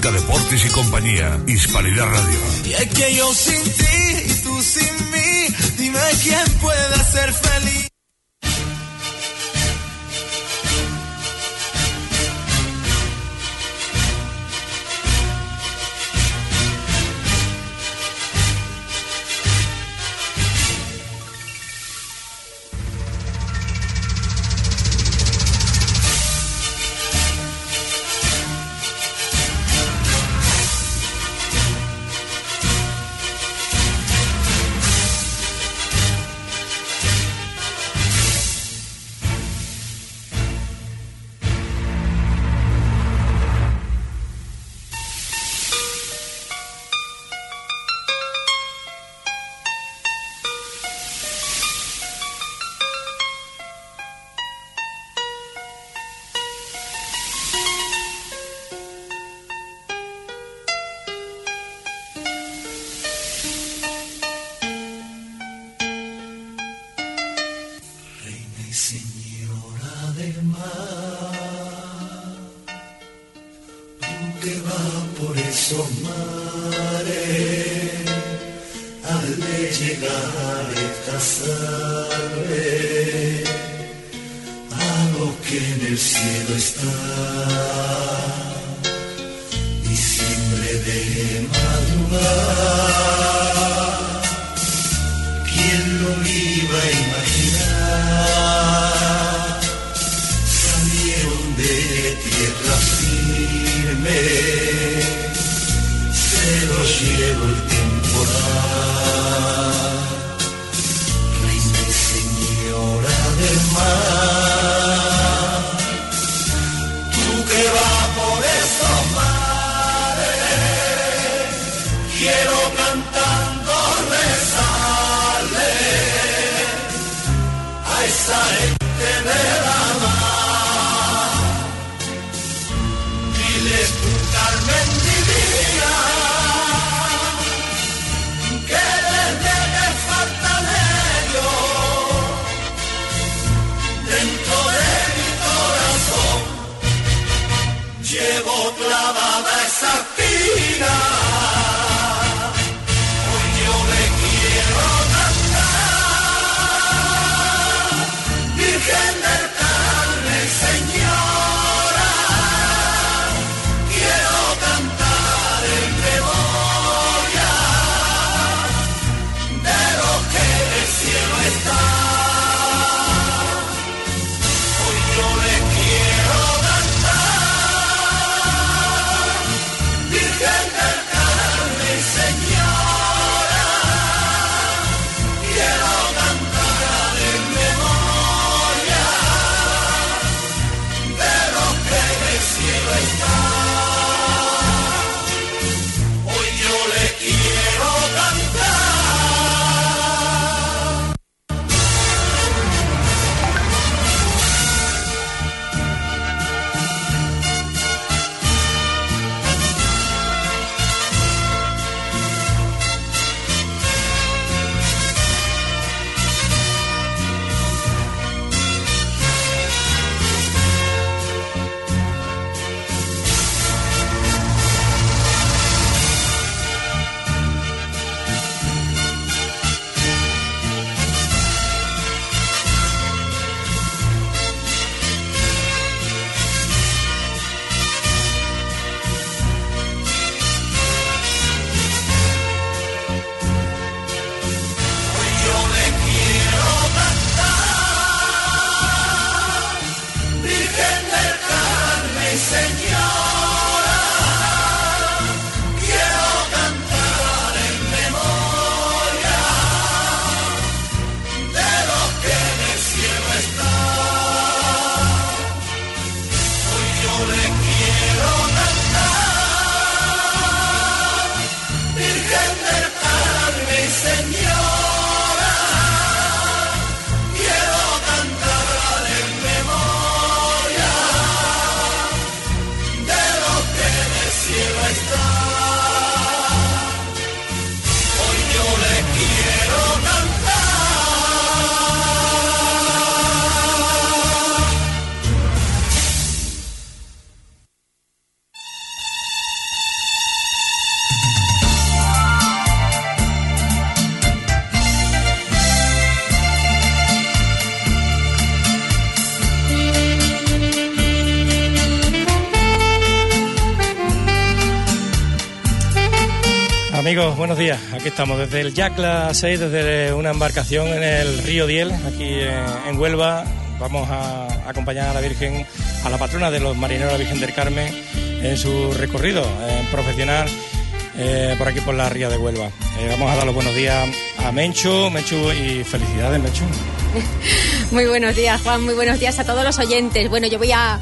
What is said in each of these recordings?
deportes y compañía. Hispanidad Radio. Buenos días. Aquí estamos desde el Yacla 6, desde una embarcación en el río Diel, aquí en, Huelva. Vamos a acompañar a la Virgen, a la patrona de los marineros, la Virgen del Carmen, en su recorrido profesional eh, por aquí por la ría de Huelva. Eh, vamos a dar los buenos días a Menchu, Menchu y felicidades Menchu. Muy buenos días Juan, muy buenos días a todos los oyentes. Bueno, yo voy a,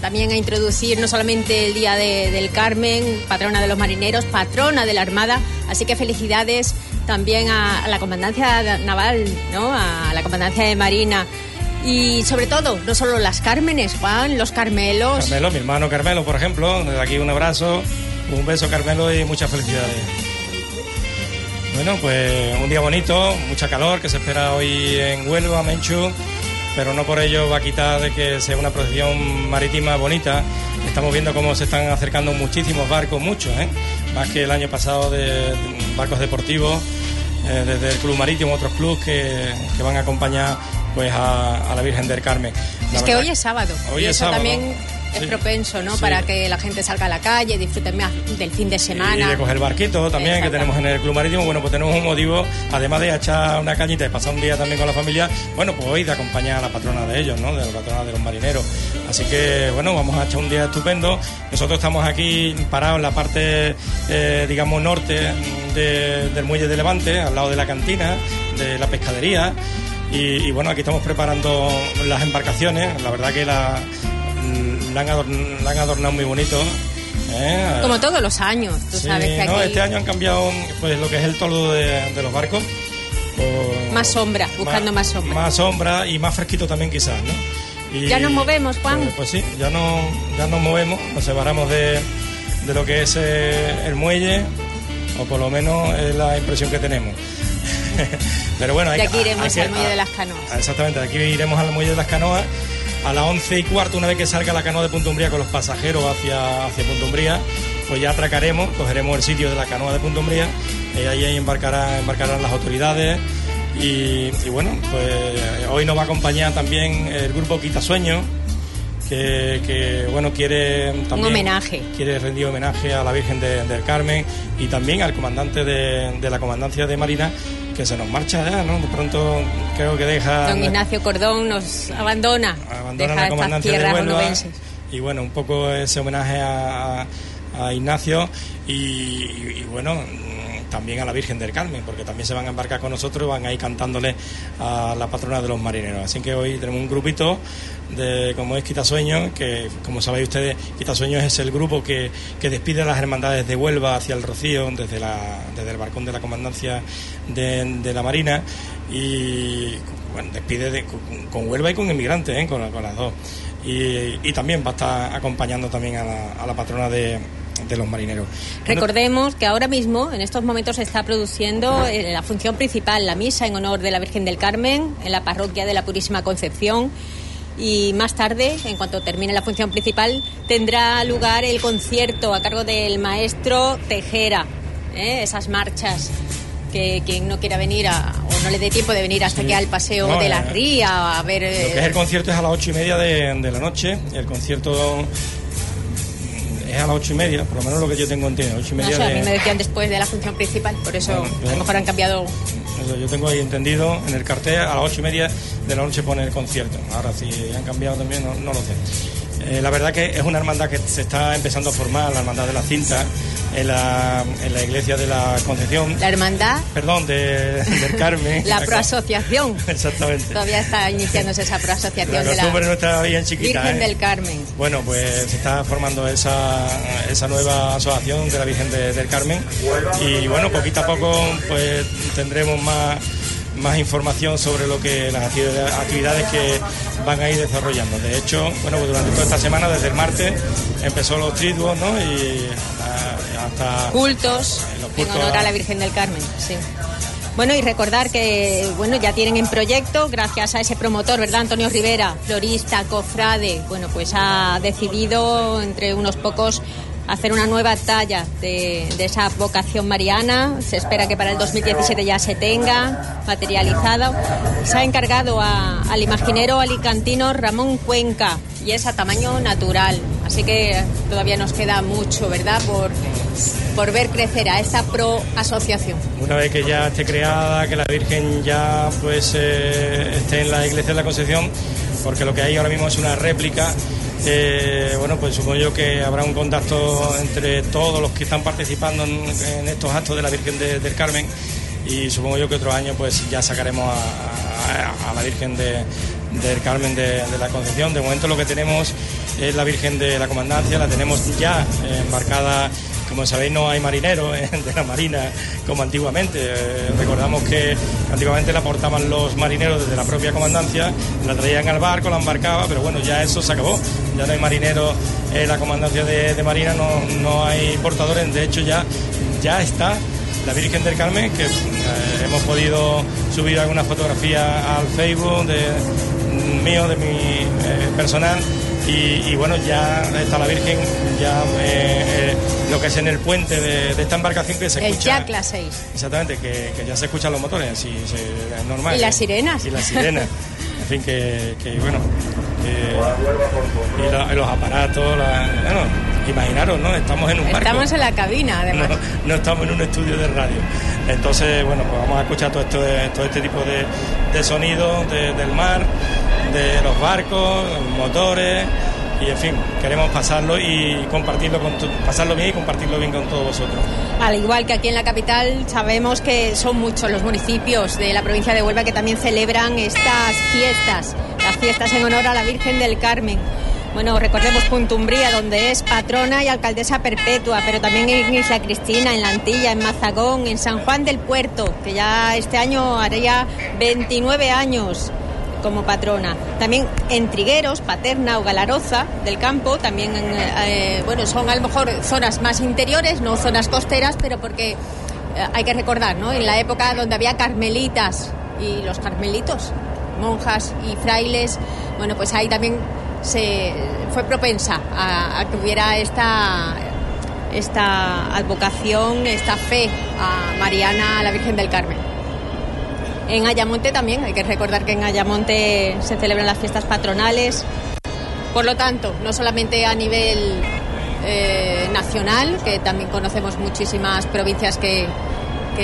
también a introducir no solamente el Día del Carmen, patrona de los marineros, patrona de la Armada, así que felicidades también a, la Comandancia Naval, ¿no? a la Comandancia de Marina. Y sobre todo, no solo las Cármenes, Juan, los Carmelos. Carmelo, mi hermano Carmelo, por ejemplo, desde aquí un abrazo un beso, Carmelo, y muchas felicidades. Bueno, pues un día bonito, mucha calor que se espera hoy en Huelva, Menchu, pero no por ello va a quitar de que sea una procesión marítima bonita. Estamos viendo cómo se están acercando muchísimos barcos, muchos, ¿eh? más que el año pasado de, barcos deportivos, eh, desde el Club Marítimo, otros clubes que, van a acompañar pues a, la Virgen del Carmen. es que hoy es sábado. Hoy es sábado. también es propenso, ¿no? Para que la gente salga a la calle, disfrute más del fin de semana. Y de coger barquito también que tenemos en el Club Marítimo. Bueno, pues tenemos un motivo, además de echar una cañita y pasar un día también con la familia, bueno, pues hoy de acompañar a la patrona de ellos, ¿no? De la patrona de los marineros. Así que, bueno, vamos a echar un día estupendo. Nosotros estamos aquí parados en la parte, eh, digamos, norte del muelle de Levante, al lado de la cantina, de la pescadería. Y, y, bueno, aquí estamos preparando las embarcaciones. La verdad que la, la han, adornado, muy bonito. ¿eh? Como todos los años, tú sabes que no, este año han cambiado pues lo que es el toldo de, los barcos. más sombra, buscando más, sombra. Más sombra y más fresquito también quizás, ¿no? ya nos movemos, Juan. Pues, pues, sí, ya, no, ya nos movemos, nos separamos de, de lo que es eh, el muelle, o por lo menos es la impresión que tenemos. Pero bueno, hay, de aquí iremos al muelle de las canoas. Exactamente, de aquí iremos al muelle de las canoas a las once y cuarto, una vez que salga la canoa de Punta Umbría con los pasajeros hacia, hacia Punta Umbría, pues ya atracaremos, cogeremos el sitio de la canoa de Punta Umbría, y ahí embarcarán, embarcarán las autoridades. Y, bueno, pues hoy nos va a acompañar también el grupo Quitasueño, que, que, bueno quiere también un homenaje quiere rendir homenaje a la Virgen del Carmen y también al comandante de, de la comandancia de Marina que se nos marcha ya, ¿no? De pronto creo que deja... Don Ignacio Cordón nos abandona, abandona la comandancia de Huelva, y bueno, un poco ese homenaje a, a Ignacio y, bueno, también a la Virgen del Carmen, porque también se van a embarcar con nosotros y van a ir cantándole a la patrona de los marineros. Así que hoy tenemos un grupito de como es Quitasueños, que como sabéis ustedes, Quitasueños es el grupo que, que despide a las hermandades de Huelva hacia el Rocío, desde, la, desde el balcón de la comandancia de, la Marina, y bueno, despide con, Huelva y con inmigrantes, ¿eh? con, las dos. Y, también va a estar acompañando también a la, a la patrona de, de los marineros. Recordemos que ahora mismo, en estos momentos, se está produciendo eh, la función principal, la misa en honor de la Virgen del Carmen, en la parroquia de la Purísima Concepción. Y más tarde, en cuanto termine la función principal, tendrá lugar el concierto a cargo del maestro Tejera. ¿eh? Esas marchas que quien no quiera venir a, o no le dé tiempo de venir hasta que al paseo de la eh, ría a ver... Lo que es el concierto es a las ocho y media de, de la noche. El concierto es a las ocho y media, por lo menos lo que yo tengo entendido. Ocho y media no, a mí me decían después de la función principal, por eso a lo mejor han cambiado. yo tengo ahí entendido en el cartel a las ocho y media de la noche pone el concierto. Ahora si han cambiado también no, lo sé. Eh, la verdad que es una hermandad que se está empezando a formar, la hermandad de la cinta en la, en la iglesia de la Concepción. ¿La hermandad? Perdón, de, del Carmen. la proasociación. Exactamente. Todavía está iniciándose esa proasociación la de la no está bien chiquita, Virgen ¿eh? del Carmen. Bueno, pues se está formando esa, esa nueva asociación de la Virgen del Carmen y bueno, poquito a poco pues tendremos más más información sobre lo que las actividades que van a ir desarrollando. De hecho, bueno, pues durante toda esta semana, desde el martes, empezó los triduos, ¿no? Y cultos, en honor a la Virgen del Carmen. Sí. Bueno, y recordar que bueno, ya tienen en proyecto, gracias a ese promotor, ¿verdad? Antonio Rivera, florista, cofrade, bueno, pues ha decidido entre unos pocos hacer una nueva talla de, esa vocación mariana. Se espera que para el 2017 ya se tenga materializado. Se ha encargado al imaginero alicantino Ramón Cuenca y es a tamaño natural. Así que todavía nos queda mucho, ¿verdad? Por por ver crecer a esta pro asociación? Una vez que ya esté creada, que la Virgen ya pues eh, esté en la iglesia de la Concepción, porque lo que hay ahora mismo es una réplica. Eh, bueno, pues supongo yo que habrá un contacto entre todos los que están participando en, estos actos de la Virgen del Carmen y supongo yo que otro año pues ya sacaremos a, la Virgen del Carmen de, la Concepción. De momento lo que tenemos es la Virgen de la Comandancia, la tenemos ya embarcada. Como sabéis, no hay marineros de la Marina como antiguamente. Eh, recordamos que antiguamente la portaban los marineros desde la propia comandancia, la traían al barco, la embarcaba, pero bueno, ya eso se acabó. Ya no hay marineros en la comandancia de, Marina, no, no hay portadores. De hecho, ya, ya está la Virgen del Carmen, que eh, hemos podido subir algunas fotografías al Facebook de mío, de mi eh, personal. Y, bueno, ya está la Virgen, ya lo que es en el puente de, esta embarcación que se escucha. El Jack 6. Exactamente, que, ya se escuchan los motores, así es normal. Y las sirenas. Y las sirenas. en fin, que, bueno. y, los aparatos, la, bueno, imaginaros, ¿no? Estamos en un barco. Estamos en la cabina, además. No, estamos en un estudio de radio. Entonces, bueno, pues vamos a escuchar todo, esto, todo este tipo de, de sonidos del mar, de los barcos, motores y en fin, queremos pasarlo y compartirlo con pasarlo bien y compartirlo bien con todos vosotros. Al igual que aquí en la capital, sabemos que son muchos los municipios de la provincia de Huelva que también celebran estas fiestas, las fiestas en honor a la Virgen del Carmen. Bueno, recordemos Puntumbría, donde es patrona y alcaldesa perpetua, pero también en Isla Cristina, en La Antilla, en Mazagón, en San Juan del Puerto, que ya este año haría 29 años como patrona. También en Trigueros, Paterna o Galaroza del campo, también eh, bueno, son a lo mejor zonas más interiores, no zonas costeras, pero porque eh, hay que recordar, ¿no? En la época donde había carmelitas y los carmelitos, monjas y frailes, bueno, pues ahí también se fue propensa a, que hubiera esta esta advocación, esta fe a Mariana, a la Virgen del Carmen. En Ayamonte también, hay que recordar que en Ayamonte se celebran las fiestas patronales. Por lo tanto, no solamente a nivel eh, nacional, que también conocemos muchísimas provincias que,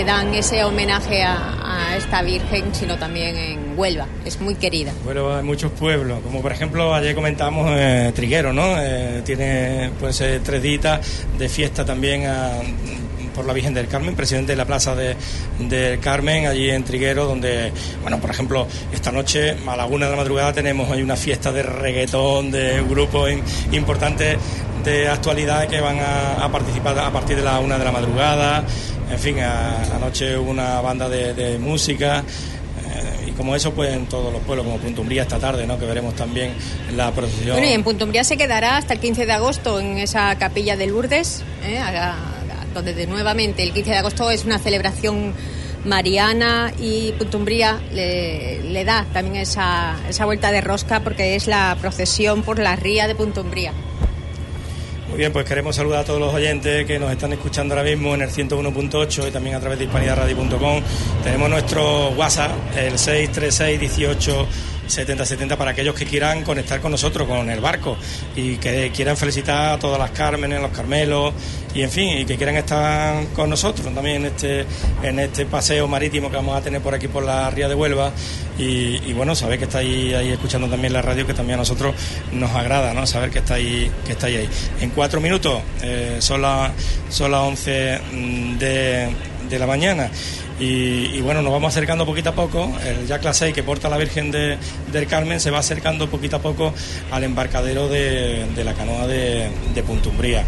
dan ese homenaje a, esta Virgen, sino también en Huelva. Es muy querida. Bueno, hay muchos pueblos, como por ejemplo ayer comentamos eh, Triguero, ¿no? Eh, tiene pues tres ditas de fiesta también por la Virgen del Carmen, presidente de la Plaza de, del Carmen, allí en Triguero, donde, bueno, por ejemplo, esta noche a la una de la madrugada tenemos ahí una fiesta de reggaetón, de grupos importantes de actualidad que van a, participar a partir de la una de la madrugada. En fin, anoche hubo una banda de, música eh, y como eso pues en todos los pueblos, como Puntumbría esta tarde, ¿no? que veremos también la procesión. Bueno, y en Puntumbría se quedará hasta el 15 de agosto en esa capilla de Lourdes, ¿eh? Donde nuevamente el 15 de agosto es una celebración mariana y Puntumbría le, da también esa, esa vuelta de rosca porque es la procesión por la ría de Puntumbría. Muy bien, pues queremos saludar a todos los oyentes que nos están escuchando ahora mismo en el 101.8 y también a través de hispanidadradio.com. Tenemos nuestro WhatsApp, el 636 18 7070 para aquellos que quieran conectar con nosotros, con el barco y que quieran felicitar a todas las Cármenes, los Carmelos y en fin, y que quieran estar con nosotros también en este, en este paseo marítimo que vamos a tener por aquí por la ría de Huelva y, bueno, saber que estáis ahí escuchando también la radio que también a nosotros nos agrada, ¿no? Saber que estáis, que estáis ahí. En cuatro minutos eh, son las son las 11 mm, de, de la mañana y, bueno, nos vamos acercando poquito a poco. El Jack 6 que porta la Virgen de, del Carmen se va acercando poquito a poco al embarcadero de, la canoa de, de Puntumbría.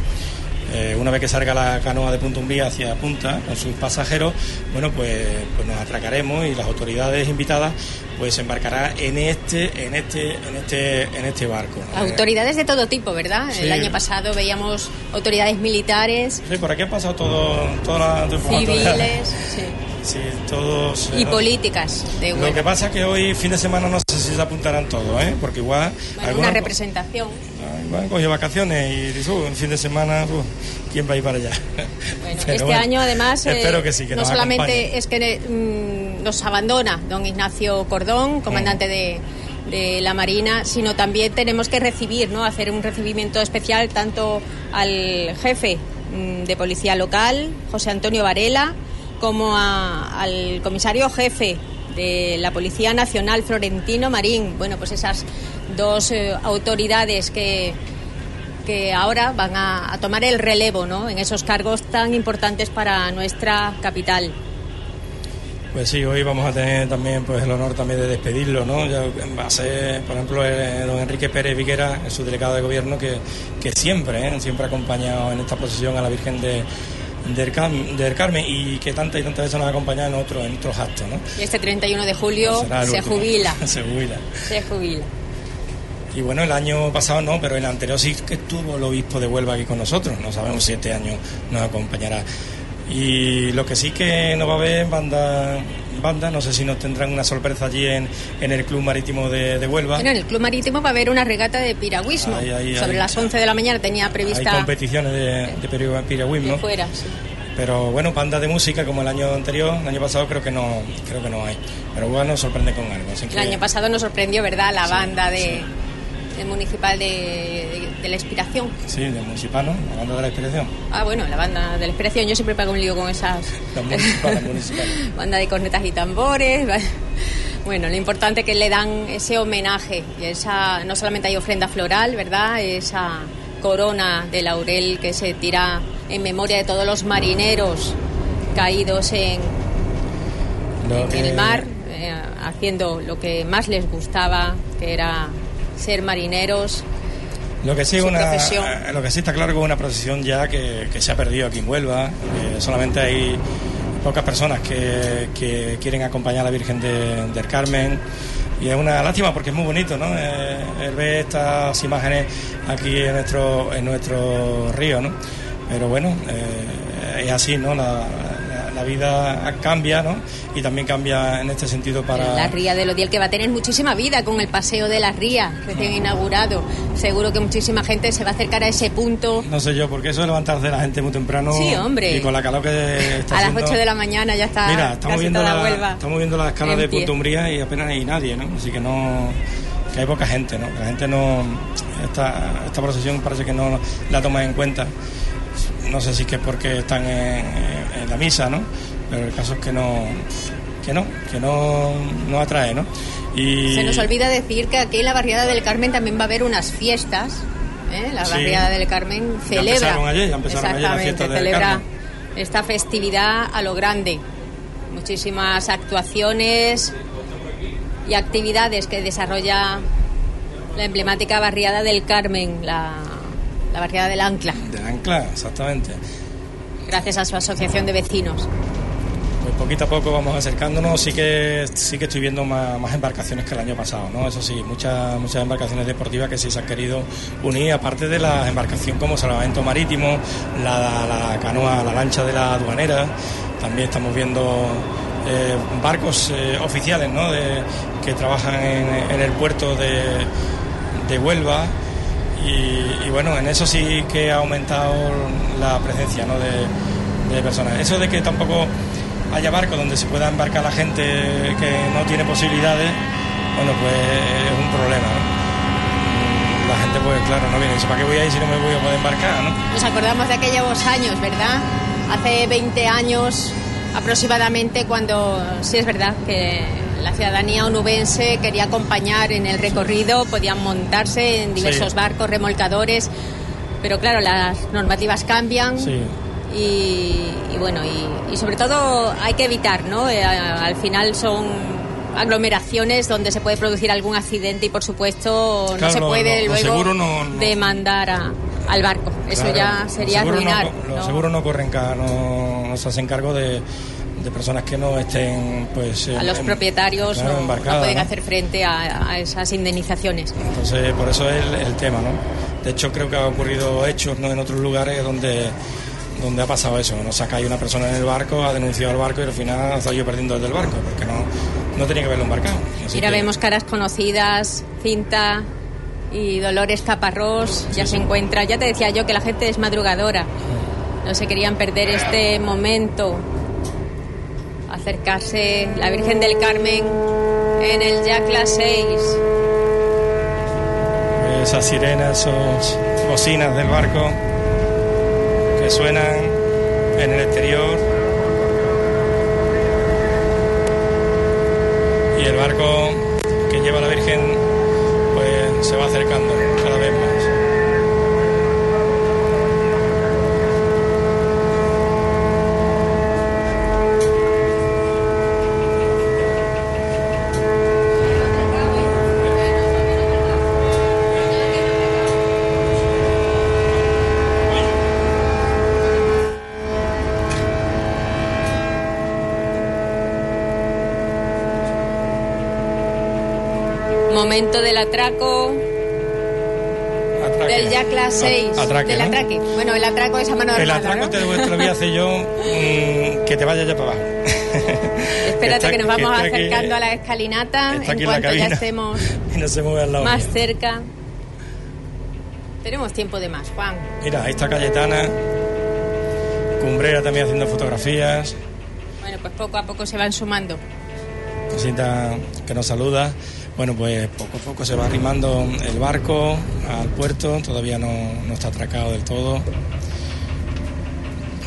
Eh, una vez que salga la canoa de Puntumbría hacia Punta con sus pasajeros, bueno, pues, pues nos atracaremos y las autoridades invitadas pues embarcará en este, en este, en este, en este barco. Autoridades de todo tipo, ¿verdad? El año pasado veíamos autoridades militares. Sí, por aquí han pasado todo, todas las civiles, sí. Sí, todos. Y políticas. De Lo que pasa es que hoy, fin de semana, no sé si se apuntarán todos, ¿eh? Porque igual. alguna representación. Igual cogido vacaciones y dice, uh, fin de semana, uh, ¿quién va a ir para allá? Bueno, este año, además. Espero que sí, que No solamente es que mm, nos abandona don Ignacio Cordón, comandante de de la Marina, sino también tenemos que recibir, ¿no? hacer un recibimiento especial tanto al jefe mm, de policía local, José Antonio Varela, como al comisario jefe de la Policía Nacional, Florentino Marín. Bueno, pues esas dos eh, autoridades que, que ahora van a, a, tomar el relevo ¿no? en esos cargos tan importantes para nuestra capital. Pues sí, hoy vamos a tener también pues el honor también de despedirlo, ¿no? Ya va a ser, por ejemplo, don Enrique Pérez Viguera, su delegado de gobierno, que, que siempre, ¿eh? siempre ha acompañado en esta posición a la Virgen de, del, Carmen y que tantas y tantas veces nos ha acompañado en, otros en otros actos, ¿no? Y este 31 de julio pues se jubila. se jubila. Se jubila. Y bueno, el año pasado no, pero el anterior sí que estuvo el obispo de Huelva aquí con nosotros. No sabemos si este año nos acompañará. Y lo que sí que no va a haber banda, banda, no sé si nos tendrán una sorpresa allí en, en el Club Marítimo de, Huelva. Bueno, en el Club Marítimo va a haber una regata de piragüismo. Sobre las 11 de la mañana tenía prevista... Hay competiciones de, de piragüismo. fuera, sí. Pero bueno, banda de música como el año anterior, el año pasado creo que no creo que no hay. Pero bueno, sorprende con algo. el año pasado nos sorprendió, ¿verdad? La banda de municipal de, la Inspiración. Sí, del municipal, ¿no? La banda de la Inspiración. Ah, bueno, la banda de la Inspiración. Yo siempre pago un lío con esas. La municipal, municipal. banda de cornetas y tambores. Bueno, lo importante es que le dan ese homenaje. Y esa, no solamente hay ofrenda floral, ¿verdad? Esa corona de laurel que se tira en memoria de todos los marineros caídos en, en el mar, eh, haciendo lo que más les gustaba, que era ser marineros. Lo que sí, una, lo que sí está claro que es una procesión ya que, se ha perdido aquí en Huelva. solamente hay pocas personas que, que, quieren acompañar a la Virgen de, del Carmen. Y es una lástima porque es muy bonito, ¿no? Eh, el ver estas imágenes aquí en nuestro, en nuestro río, ¿no? Pero bueno, eh, es así, ¿no? La, la vida cambia, ¿no? Y también cambia en este sentido para... La ría de Odiel, que va a tener muchísima vida con el paseo de la ría, recién inaugurado. Seguro que muchísima gente se va a acercar a ese punto. No sé yo, porque eso de levantarse la gente muy temprano... Sí, hombre. Y con la calor que está A las 8 de la mañana ya está Mira, estamos, viendo la, estamos viendo la escala de Umbría y apenas hay nadie, ¿no? Así que no... Que hay poca gente, ¿no? La gente no... Esta, esta procesión parece que no la toma en cuenta no sé si que es porque están en, la misa, ¿no? Pero el caso es que no, que no, que no, no atrae, ¿no? Y... Se nos olvida decir que aquí en la barriada del Carmen también va a haber unas fiestas. ¿eh? La barriada del Carmen celebra. Ya empezaron ayer, ya empezaron ayer fiestas celebra esta festividad a lo grande. Muchísimas actuaciones y actividades que desarrolla la emblemática barriada del Carmen, la la barriada del Ancla. Del Ancla, exactamente. Gracias a su asociación de vecinos. Pues poquito a poco vamos acercándonos, sí que sí que estoy viendo más, embarcaciones que el año pasado, ¿no? Eso sí, muchas muchas embarcaciones deportivas que sí se han querido unir, aparte de la embarcación como salvamento marítimo, la, canoa, la lancha de la aduanera, también estamos viendo eh, barcos eh, oficiales, ¿no? De, que trabajan en, el puerto de, de Huelva y, bueno, en eso sí que ha aumentado la presencia ¿no? de, personas. Eso de que tampoco haya barcos donde se pueda embarcar la gente que no tiene posibilidades, bueno, pues es un problema. La gente, pues claro, no viene. ¿para qué voy a ir si no me voy a poder embarcar? ¿no? Nos acordamos de aquellos años, ¿verdad? Hace 20 años aproximadamente, cuando sí es verdad que la ciudadanía onubense quería acompañar en el recorrido, podían montarse en diversos barcos, remolcadores, pero claro, las normativas cambian. Y, bueno, y, sobre todo hay que evitar, ¿no? Eh, al final son aglomeraciones donde se puede producir algún accidente y por supuesto no se puede luego demandar al barco. Eso ya sería arruinar. los seguros no corren, no, no se hacen cargo de de personas que no estén pues a los propietarios no, pueden hacer frente a, esas indemnizaciones. Entonces por eso es el, tema no de hecho creo que ha ocurrido hechos no en otros lugares donde donde ha pasado eso. No saca una persona en el barco ha denunciado al barco y al final ha salido perdiendo desde el barco porque no no tenía que haberlo embarcado. Mira vemos caras conocidas cinta y Dolores Caparrós ya se encuentra. Ya te decía yo que la gente es madrugadora. No se querían perder este momento acercarse la Virgen del Carmen en el Yacla 6. Esas sirenas, esas bocinas del barco que suenan en el exterior. Y el barco que lleva la Virgen pues se va acercando cada vez más. Momento del atraco. Del Jack Class 6. Atraque, del ¿no? atraque. Bueno, el atraco es a mano El atraco ¿no? te, te lo voy a hacer yo mm, que te vaya ya para abajo. Espérate Está- que nos vamos aquí- acercando a la escalinata está en aquí en la cuanto ya cabina. estemos y no se mueve al lado. más cerca. Tenemos tiempo de más, Juan. Mira, ahí está Cayetana. Cumbrera también haciendo fotografías. Bueno, pues poco a poco se van sumando. Cosita que nos saluda. Bueno, pues se va arrimando el barco al puerto, todavía no, no está atracado del todo.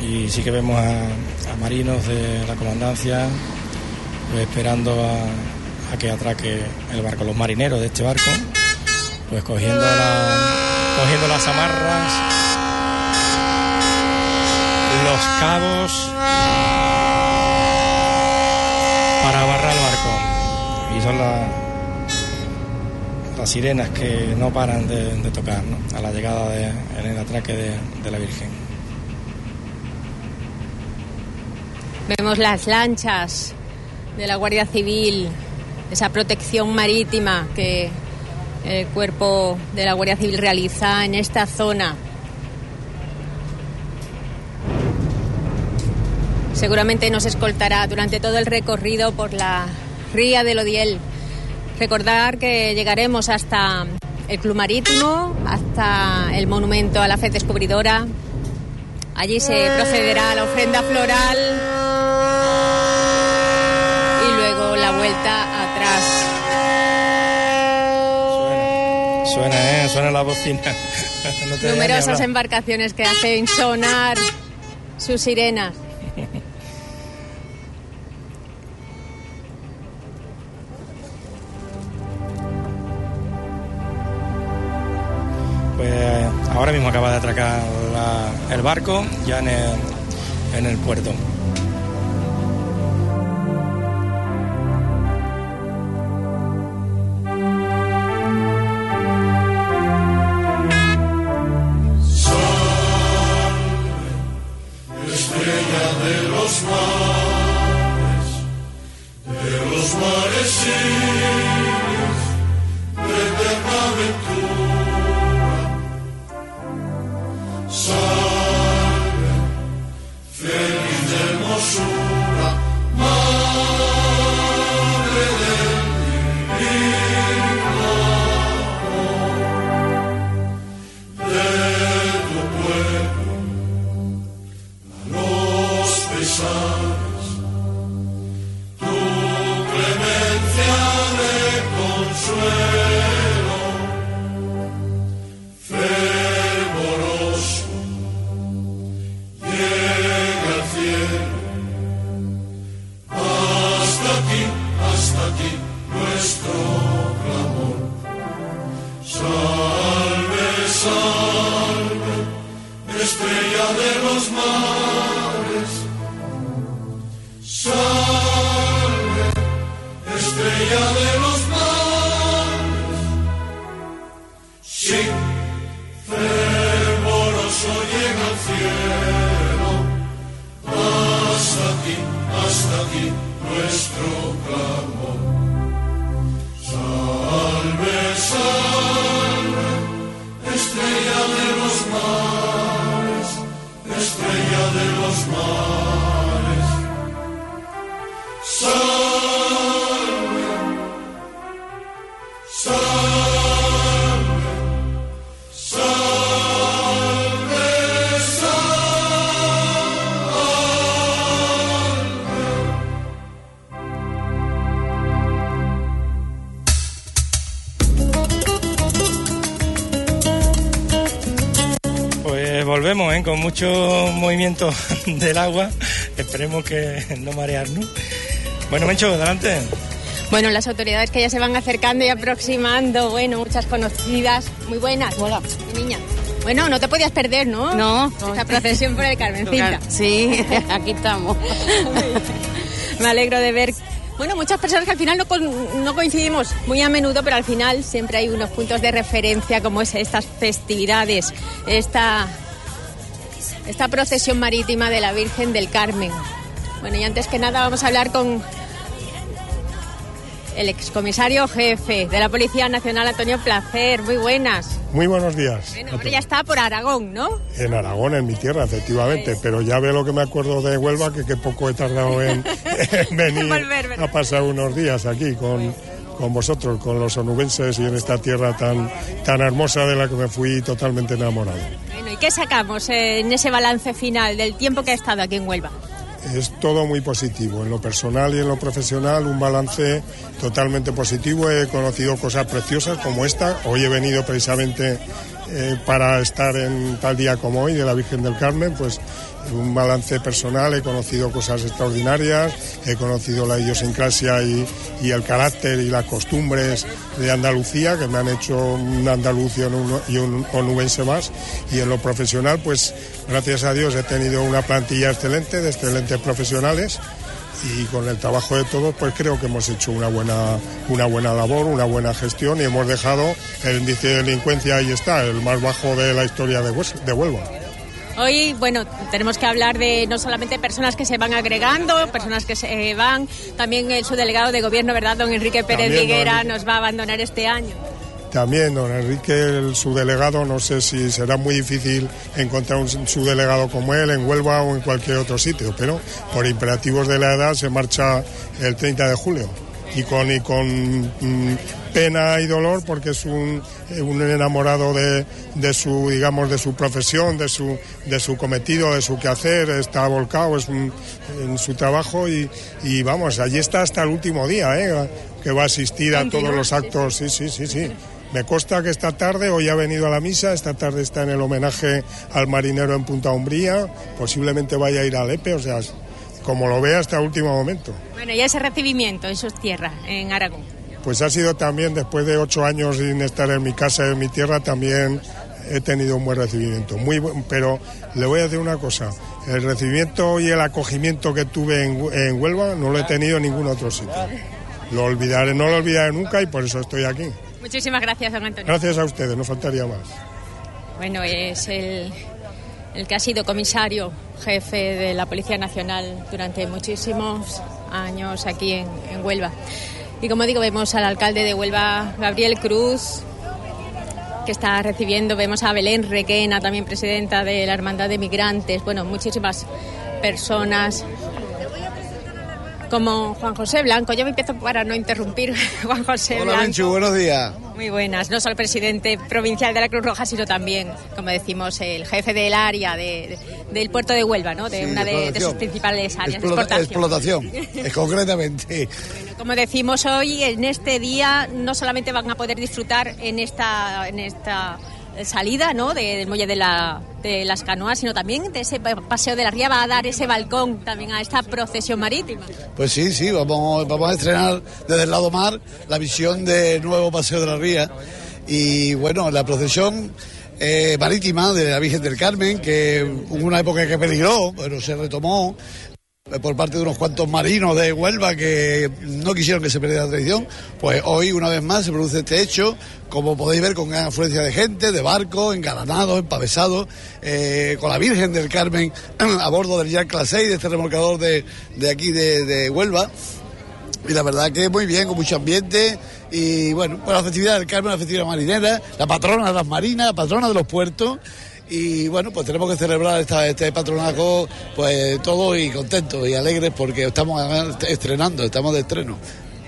Y sí que vemos a, marinos de la comandancia pues, esperando a, que atraque el barco. Los marineros de este barco, pues cogiendo, la- cogiendo las amarras, los cabos para amarrar el barco. Y son la- sirenas que no paran de, tocar a la llegada en el atraque de, de la Virgen. Vemos las lanchas de la Guardia Civil, esa protección marítima que el cuerpo de la Guardia Civil realiza en esta zona. Seguramente nos escoltará durante todo el recorrido por la ría del Odiel. Recordar que llegaremos hasta el Club Marítimo, hasta el monumento a la fe descubridora. Allí se procederá a la ofrenda floral y luego la vuelta atrás. Suena, suena, ¿eh? suena la bocina. No Numerosas embarcaciones que hacen sonar sus sirenas. Ya en el, en el puerto. Movimiento del agua. Esperemos que no marearnos. Bueno, Mencho, adelante. Bueno, las autoridades que ya se van acercando y aproximando, bueno, muchas conocidas, muy buenas. Hola. niña. Bueno, no te podías perder, ¿no? No. Esta procesión por el Carmencita. Sí, aquí estamos. Me alegro de ver bueno, muchas personas que al final no, coincidimos muy a menudo, pero al final siempre hay unos puntos de referencia como es estas festividades, esta, esta procesión marítima de la Virgen del Carmen. Bueno, y antes que nada vamos a hablar con el excomisario jefe de la Policía Nacional, Antonio Placer. Muy buenas. Muy buenos días. Bueno, ahora ya está por Aragón, ¿no? En Aragón, en mi tierra, efectivamente. Pero ya ve lo que me acuerdo de Huelva, que, que poco he tardado en, venir a pasar unos días aquí con, con vosotros, con los onubenses y en esta tierra tan, tan hermosa de la que me fui totalmente enamorado. ¿Y qué sacamos en ese balance final del tiempo que ha estado aquí en Huelva? es todo muy positivo. En lo personal y en lo profesional, un balance totalmente positivo. He conocido cosas preciosas como esta. Hoy he venido precisamente eh, para estar en tal día como hoy de la Virgen del Carmen, pues un balance personal, he conocido cosas extraordinarias, he conocido la idiosincrasia y, el carácter y las costumbres de Andalucía, que me han hecho un andaluz y un, onubense más. Y en lo profesional, pues gracias a Dios he tenido una plantilla excelente, de excelentes profesionales y con el trabajo de todos pues creo que hemos hecho una buena una buena labor, una buena gestión y hemos dejado el índice de delincuencia ahí está, el más bajo de la historia de, de Huelva. Hoy, bueno, tenemos que hablar de no solamente personas que se van agregando, personas que se van, también el subdelegado de gobierno, ¿verdad? Don Enrique Pérez Viguera nos va a abandonar este año. También, don Enrique, el subdelegado, no sé si será muy difícil encontrar un subdelegado como él en Huelva o en cualquier otro sitio, pero por imperativos de la edad se marcha el 30 de julio. Y con, y con mm, pena y dolor porque es un, un enamorado de, de, su digamos de su profesión de su de su cometido de su quehacer está volcado es en su trabajo y, y, vamos allí está hasta el último día ¿eh? que va a asistir a todos los actos. Sí sí sí sí me consta que esta tarde, hoy ha venido a la misa, esta tarde está en el homenaje al marinero en Punta Umbría, posiblemente vaya a ir a Lepe, o sea, como lo vea hasta el último momento. Bueno, y ese recibimiento en sus tierras, en Aragón. Pues ha sido también, después de ocho años sin estar en mi casa, en mi tierra, también he tenido un buen recibimiento. Muy pero le voy a decir una cosa, el recibimiento y el acogimiento que tuve en, Huelva no lo he tenido en ningún otro sitio. Lo olvidaré, no lo olvidaré nunca y por eso estoy aquí. Muchísimas gracias, don Antonio. Gracias a ustedes, no faltaría más. Bueno, es el el que ha sido comisario jefe de la Policía Nacional durante muchísimos años aquí en, Huelva. Y como digo, vemos al alcalde de Huelva, Gabriel Cruz, que está recibiendo, vemos a Belén Requena, también presidenta de la Hermandad de Migrantes, bueno, muchísimas personas como Juan José Blanco. Yo me empiezo para no interrumpir, Juan José Hola, Blanco. buenos días. Muy buenas, no solo el presidente provincial de la Cruz Roja, sino también, como decimos, el jefe del área del puerto de Huelva, ¿no? de una de, sus principales áreas de explotación. explotación, concretamente. como decimos hoy, en este día no solamente van a poder disfrutar en esta, en esta salida ¿no? del muelle de, la, de las canoas, sino también de ese paseo de la ría va a dar ese balcón también a esta procesión marítima. Pues sí, sí, vamos, vamos a estrenar desde el lado mar la visión del nuevo paseo de la ría y bueno, la procesión eh, marítima de la Virgen del Carmen, que hubo una época que peligró, pero se retomó por parte de unos cuantos marinos de Huelva que no quisieron que se perdiera la tradición, pues hoy una vez más se produce este hecho, como podéis ver con gran afluencia de gente, de barcos, engalanados, empavesados, eh, con la Virgen del Carmen a bordo del Jack Class 6, de este remolcador de, aquí de, Huelva. Y la verdad que muy bien, con mucho ambiente. Y bueno, pues la festividad del Carmen, la festividad marinera, la patrona de las marinas, la patrona de los puertos y bueno, pues tenemos que celebrar esta, este patronato pues todos y contentos y alegres porque estamos estrenando, estamos de estreno.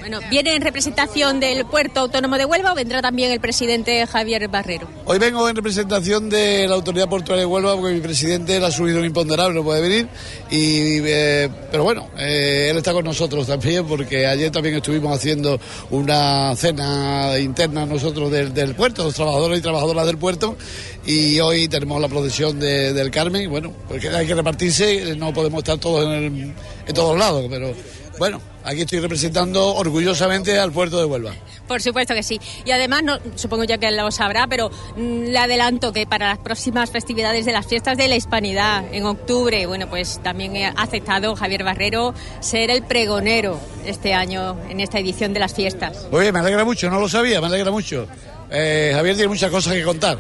Bueno, ¿viene en representación del Puerto Autónomo de Huelva o vendrá también el presidente Javier Barrero? Hoy vengo en representación de la Autoridad Portuaria de Huelva porque mi presidente ha subido un imponderable, no puede venir. Y, eh, pero bueno, eh, él está con nosotros también porque ayer también estuvimos haciendo una cena interna nosotros del, puerto, los trabajadores y trabajadoras del puerto. Y hoy tenemos la procesión del Carmen. Bueno, porque hay que repartirse, no podemos estar todos en, en todos lados, pero bueno, aquí estoy representando orgullosamente al puerto de Huelva. Por supuesto que sí. Y además, no, supongo ya que lo sabrá, pero mm, le adelanto que para las próximas festividades de las fiestas de la Hispanidad, en octubre, bueno, pues también ha aceptado Javier Barrero ser el pregonero este año en esta edición de las fiestas. Oye, me alegra mucho, no lo sabía, me alegra mucho. Eh, Javier tiene muchas cosas que contar.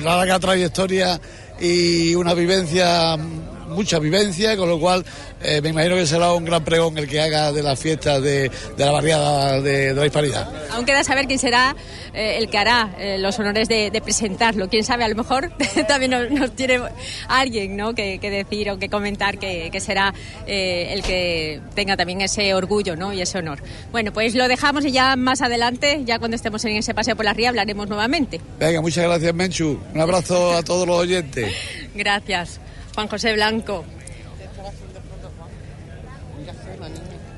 Una larga trayectoria y una vivencia mucha vivencia, con lo cual eh, me imagino que será un gran pregón el que haga de las fiestas de, la barriada de, la hispanidad. Aún queda saber quién será eh, el que hará eh, los honores de, presentarlo. Quién sabe, a lo mejor también nos, tiene alguien ¿no? que, decir o que comentar que, será el que tenga también ese orgullo ¿no? y ese honor. Bueno, pues lo dejamos y ya más adelante, ya cuando estemos en ese paseo por la ría, hablaremos nuevamente. Venga, muchas gracias, Menchu. Un abrazo a todos los oyentes. Gracias. Juan José Blanco.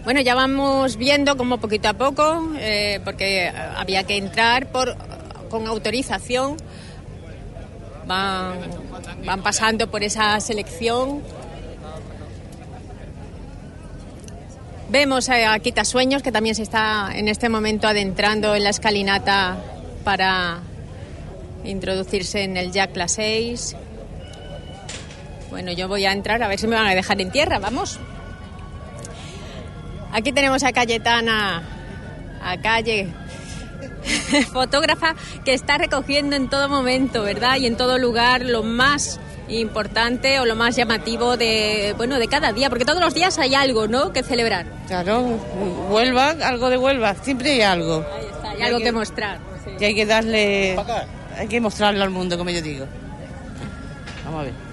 Bueno, ya vamos viendo como poquito a poco, eh, porque había que entrar por, con autorización, van, van pasando por esa selección. Vemos a Quitasueños, que también se está en este momento adentrando en la escalinata para introducirse en el Jack Class 6. Bueno, yo voy a entrar a ver si me van a dejar en tierra, vamos. Aquí tenemos a Cayetana, a Calle, fotógrafa que está recogiendo en todo momento, ¿verdad? Y en todo lugar lo más importante o lo más llamativo de bueno de cada día porque todos los días hay algo no que celebrar. Claro Huelva algo de Huelva siempre hay algo. Ahí está, hay, algo que, mostrar y hay que darle hay que mostrarlo al mundo como yo digo. Vamos a ver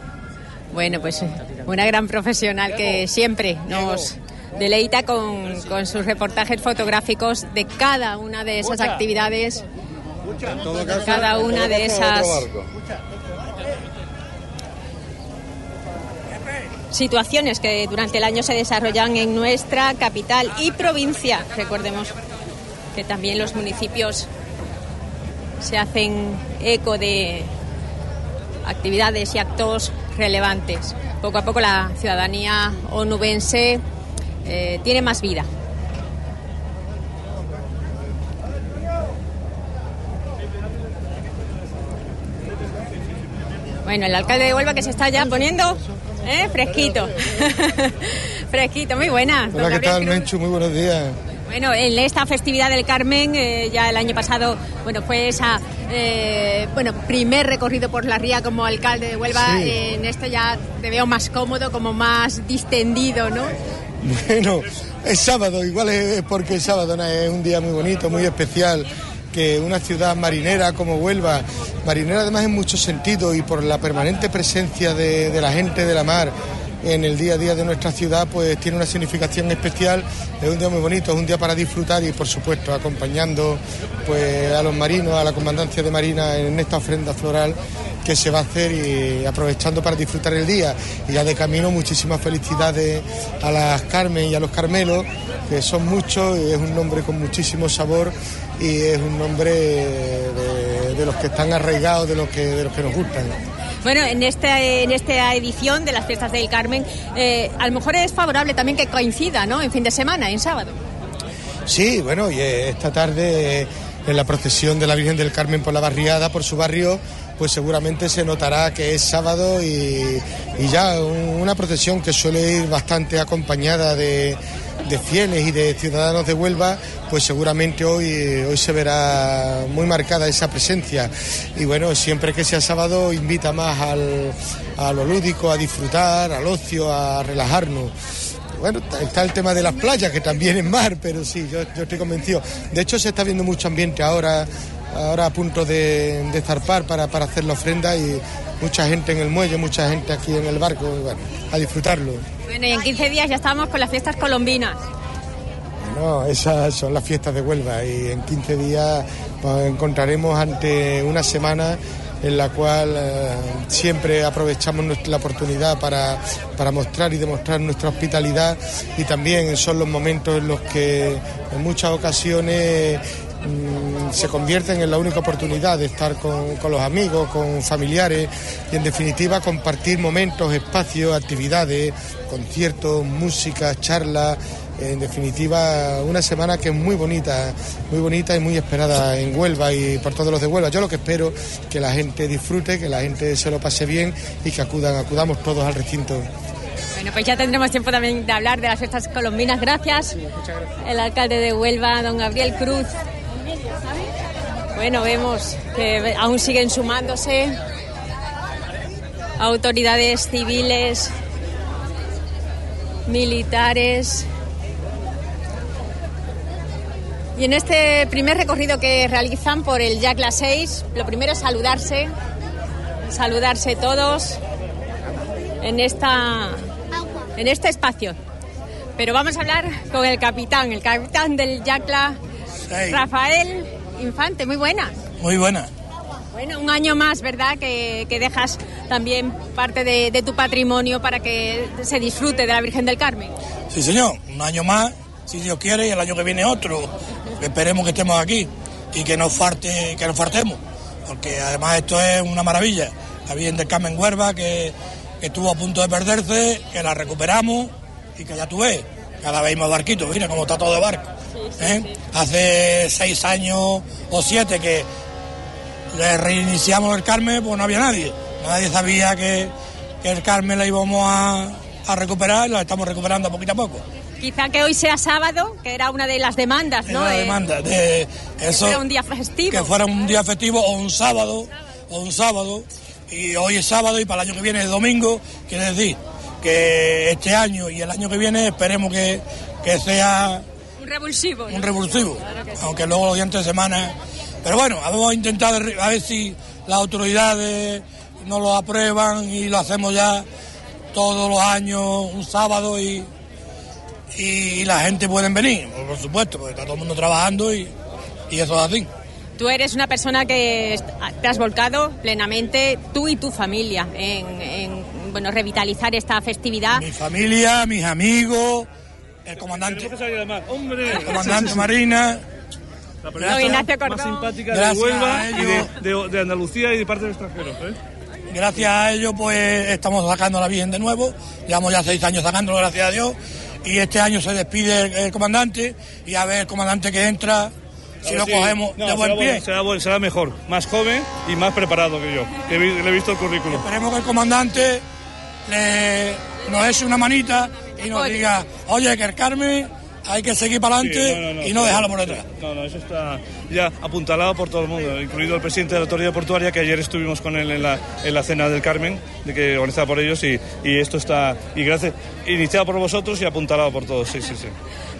bueno, pues una gran profesional que siempre nos deleita con, sus reportajes fotográficos de cada una de esas actividades, cada una de esas situaciones que durante el año se desarrollan en nuestra capital y provincia. Recordemos que también los municipios se hacen eco de actividades y actos relevantes. Poco a poco la ciudadanía onubense eh, tiene más vida. Bueno, el alcalde de Huelva que se está ya poniendo ¿eh? fresquito. fresquito, muy buena. Hola, ¿qué tal, Menchu? Muy buenos días. Bueno, en esta festividad del Carmen, eh, ya el año pasado, bueno, fue esa, eh, bueno, primer recorrido por la ría como alcalde de Huelva. en este ya te veo más cómodo, como más distendido, ¿no? Bueno, es sábado, igual es porque es sábado, es un día muy bonito, muy especial que una ciudad marinera como Huelva, marinera además en muchos sentidos y por la permanente presencia de la gente de la mar, en el día a día de nuestra ciudad, pues tiene una significación especial. Es un día muy bonito, es un día para disfrutar y, por supuesto, acompañando pues, a los marinos, a la comandancia de Marina en esta ofrenda floral que se va a hacer y aprovechando para disfrutar el día. Y ya de camino, muchísimas felicidades a las Carmen y a los Carmelos, que son muchos, y es un nombre con muchísimo sabor y es un nombre de, los que están arraigados, de los que, de los que nos gustan. Bueno, en, este, en esta edición de las fiestas del Carmen, eh, a lo mejor es favorable también que coincida, ¿no? En fin de semana, en sábado. Sí, bueno, y esta tarde en la procesión de la Virgen del Carmen por la barriada, por su barrio, pues seguramente se notará que es sábado y, y ya una procesión que suele ir bastante acompañada de, de fieles y de ciudadanos de Huelva, pues seguramente hoy, hoy se verá muy marcada esa presencia. Y bueno, siempre que sea sábado invita más al, a lo lúdico, a disfrutar, al ocio, a relajarnos. Bueno, está el tema de las playas, que también es mar, pero sí, yo, estoy convencido. De hecho, se está viendo mucho ambiente ahora, ahora a punto de, de zarpar para, para hacer la ofrenda y mucha gente en el muelle, mucha gente aquí en el barco, bueno, a disfrutarlo. Bueno, y en 15 días ya estamos con las fiestas colombinas. ¿no? Esas son las fiestas de Huelva y en 15 días pues, encontraremos ante una semana en la cual eh, siempre aprovechamos la oportunidad para, para, mostrar y demostrar nuestra hospitalidad y también son los momentos en los que en muchas ocasiones mm, se convierten en la única oportunidad de estar con, con, los amigos, con familiares y en definitiva compartir momentos, espacios, actividades, conciertos, música, charlas en definitiva una semana que es muy bonita, muy bonita y muy esperada en Huelva y por todos los de Huelva. Yo lo que espero que la gente disfrute, que la gente se lo pase bien y que acudan, acudamos todos al recinto. Bueno, pues ya tendremos tiempo también de hablar de las fiestas colombinas. Gracias. El alcalde de Huelva, don Gabriel Cruz. Bueno, vemos que aún siguen sumándose autoridades civiles, militares, y en este primer recorrido que realizan por el Yacla 6, lo primero es saludarse, saludarse todos en, esta, en este espacio. Pero vamos a hablar con el capitán, el capitán del Yacla, Rafael Infante. Muy buena. Muy buena. Bueno, un año más, ¿verdad? Que, dejas también parte de, de, tu patrimonio para que se disfrute de la Virgen del Carmen. Sí, señor, un año más, si Dios quiere, y el año que viene otro esperemos que estemos aquí y que nos falte, que nos fartemos, porque además esto es una maravilla. La Virgen del Carmen Huerva que, estuvo a punto de perderse, que la recuperamos y que ya tú ves, cada vez más barquitos, mira cómo está todo de barco. ¿Eh? Hace seis años o siete que le reiniciamos el Carmen, pues no había nadie. Nadie sabía que, el Carmen la íbamos a, a recuperar y la estamos recuperando poquito a poco. Quizá que hoy sea sábado, que era una de las demandas, ¿no? La demanda de eso. Que fuera un día festivo. Que fuera un día festivo o un sábado, o un sábado. Y hoy es sábado y para el año que viene es domingo. Quiere decir que este año y el año que viene esperemos que, que sea. Un revulsivo. Un revulsivo. Aunque luego los días de semana. Pero bueno, vamos a intentar a ver si las autoridades nos lo aprueban y lo hacemos ya todos los años un sábado y y la gente puede venir, por supuesto, porque está todo el mundo trabajando y, y eso es así. Tú eres una persona que te has volcado plenamente, tú y tu familia, en, bueno, revitalizar esta festividad. Mi familia, mis amigos, el comandante, el comandante Marina. La persona más simpática de Huelva y de, Andalucía y de parte del extranjero. ¿eh? Gracias a ello, pues estamos sacando a la Virgen de nuevo. Llevamos ya seis años sacándolo, gracias a Dios y este año se despide el, comandante y a ver el comandante que entra si lo cogemos de buen pie. será, mejor, más joven y más preparado que yo, que le he visto el currículum. Esperemos que el comandante le, nos eche una manita y nos diga, oye, que el Carmen hay que seguir para adelante y no dejarlo por detrás. No, no, eso está ya apuntalado por todo el mundo, incluido el presidente de la autoridad portuaria, que ayer estuvimos con él en la, en la cena del Carmen, de que organizada por ellos, y, y esto está, y gracias, iniciado por vosotros y apuntalado por todos, sí, sí, sí.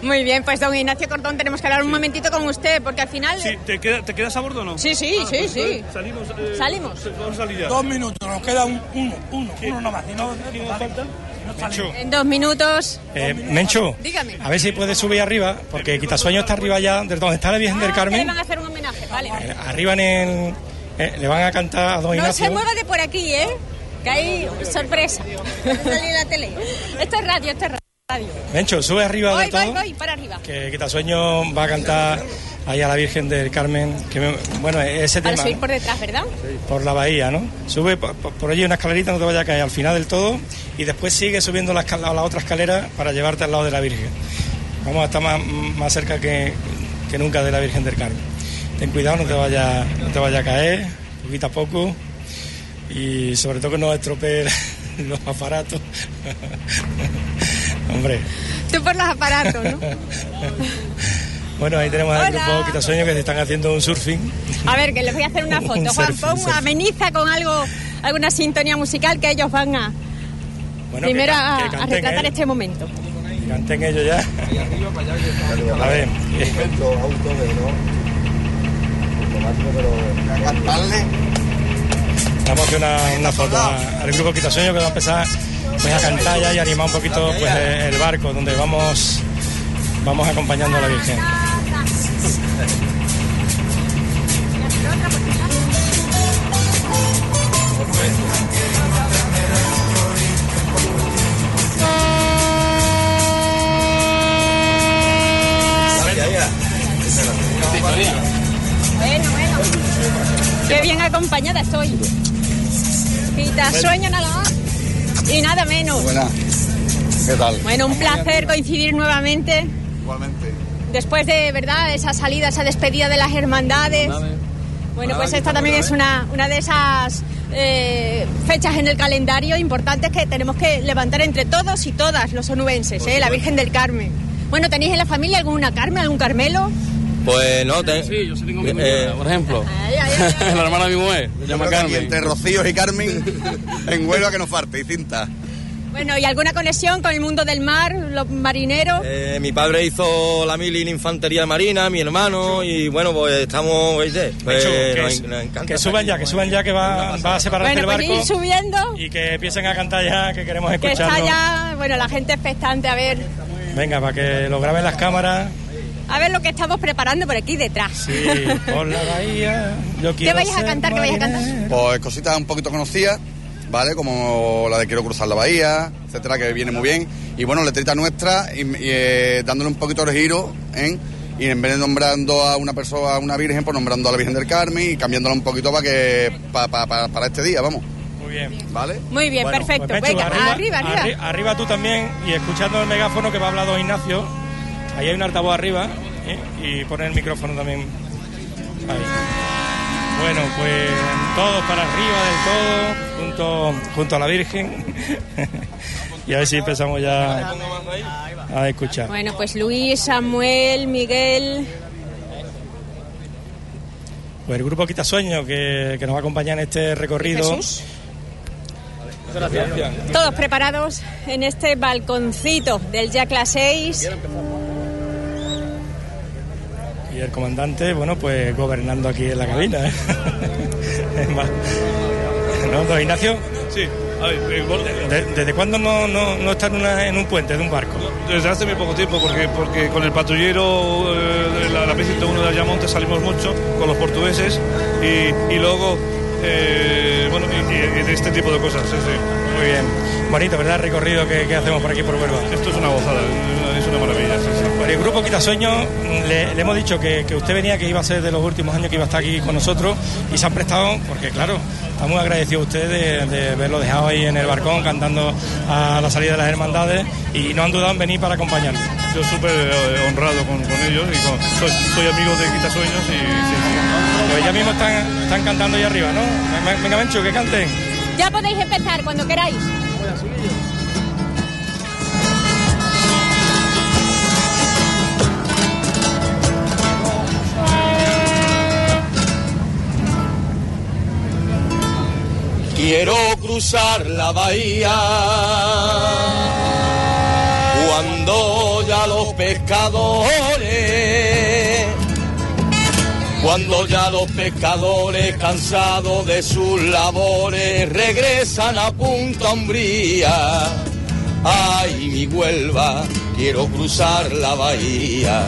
Muy bien, pues don Ignacio Cordón, tenemos que hablar un momentito con usted, porque al final... Sí, ¿te, ¿te quedas a bordo o no? Sí, sí, ah, sí, pues, sí. Salimos. Eh, Salimos. Vamos a salir ya. Dos minutos, nos queda un, uno, uno, uno nomás. no, nos falta? En dos minutos. Eh, Mencho, dígame. A ver si puede subir arriba, porque Quitasueño está arriba ya, desde donde está la Virgen del Carmen. Van a hacer un homenaje, vale. Eh, arriba en el. Eh, le van a cantar a don Ignacio. No se mueva de por aquí, ¿eh? Que hay sorpresa. la tele. Esto es radio, esto es radio. Mencho, sube arriba voy, de todo. Voy, voy, para arriba. Que Quitasueño va a cantar ahí a la Virgen del Carmen. Que bueno, ese Para tema. subir por detrás, ¿verdad? Por la bahía, ¿no? Sube por, por, allí una escalerita, no te vaya a caer al final del todo. Y después sigue subiendo la, la otra escalera para llevarte al lado de la Virgen. Vamos a estar más, más cerca que, que, nunca de la Virgen del Carmen. Ten cuidado, no te vaya, no te vaya a caer, poquito a poco. Y sobre todo que no estropee los aparatos. Hombre. Tú por los aparatos, ¿no? Bueno, ahí tenemos al grupo Quitasueño que se están haciendo un surfing. A ver, que les voy a hacer una foto. Juan, pon ameniza con algo, alguna sintonía musical que ellos van a. Bueno, primero que, a, que a, retratar él. este momento. Canten ellos ya. A ver. Vamos a hacer una, una foto al grupo Quitasueño que va a empezar pues, a cantar ya y animar un poquito pues, el barco donde vamos vamos acompañando a la Virgen. Qué bien acompañada estoy. Quita sueño nada más. Y nada menos. Buena. ¿Qué tal? Bueno, un placer coincidir nuevamente. Igualmente. Después de, ¿verdad?, esa salida, esa despedida de las hermandades. Bueno, pues esta también es una, una de esas eh, fechas en el calendario importantes que tenemos que levantar entre todos y todas los onubenses, ¿eh? la Virgen del Carmen. Bueno, ¿tenéis en la familia alguna Carmen, algún Carmelo? Pues no, te... Sí, yo sí tengo mi eh, por ejemplo. la hermana de mi mujer, se llama Carmen. Entre Rocío y Carmen, en Huelva que nos falte, y cinta. Bueno, ¿y alguna conexión con el mundo del mar, los marineros? Eh, mi padre hizo la mili en infantería marina, mi hermano, y bueno, pues estamos, ¿veis? Pues, que, nos, encanta que suban aquí. ya, que suban ya, que va, va a separarse Bueno, el pues barco. ir subiendo, Y que empiecen a cantar ya, que queremos que escucharlo. está ya, bueno, la gente expectante a ver, Venga, para que lo graben las cámaras. A ver lo que estamos preparando por aquí detrás. Sí, por la bahía. Yo ¿Qué quiero vais a cantar? ¿Qué vais a cantar? Pues cositas un poquito conocidas, ¿vale? Como la de Quiero cruzar la bahía, etcétera, que viene muy bien. Y bueno, letrita nuestra, y, y, eh, dándole un poquito de giro, ¿eh? Y en vez de nombrando a una persona, a una virgen, pues nombrando a la Virgen del Carmen y cambiándola un poquito para que pa- pa- pa- para este día, vamos. Muy bien. ¿Vale? Muy bien, Bueno, perfecto. pues, Venga, arriba, arriba. arri- arriba tú también y escuchando el megáfono que va a hablar don Ignacio. Ahí hay un altavoz arriba ¿eh? y pone el micrófono también. Ahí. Bueno, pues todos para arriba del todo, junto, junto a la Virgen. y a ver si empezamos ya a escuchar. Bueno, pues Luis, Samuel, Miguel. Pues el grupo Quitasueño que, que nos va a acompañar en este recorrido. Jesús. Todos preparados en este balconcito del Yacla 6. Y el comandante, bueno, pues gobernando aquí en la cabina. ¿eh? Es más- ¿No, don Ignacio? Sí, a ver, eh, bueno, ¿De- ¿Desde cuándo no, no, no está en, una- en un puente de un barco? Desde hace muy poco tiempo, porque, porque con el patrullero eh, de la, la P101 de Ayamonte salimos mucho con los portugueses y, y luego, eh, bueno, y, y- este tipo de cosas. sí, sí. Muy bien. Bonito, ¿verdad? El recorrido que, que hacemos por aquí por Huelva. Esto es una gozada, es una maravilla. sí, el grupo Quitasueño le, le hemos dicho que, que usted venía, que iba a ser de los últimos años que iba a estar aquí con nosotros y se han prestado, porque claro, estamos muy agradecidos a usted de, de verlo dejado ahí en el barcón cantando a la salida de las hermandades y no han dudado en venir para acompañarnos. Yo súper eh, honrado con, con ellos y con- soy, soy amigo de Quitasueños y sí, sí. Pues ya mismo están, están cantando ahí arriba, ¿no? Venga, Menchu, que canten. Ya podéis empezar cuando queráis. Quiero cruzar la bahía cuando ya los pescadores, cuando ya los pescadores cansados de sus labores regresan a Punta Umbría. Ay, mi Huelva, quiero cruzar la bahía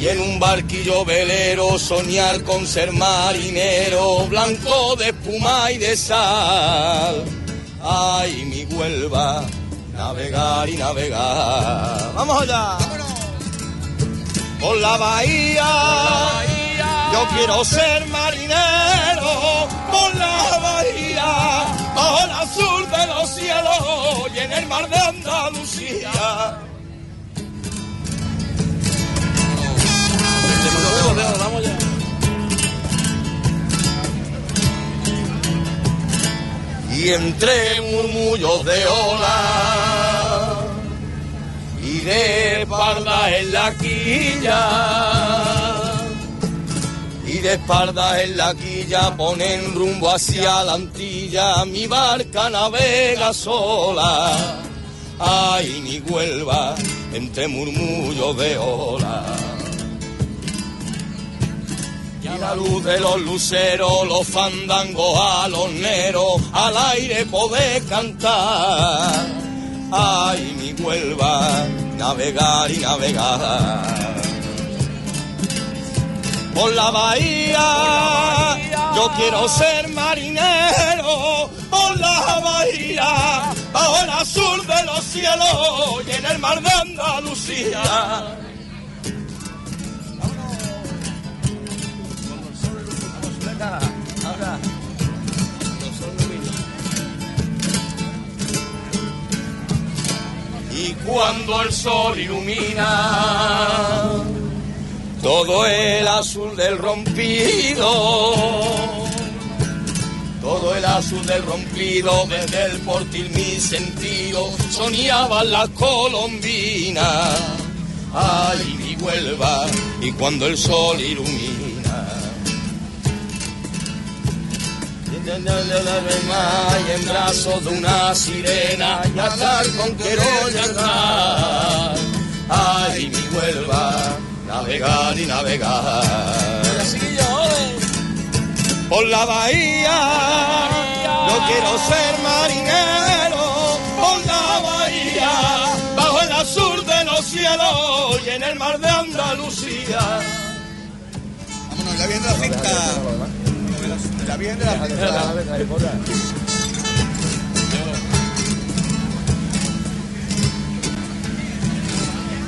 y en un barquillo velero soñar con ser marinero, blanco de espuma y de sal. Ay, mi Huelva, navegar y navegar. ¡Vamos allá! Por la bahía, yo quiero ser marinero, por la bahía, bajo el azul de los cielos y en el mar de Andalucía. Y entre murmullos de ola y de espalda en la quilla. Y de espalda en la quilla ponen rumbo hacia la antilla. Mi barca navega sola. Ay mi Huelva entre murmullos de ola y la luz de los luceros, los fandangos a los neros, al aire poder cantar. ay mi Huelva, navegar y navegar. Por la bahía, yo quiero ser marinero, por la bahía, bajo el azul de los cielos y en el mar de Andalucía. Y cuando el sol ilumina todo el azul del rompido, todo el azul del rompido, desde el portil mi sentido, soñaban las colombinas, ay mi Huelva, y cuando el sol ilumina. Y en brazos de una sirena y atar con querolla. Ay, mi Huelva, navegar y navegar. Por la bahía, yo quiero ser marinero. Por la bahía, bajo el azul de los cielos y en el mar de Andalucía. Vámonos, ya viendo la finca. La finca.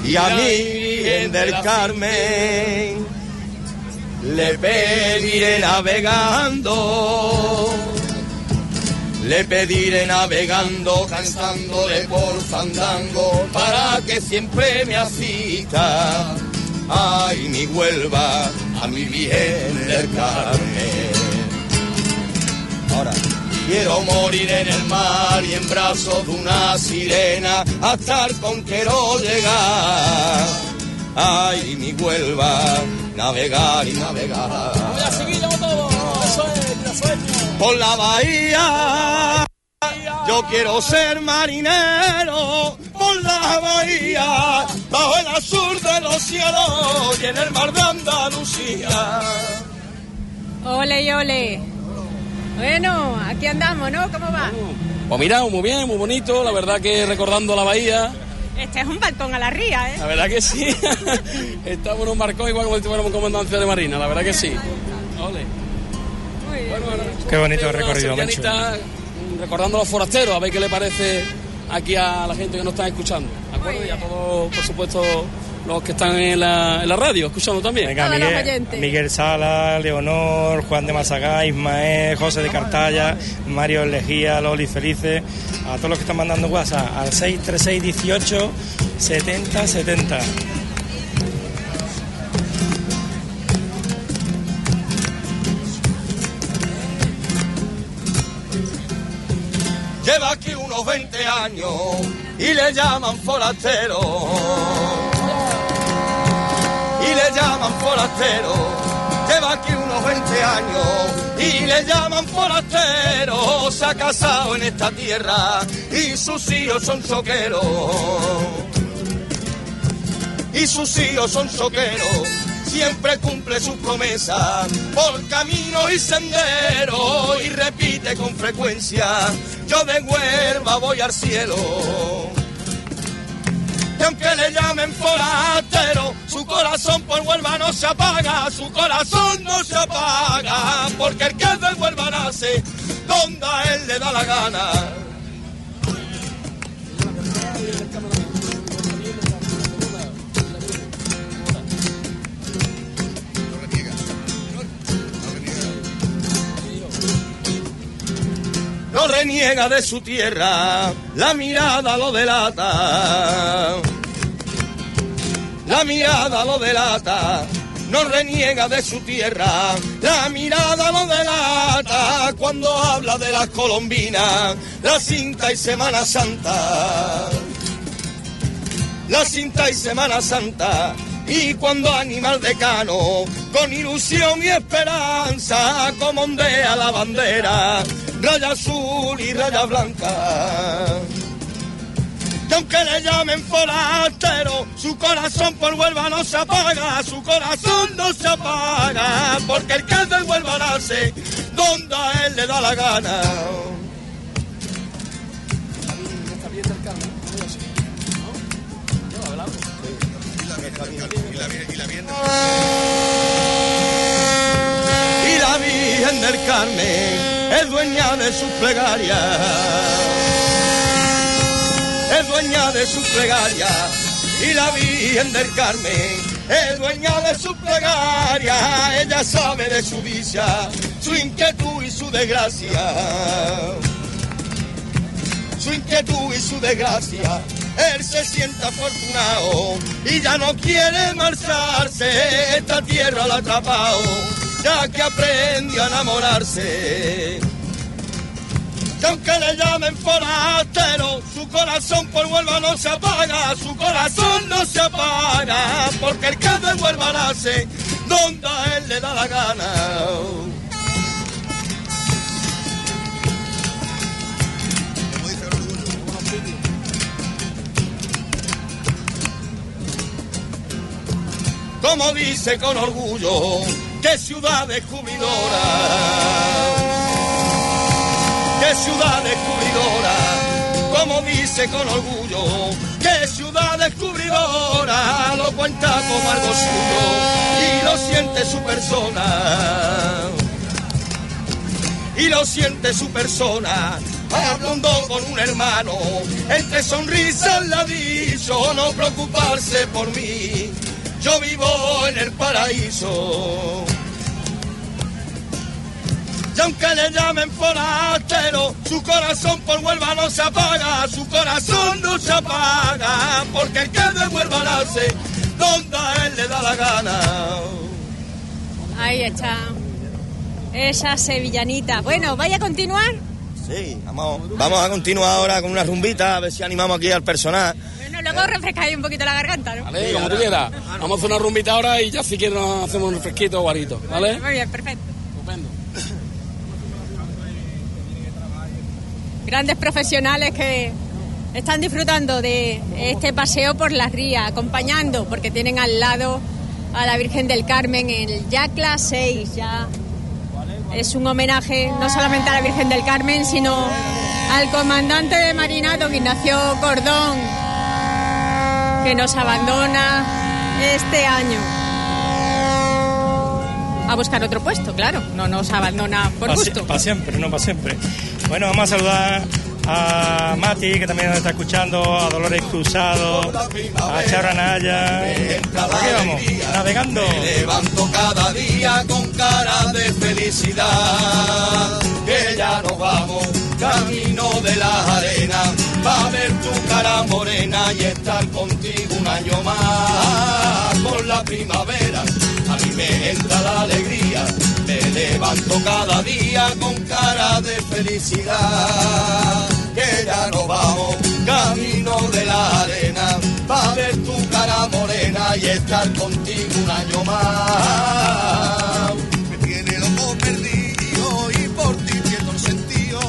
Y a mí, Virgen del Carmen, le pediré navegando, le pediré navegando, cansándole por fandango, para que siempre me asista. Ay, mi Huelva, a mi Virgen del Carmen. Quiero morir en el mar y en brazos de una sirena, a estar con quiero llegar. Ay, mi Huelva, navegar y navegar. Por la bahía, yo quiero ser marinero. Por la bahía, bajo el azul de los cielos y en el mar de Andalucía. Ole y ole. Bueno, aquí andamos, ¿no? ¿Cómo va? Pues mira, muy bien, muy bonito, la verdad que recordando la bahía. Este es un balcón a la ría, ¿eh? La verdad que sí. Estamos en un balcón igual como si tuviéramos comandancia de marina, la verdad que sí. Ole. Muy bien. Qué bonito Quiero recorrido, sevillанita, Recordando a los forasteros, a ver qué le parece aquí a la gente que nos está escuchando. ¿De acuerdo? Y a todos, por supuesto, los que están en la, en la radio, escuchando también. Venga, Miguel, Miguel Sala, Leonor, Juan de Masagá, Ismael, José de Cartaya, Mario Lejía, Loli Felices, a todos los que están mandando WhatsApp al 636 18 70 70. Lleva aquí unos 20 años y le llaman forastero. Llaman forastero. Lleva aquí unos 20 años y le llaman forastero. Se ha casado en esta tierra y sus hijos son soqueros. Y sus hijos son soqueros. Siempre cumple sus promesas por caminos y senderos y repite con frecuencia, yo de Huelva voy al cielo. Y aunque le llamen forastero, su corazón por Huelva no se apaga, su corazón no se apaga, porque el que es de Huelva nace, donde a él le da la gana. no reniega de su tierra, la mirada lo delata. La mirada lo delata, no reniega de su tierra, la mirada lo delata cuando habla de las colombinas, la cinta y Semana Santa. La cinta y Semana Santa. Y cuando anima al decano, con ilusión y esperanza, como ondea la bandera, raya azul y raya blanca. Aunque le llamen forastero, su corazón por Huelva no se apaga, su corazón no se apaga, porque el caldo en Huelva nace donde a él le da la gana. Y la Virgen del Carmen es dueña de sus plegarias. Es dueña de sus plegarias. Y la Virgen del Carmen es dueña de sus plegarias. Ella sabe de su dicha, su inquietud y su desgracia. Su inquietud y su desgracia él se siente afortunado y ya no quiere marcharse, esta tierra la ha atrapado, ya que aprendió a enamorarse. Y aunque le llamen forastero, su corazón por Huelva no se apaga, su corazón no se apaga, porque el que de Huelva nace donde a él le da la gana. como dice con orgullo, qué ciudad descubridora, qué ciudad descubridora, como dice con orgullo, qué ciudad descubridora, lo cuenta como algo suyo y lo siente su persona. Y lo siente su persona, hablando con un hermano, entre sonrisas la dicho, no preocuparse por mí, yo vivo en el paraíso. Y aunque le llamen forastero, su corazón por Huelva no se apaga, su corazón no se apaga, porque el que de Huelva nace, donde a él le da la gana. Ahí está. Esa sevillanita. Bueno, ¿vaya a continuar? Sí, vamos, vamos a continuar ahora con una rumbita, a ver si animamos aquí al personal. Bueno, luego refrescáis un poquito la garganta, ¿no? Vale, como tú quieras. Vamos a hacer una rumbita ahora y ya si quieres nos hacemos un refresquito o guarito, ¿vale? Muy bien, perfecto. Estupendo. Grandes profesionales que están disfrutando de este paseo por la ría, acompañando, porque tienen al lado a la Virgen del Carmen en el Yacla 6. Ya es un homenaje no solamente a la Virgen del Carmen, sino al comandante de Marina, don Ignacio Cordón, que nos abandona este año. A buscar otro puesto, claro, no nos abandona por Para gusto. siempre, no para siempre. Bueno, vamos a saludar a Mati, que también nos está escuchando, a Dolores Cruzado, a Chara Naya. Aquí vamos, navegando. Me levanto cada día con cara de felicidad. Que ya nos vamos, camino de las arenas. Va a ver tu cara morena y estar contigo un año más. Con la primavera, a mí me entra la alegría. Me levanto cada día con cara de felicidad. Que ya nos vamos, camino de la arena. Va a ver tu cara morena y estar contigo un año más. Me tiene loco perdido y por ti pierdo el sentido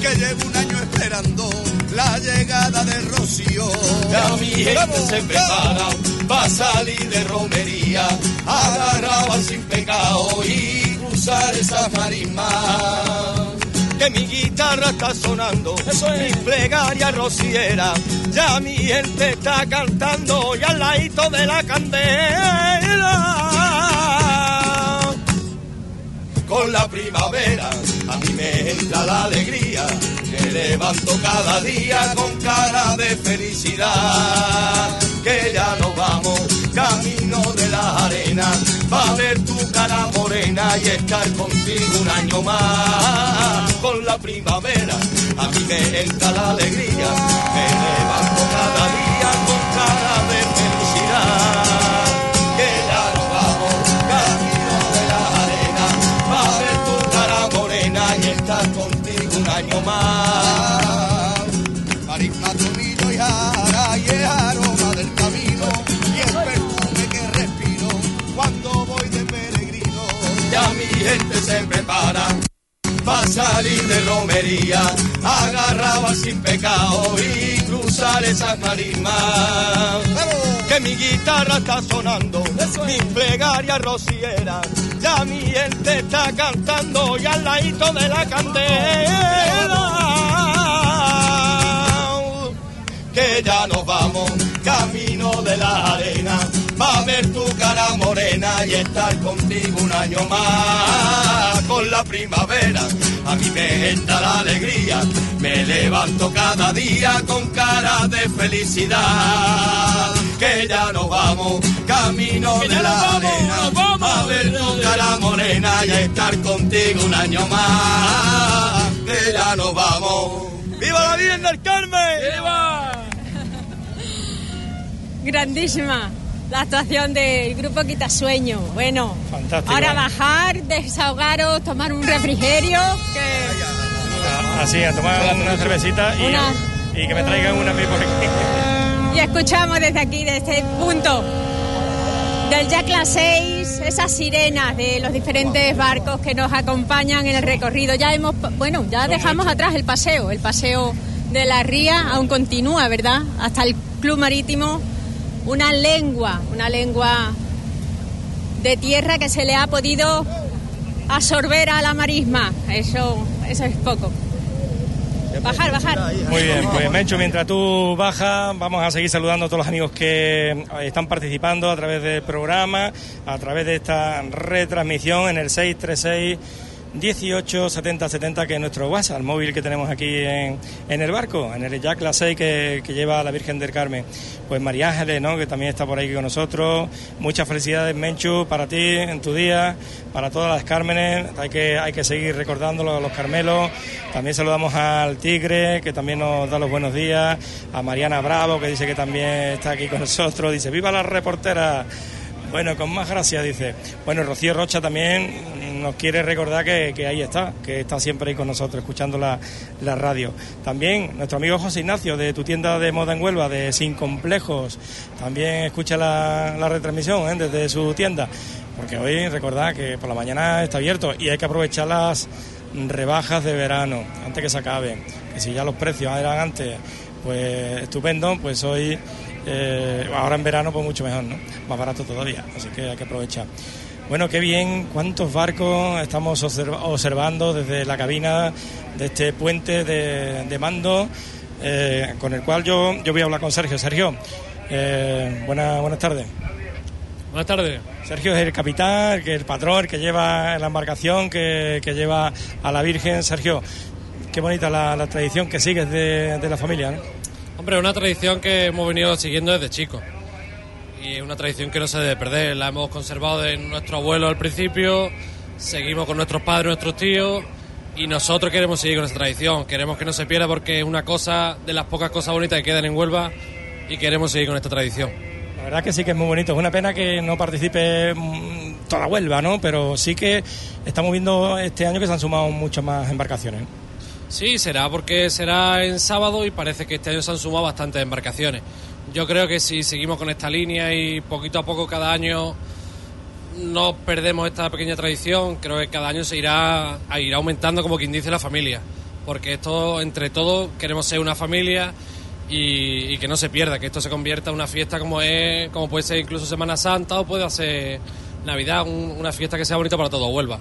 que llevo un año esperando la llegada de Rocío. Ya mi gente se prepara va a salir de romería, agarraba sin pecado y cruzar esas marismas. Que mi guitarra está sonando, mi plegaria rociera, ya mi gente está cantando y al ladito de la candela. Con la primavera a mí me entra la alegría, me levanto cada día con cara de felicidad. Que ya nos vamos, camino de la arena, va a ver tu cara morena y estar contigo un año más. Con la primavera a mí me entra la alegría, me levanto cada día con cara gente se prepara. Para salir de romería, agarraba sin pecado y cruzar esas marismas. Que mi guitarra está sonando, mi plegaria rociera, ya mi gente está cantando y al ladito de la candela. Que ya nos vamos, camino de la arena, va a ver tu cara morena y estar contigo un año más. Con la primavera a mí me entra la alegría, me levanto cada día con cara de felicidad. Que ya nos vamos, camino de la arena, a ver tu cara morena y estar contigo un año más. Que ya nos vamos. ¡Viva la Virgen del Carmen! ¡Viva! Grandísima la actuación del grupo Quitasueño. Bueno, Fantástico, ahora ¿eh? bajar, desahogaros, tomar un refrigerio. Así, a tomar una cervecita y, Una. y que me traigan una por aquí. Y escuchamos desde aquí, desde este punto del Yacla 6, esas sirenas de los diferentes barcos que nos acompañan en el recorrido. Ya hemos, bueno, ya dejamos atrás el paseo, el paseo de la ría aún continúa, ¿verdad? Hasta el Club Marítimo, una lengua, una lengua de tierra que se le ha podido absorber a la marisma. Eso, eso es poco. Bajar, bajar. Muy bien, pues Mencho, mientras tú bajas, vamos a seguir saludando a todos los amigos que eh, están participando a través del programa, a través de esta retransmisión en el 636 18 70 70, que es nuestro WhatsApp, el móvil que tenemos aquí en, en el barco, en el Jack La 6 que, que lleva a la Virgen del Carmen. Pues María Ángeles, ¿no? que también está por ahí con nosotros. Muchas felicidades, Menchu, para ti en tu día, para todas las Cármenes. Hay que, hay que seguir recordándolo a los Carmelos. También saludamos al Tigre, que también nos da los buenos días. A Mariana Bravo, que dice que también está aquí con nosotros. Dice, ¡Viva la reportera! Bueno, con más gracia, dice. Bueno, Rocío Rocha también nos quiere recordar que, ahí está, que está siempre ahí con nosotros, escuchando la, la radio. También nuestro amigo José Ignacio, de tu tienda de moda en Huelva, de Sin Complejos, también escucha la, la retransmisión ¿eh? desde su tienda. Porque hoy, recordad que por la mañana está abierto y hay que aprovechar las rebajas de verano, antes que se acaben. Que si ya los precios eran antes, pues estupendo, pues hoy eh, ahora en verano pues mucho mejor, ¿no? Más barato todavía, así que hay que aprovechar. Bueno, qué bien, cuántos barcos estamos observa- observando desde la cabina de este puente de, de mando, eh, con el cual yo, yo voy a hablar con Sergio. Sergio, eh, buena- buenas tardes. Buenas tardes. Sergio es el capitán, el que el patrón, el que lleva la embarcación, que, que lleva a la Virgen. Sergio, qué bonita la, la tradición que sigues de, de la familia, ¿no? Hombre, una tradición que hemos venido siguiendo desde chicos. Y es una tradición que no se debe perder. La hemos conservado de nuestro abuelo al principio, seguimos con nuestros padres, nuestros tíos, y nosotros queremos seguir con esa tradición. Queremos que no se pierda porque es una cosa de las pocas cosas bonitas que quedan en Huelva y queremos seguir con esta tradición. La verdad que sí que es muy bonito. Es una pena que no participe mm, toda Huelva, ¿no? Pero sí que estamos viendo este año que se han sumado muchas más embarcaciones. Sí, será porque será en sábado y parece que este año se han sumado bastantes embarcaciones. Yo creo que si seguimos con esta línea y poquito a poco cada año no perdemos esta pequeña tradición, creo que cada año se irá, irá aumentando como quien dice la familia. Porque esto, entre todos, queremos ser una familia y, que no se pierda, que esto se convierta en una fiesta como es, como puede ser incluso Semana Santa o puede ser Navidad, un- una fiesta que sea bonita para todo Huelva.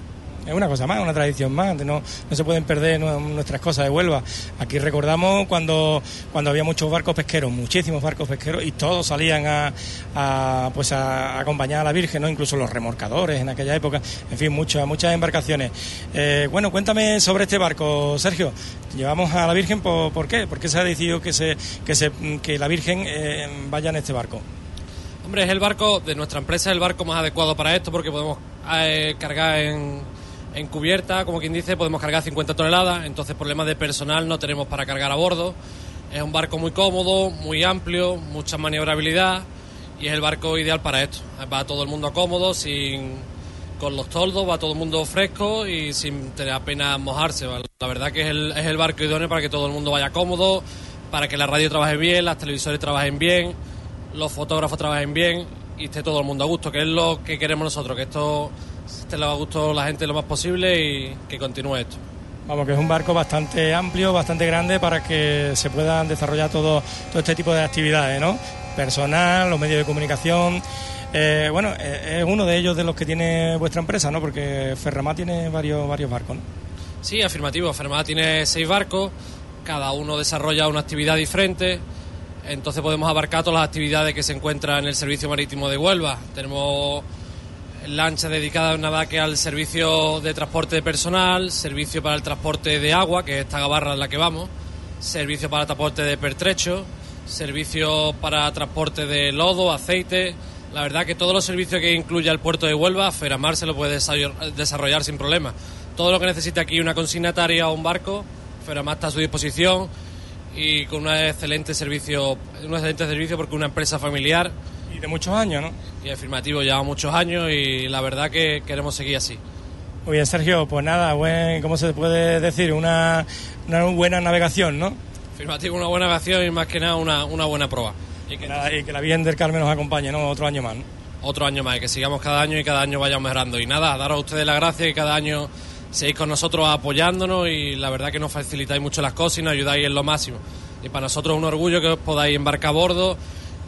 Es una cosa más, una tradición más, no, no se pueden perder nu- nuestras cosas de Huelva. Aquí recordamos cuando, cuando había muchos barcos pesqueros, muchísimos barcos pesqueros, y todos salían a, a, pues a acompañar a la Virgen, ¿no? incluso los remorcadores en aquella época, en fin, muchas, muchas embarcaciones. Eh, bueno, cuéntame sobre este barco, Sergio. Llevamos a la Virgen, ¿por, por qué? ¿Por qué se ha decidido que, se, que, se, que la Virgen eh, vaya en este barco? Hombre, es el barco de nuestra empresa, es el barco más adecuado para esto porque podemos eh, cargar en, en cubierta, como quien dice, podemos cargar 50 toneladas, entonces problemas de personal no tenemos para cargar a bordo. Es un barco muy cómodo, muy amplio, mucha maniobrabilidad y es el barco ideal para esto. Va todo el mundo cómodo, sin, con los toldos, va todo el mundo fresco y sin tener apenas mojarse. La verdad que es el, es el barco idóneo para que todo el mundo vaya cómodo, para que la radio trabaje bien, las televisores trabajen bien, los fotógrafos trabajen bien y esté todo el mundo a gusto, que es lo que queremos nosotros, que esto esté a gusto la gente lo más posible y que continúe esto. Vamos, que es un barco bastante amplio, bastante grande para que se puedan desarrollar todo, todo este tipo de actividades, ¿no? Personal, los medios de comunicación. Eh, bueno, eh, es uno de ellos de los que tiene vuestra empresa, ¿no? Porque Ferramá tiene varios, varios barcos, ¿no? Sí, afirmativo. Fermada tiene seis barcos, cada uno desarrolla una actividad diferente. entonces podemos abarcar todas las actividades que se encuentran en el servicio marítimo de Huelva. Tenemos lanchas dedicadas nada que al servicio de transporte de personal, servicio para el transporte de agua, que es esta gabarra en la que vamos, servicio para transporte de pertrecho, servicio para transporte de lodo, aceite. La verdad que todos los servicios que incluya el puerto de Huelva, Feramar se lo puede desarrollar sin problema. Todo lo que necesite aquí una consignataria o un barco, Feramar está a su disposición y con un excelente servicio, un excelente servicio porque una empresa familiar y de muchos años, ¿no? Y afirmativo, lleva muchos años y la verdad que queremos seguir así. Muy bien, Sergio, pues nada, buen, ¿cómo se puede decir? Una, una buena navegación, ¿no? Afirmativo, una buena navegación y más que nada una, una buena prueba. Y que, nada, y que la Virgen del Carmen nos acompañe, ¿no? Otro año más, ¿no? Otro año más, y que sigamos cada año y cada año vayamos mejorando. Y nada, daros a ustedes la gracia y cada año seguís con nosotros apoyándonos y la verdad que nos facilitáis mucho las cosas y nos ayudáis en lo máximo. Y para nosotros es un orgullo que os podáis embarcar a bordo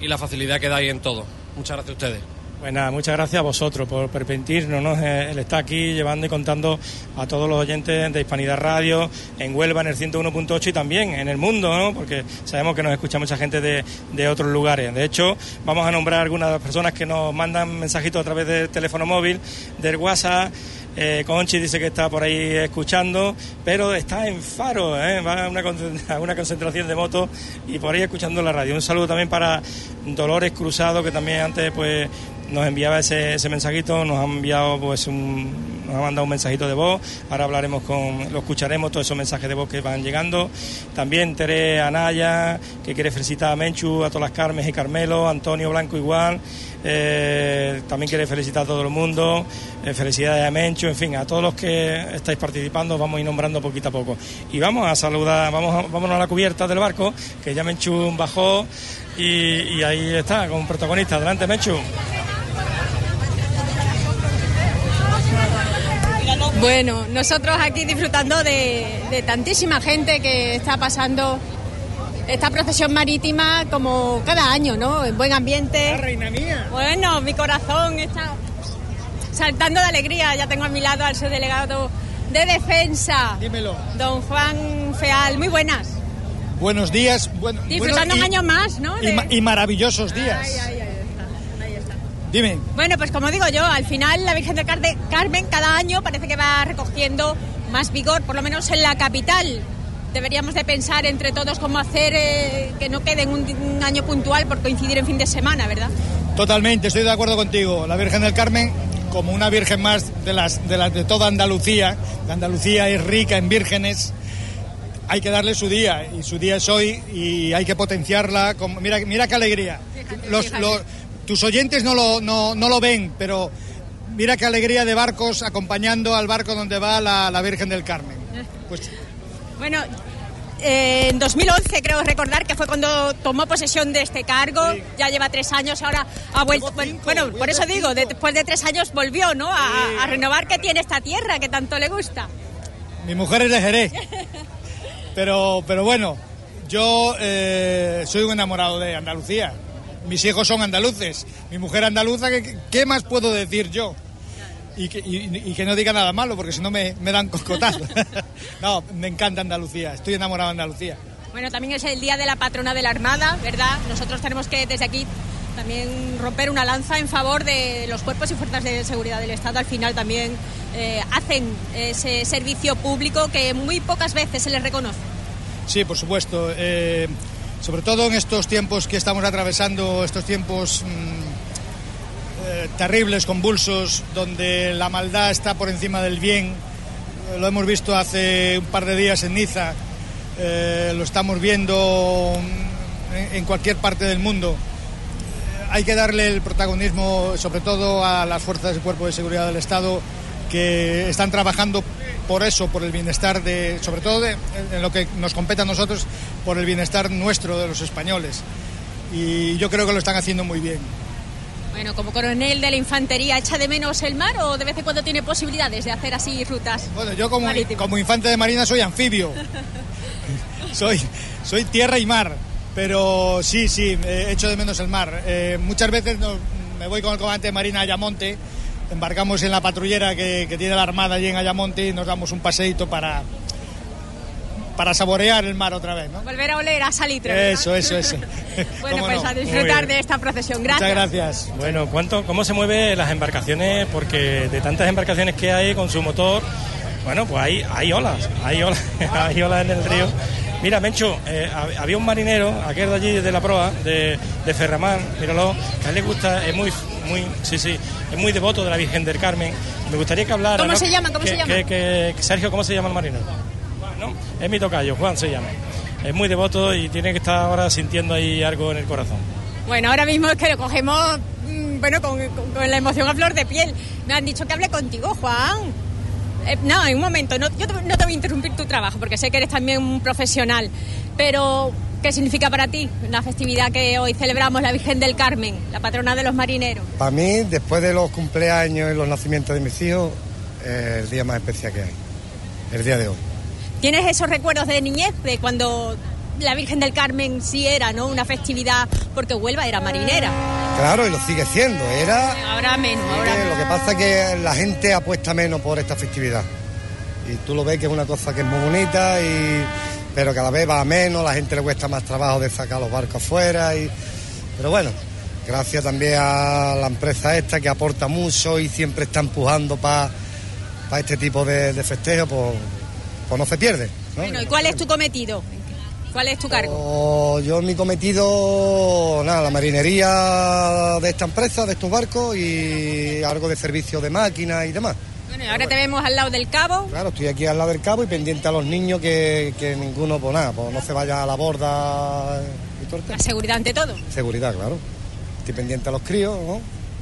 y la facilidad que dais en todo. Muchas gracias a ustedes. Bueno, muchas gracias a vosotros por permitirnos el estar aquí llevando y contando a todos los oyentes de Hispanidad Radio, en Huelva en el 101.8 y también en el mundo, ¿no? porque sabemos que nos escucha mucha gente de, de, otros lugares. De hecho, vamos a nombrar algunas personas que nos mandan mensajitos a través del teléfono móvil, del WhatsApp. Eh, Conchi dice que está por ahí escuchando, pero está en Faro, ¿eh? va a una, una concentración de motos y por ahí escuchando la radio. Un saludo también para Dolores Cruzado, que también antes pues nos enviaba ese, mensajito, nos ha enviado pues un, nos ha mandado un mensajito de voz, ahora hablaremos con, lo escucharemos todos esos mensajes de voz que van llegando. También Tere Anaya, que quiere felicitar a Menchu, a todas las Carmes y Carmelo, Antonio Blanco igual, eh, también quiere felicitar a todo el mundo, eh, felicidades a Menchu, en fin, a todos los que estáis participando, vamos a ir nombrando poquito a poco. Y vamos a saludar, vamos a, vámonos a la cubierta del barco, que ya Menchu bajó y, y ahí está, como protagonista. Adelante, Menchu. Bueno, nosotros aquí disfrutando de, tantísima gente que está pasando esta procesión marítima como cada año, ¿no? En buen ambiente. reina mía. Bueno, mi corazón está saltando de alegría. Ya tengo a mi lado al subdelegado de defensa. Dímelo. Don Juan Feal. Muy buenas. Buenos días. Bueno, Disfrutando un año más, ¿no? Y, maravillosos días. Dime. Bueno, pues como digo yo, al final la Virgen del Carmen cada año parece que va recogiendo más vigor, por lo menos en la capital. Deberíamos de pensar entre todos cómo hacer eh, que no quede en un, año puntual por coincidir en fin de semana, ¿verdad? Totalmente, estoy de acuerdo contigo. La Virgen del Carmen, como una virgen más de las de, las de toda Andalucía, Andalucía es rica en vírgenes, hay que darle su día y su día es hoy y hay que potenciarla. mira, mira qué alegría. los, tus oyentes no lo, no, no lo ven, pero mira qué alegría de barcos acompañando al barco donde va la, Virgen del Carmen. Pues... Bueno, eh, en 2011 creo recordar que fue cuando tomó posesión de este cargo, ya lleva tres años, ahora ha vuelto, bueno, por eso digo, después de tres años volvió, ¿no? A, renovar que tiene esta tierra que tanto le gusta. Mi mujer es de Jerez, pero, pero bueno, yo eh, soy un enamorado de Andalucía mis hijos son andaluces, mi mujer andaluza, ¿qué, más puedo decir yo? Y que, no diga nada malo, porque si no me, dan coscotazo. no, me encanta Andalucía, estoy enamorado de Andalucía. Bueno, también es el día de la patrona de la Armada, ¿verdad? Nosotros tenemos que desde aquí también romper una lanza en favor de los cuerpos y fuerzas de seguridad del Estado. Al final también eh, hacen ese servicio público que muy pocas veces se les reconoce. Sí, por supuesto. Eh, sobre todo en estos tiempos que estamos atravesando, estos tiempos mm, eh, terribles, convulsos, donde la maldad está por encima del bien. Lo hemos visto hace un par de días en Niza, eh, lo estamos viendo mm, en, cualquier parte del mundo. Eh, hay que darle el protagonismo, sobre todo a las fuerzas del Cuerpo de Seguridad del Estado, que están trabajando por eso, por el bienestar de, sobre todo en lo que nos compete a nosotros, por el bienestar nuestro de los españoles. Y yo creo que lo están haciendo muy bien. Bueno, como coronel de la infantería, ¿echa de menos el mar o de vez en cuando tiene posibilidades de hacer así rutas? Bueno, yo como, como infante de marina soy anfibio. soy, soy tierra y mar. Pero sí, sí, echo de menos el mar. Eh, muchas veces me voy con el comandante de marina a Ayamonte embarcamos en la patrullera que, tiene la Armada allí en Ayamonte y nos damos un paseíto para, para saborear el mar otra vez, ¿no? Volver a oler a salitre. ¿verdad? Eso, eso, eso. bueno, ¿Cómo pues no? a disfrutar de esta procesión. Gracias. Muchas gracias. Bueno, ¿cuánto, ¿cómo se mueven las embarcaciones? Porque de tantas embarcaciones que hay con su motor, bueno, pues hay, hay olas, hay olas, hay olas en el río. Mira, Mencho, eh, hab- había un marinero, aquel de allí de la proa, de, de Ferramán, míralo, que a él le gusta, es muy, muy, sí, sí, es muy devoto de la Virgen del Carmen. Me gustaría que hablara. ¿Cómo ¿no? se llama? ¿Cómo Que- se llama? que- Sergio, ¿cómo se llama el marinero? ¿no? Es mi tocayo, Juan se llama. Es muy devoto y tiene que estar ahora sintiendo ahí algo en el corazón. Bueno, ahora mismo es que lo cogemos, mm, bueno, con, con- con la emoción a flor de piel. Me han dicho que hable contigo, Juan. Eh, no, en un momento, no, yo no te voy a interrumpir tu trabajo porque sé que eres también un profesional, pero ¿qué significa para ti la festividad que hoy celebramos, la Virgen del Carmen, la patrona de los marineros? Para mí, después de los cumpleaños y los nacimientos de mis hijos, es el día más especial que hay. El día de hoy. ¿Tienes esos recuerdos de niñez de cuando la Virgen del Carmen sí era, ¿no? Una festividad, porque Huelva era marinera. Claro, y lo sigue siendo. Era Ahora menos, ahora Lo que pasa es que la gente apuesta menos por esta festividad. Y tú lo ves que es una cosa que es muy bonita, y, pero cada vez va a menos, la gente le cuesta más trabajo de sacar los barcos afuera. Y, pero bueno, gracias también a la empresa esta que aporta mucho y siempre está empujando para este tipo de, de festejos, pues, pues no se pierde. ¿no? Bueno, ¿y cuál es tu cometido? ¿Cuál es tu cargo? O yo mi cometido, nada, la marinería de esta empresa, de estos barcos y algo de servicio de máquinas y demás. Bueno, y ahora te vemos al lado del cabo. Claro, estoy aquí al lado del cabo y pendiente a los niños que, que ninguno, pues nada, pues no se vaya a la borda y todo. La seguridad ante todo. Seguridad, claro. Estoy pendiente a los críos, ¿no?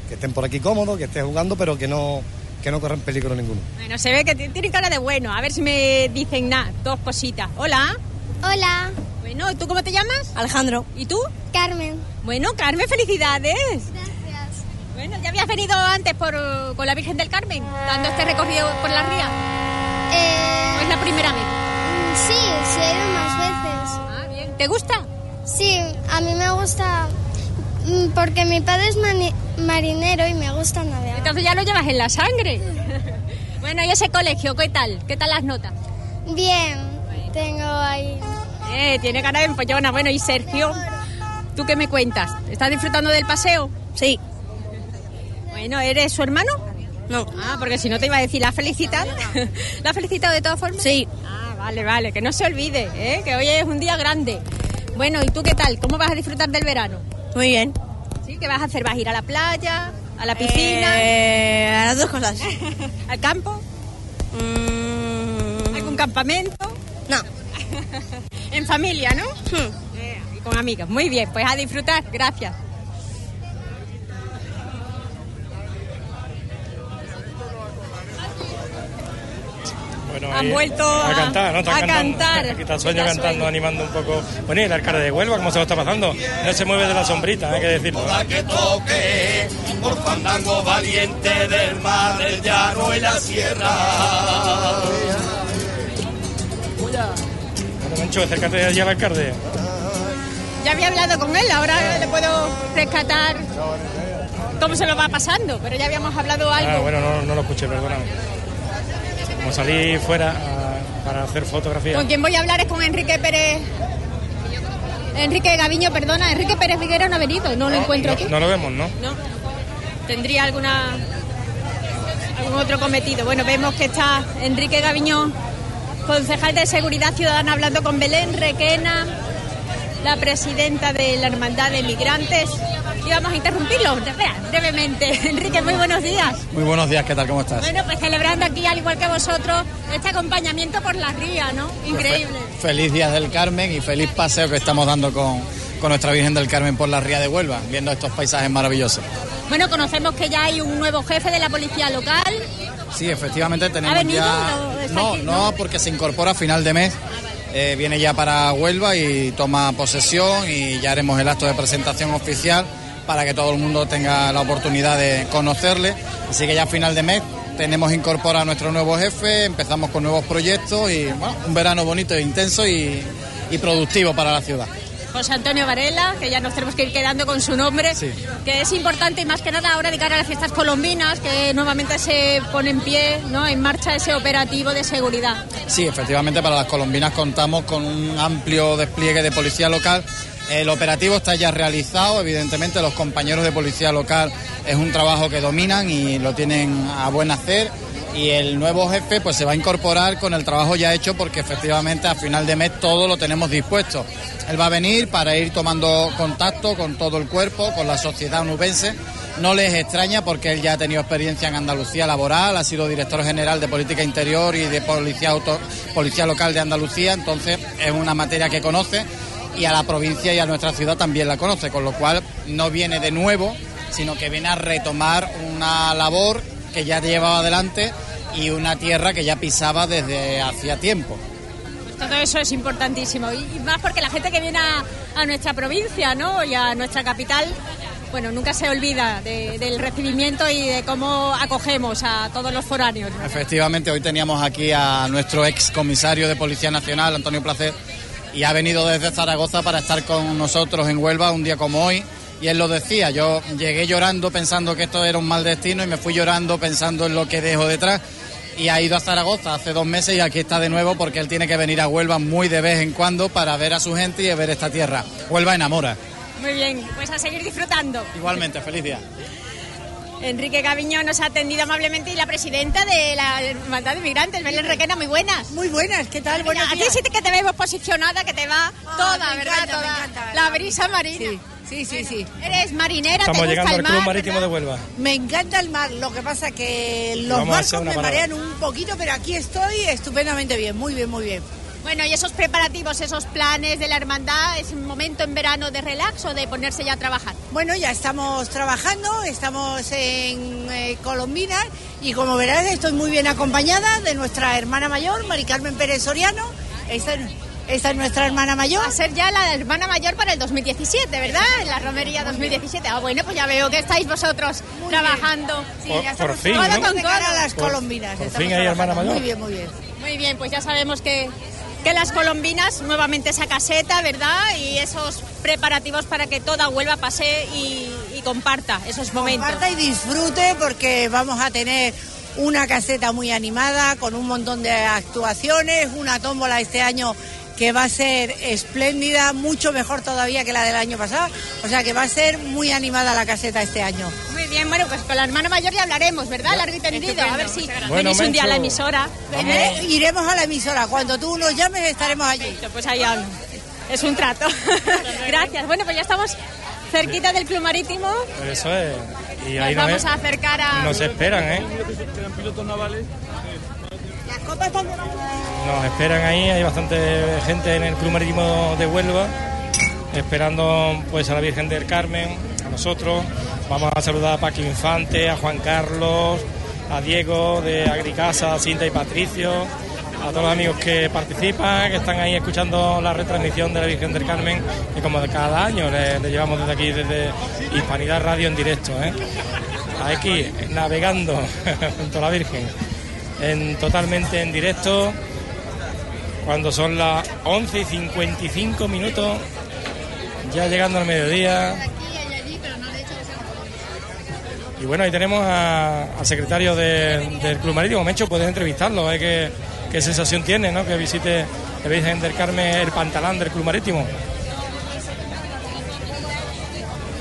Que estén por aquí cómodos, que estén jugando, pero que no, que no corran peligro ninguno. Bueno, se ve que tienen cara de bueno. A ver si me dicen nada, dos cositas. Hola. Hola. Bueno, ¿tú cómo te llamas? Alejandro. ¿Y tú? Carmen. Bueno, Carmen, felicidades. Gracias. Bueno, ¿ya habías venido antes por, con la Virgen del Carmen, dando este recorrido por la ría? ¿O es la primera vez? Eh, Sí, sí he ido más veces. Ah, bien. ¿Te gusta? Sí, a mí me gusta mm, porque mi padre es mani- marinero y me gusta navegar. Entonces ya lo llevas en la sangre. bueno, ¿y ese colegio qué tal? ¿Qué tal las notas? Bien, tengo ahí. Eh, tiene cara de empollona. Bueno, ¿y Sergio? ¿Tú qué me cuentas? ¿Estás disfrutando del paseo? Sí. Bueno, ¿eres su hermano? No. Ah, porque si no te iba a decir, ¿la has felicitado? ¿La has felicitado de todas formas? Sí. Ah, vale, vale, que no se olvide, ¿eh? que hoy es un día grande. Bueno, ¿y tú qué tal? ¿Cómo vas a disfrutar del verano? Muy bien. ¿Sí? ¿Qué vas a hacer? ¿Vas a ir a la playa? ¿A la piscina? Eh, a las dos cosas. ¿Al campo? Mm, ¿Algún campamento? no. En familia, ¿no? Hmm. Eh, y con amigas. Muy bien, pues a disfrutar. Gracias. Bueno, Han vuelto a, a- cantar, ¿no? A cantando. cantar. Aquí está el sueño cantando, sueño. animando un poco. Bueno, y el alcalde de Huelva, ¿cómo se lo está pasando? No se mueve de la sombrita, hay que decirlo. Toda que toque por fandango valiente del mar, del llano y la sierra. Mencho, acércate allí al alcalde. Ya había hablado con él, ahora le puedo rescatar cómo se lo va pasando, pero ya habíamos hablado algo. Ah, bueno, no, no lo escuché, perdóname. Como salí fuera a- para hacer fotografía. Con quien voy a hablar es con Enrique Pérez. Enrique Gaviño, perdona, Enrique Pérez Viguera no ha venido, no lo encuentro aquí. No, lo vemos, ¿no? No. ¿Tendría alguna algún otro cometido? Bueno, vemos que está Enrique Gaviñón, concejal de Seguridad Ciudadana, hablando con Belén Requena, la presidenta de la Hermandad de Migrantes. Y vamos a interrumpirlo espera, brevemente. Enrique, muy buenos días. Muy buenos días, ¿qué tal? ¿Cómo estás? Bueno, pues celebrando aquí, al igual que vosotros, este acompañamiento por la ría, ¿no? Increíble. Feliz Día del Carmen y feliz paseo que estamos dando con, con nuestra Virgen del Carmen por la Ría de Huelva, viendo estos paisajes maravillosos. Bueno, conocemos que ya hay un nuevo jefe de la policía local. Sí, efectivamente tenemos ¿Ha venido? ya... ¿No No, aquí? no, porque se incorpora a final de mes. Eh, viene ya para Huelva y toma posesión y ya haremos el acto de presentación oficial para que todo el mundo tenga la oportunidad de conocerle. Así que ya a final de mes tenemos incorporado a nuestro nuevo jefe, empezamos con nuevos proyectos y bueno, un verano bonito e intenso y, y productivo para la ciudad. José Antonio Varela, que ya nos tenemos que ir quedando con su nombre, que es importante y más que nada ahora de cara a las fiestas colombinas, que nuevamente se pone en pie, ¿no? en marcha ese operativo de seguridad. Sí, efectivamente para las colombinas contamos con un amplio despliegue de policía local. El operativo está ya realizado, evidentemente los compañeros de policía local es un trabajo que dominan y lo tienen a buen hacer y el nuevo jefe pues se va a incorporar con el trabajo ya hecho porque efectivamente a final de mes todo lo tenemos dispuesto. Él va a venir para ir tomando contacto con todo el cuerpo, con la sociedad nubense. No les extraña porque él ya ha tenido experiencia en Andalucía laboral, ha sido director general de Política Interior y de Policía, Auto, Policía Local de Andalucía, entonces es una materia que conoce y a la provincia y a nuestra ciudad también la conoce, con lo cual no viene de nuevo, sino que viene a retomar una labor que ya llevaba adelante y una tierra que ya pisaba desde hacía tiempo. Todo eso es importantísimo y más porque la gente que viene a, nuestra provincia ¿no? y a nuestra capital, bueno, nunca se olvida del recibimiento y de cómo acogemos a todos los foráneos. Efectivamente, hoy teníamos aquí a nuestro ex comisario de Policía Nacional, Antonio Placer, y ha venido desde Zaragoza para estar con nosotros en Huelva un día como hoy y él lo decía, yo llegué llorando pensando que esto era un mal destino y me fui llorando pensando en lo que dejo detrás y ha ido a Zaragoza hace dos meses y aquí está de nuevo porque él tiene que venir a Huelva muy de vez en cuando para ver a su gente y ver esta tierra. Huelva enamora. Muy bien, pues a seguir disfrutando. Igualmente, feliz día. Enrique Gaviño nos ha atendido amablemente y la presidenta de la Hermandad de Migrantes, Belén Requena, muy buenas. Muy buenas, ¿qué tal? Bueno, aquí sí que te vemos posicionada, que te va ah, toda, ¿verdad? toda. La brisa marina. Sí, sí, sí. Eres marinera, Estamos te llegando al Club Marítimo de Huelva. Me encanta el mar, lo que pasa que los barcos me marean un poquito, pero aquí estoy estupendamente bien, muy bien, muy bien. Bueno, y esos preparativos, esos planes de la hermandad, ¿es un momento en verano de relax o de ponerse ya a trabajar? Bueno, ya estamos trabajando, estamos en eh, Colombina y como verás estoy muy bien acompañada de nuestra hermana mayor, Mari Carmen Pérez Soriano. Esta es nuestra hermana mayor. Va a ser ya la hermana mayor para el 2017, ¿verdad? En la romería 2017. Ah, bueno, pues ya veo que estáis vosotros trabajando. Sí, por, ya por fin, ¿no? con cara a las colombinas. Por fin hay hermana mayor. Muy bien, muy bien. Muy bien, pues ya sabemos que, que las colombinas, nuevamente esa caseta, ¿verdad? Y esos preparativos para que toda Huelva pase y, y comparta esos momentos. Comparta y disfrute porque vamos a tener una caseta muy animada, con un montón de actuaciones, una tómbola este año que va a ser espléndida, mucho mejor todavía que la del año pasado. O sea que va a ser muy animada la caseta este año. Bien, bueno, pues con la hermana mayor ya hablaremos, ¿verdad? Largo y tendido. A ver si venís un día a la emisora. iremos a la emisora. Cuando tú nos llames estaremos allí. Pues ahí Es un trato. Gracias. Bueno, pues ya estamos cerquita del Club Marítimo. Eso es. Y ahí nos vamos a acercar a... Nos esperan, ¿eh? pilotos navales. Las copas están nos esperan ahí, hay bastante gente en el Club Marítimo de Huelva, esperando pues a la Virgen del Carmen, nosotros. Vamos a saludar a Paqui Infante, a Juan Carlos, a Diego de Agricasa, a Cinta y Patricio, a todos los amigos que participan, que están ahí escuchando la retransmisión de la Virgen del Carmen, que como de cada año le, llevamos desde aquí, desde Hispanidad Radio en directo. ¿eh? Aquí, navegando junto a la Virgen, en, totalmente en directo cuando son las 11 y 55 minutos, ya llegando al mediodía. Y bueno, ahí tenemos al secretario del Club Marítimo. Mencho, puedes entrevistarlo, a qué, sensación tiene, ¿no? Que visite, que Virgen del Carmen el pantalán del Club Marítimo.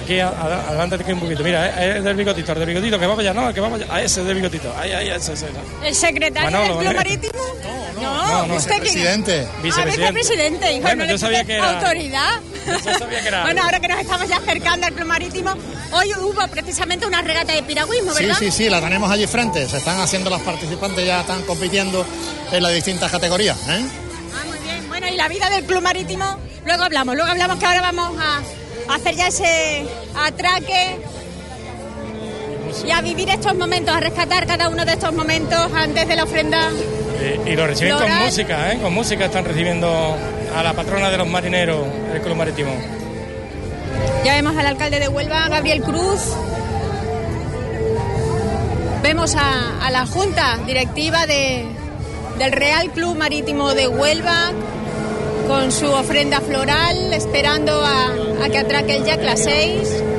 Aquí, adelante un poquito. Mira, es del bigotito, el del bigotito, que va para allá, no, que va para allá. Ah, ese es del bigotito. Ahí, ahí, ese, ese. ¿El secretario del Club Marítimo? No, no, ¿usted vicepresidente. Ah, vicepresidente. Hijo, bueno, yo sabía que era... Autoridad. Yo sabía que era... bueno, ahora que nos estamos ya acercando al Club Marítimo, hoy hubo precisamente una regata de piragüismo, ¿verdad? Sí, sí, sí, la tenemos allí frente. Se están haciendo los participantes, ya están compitiendo en las distintas categorías. ¿eh? Ah, muy bien. Bueno, y la vida del Club Marítimo, luego hablamos, luego hablamos que ahora vamos a hacer ya ese atraque y a vivir estos momentos, a rescatar cada uno de estos momentos antes de la ofrenda y lo reciben con música, ¿eh? Con música están recibiendo a la patrona de los marineros del Club Marítimo. Ya vemos al alcalde de Huelva, Gabriel Cruz. Vemos a, la junta directiva de, del Real Club Marítimo de Huelva con su ofrenda floral, esperando a, que atraque el Jack las 6.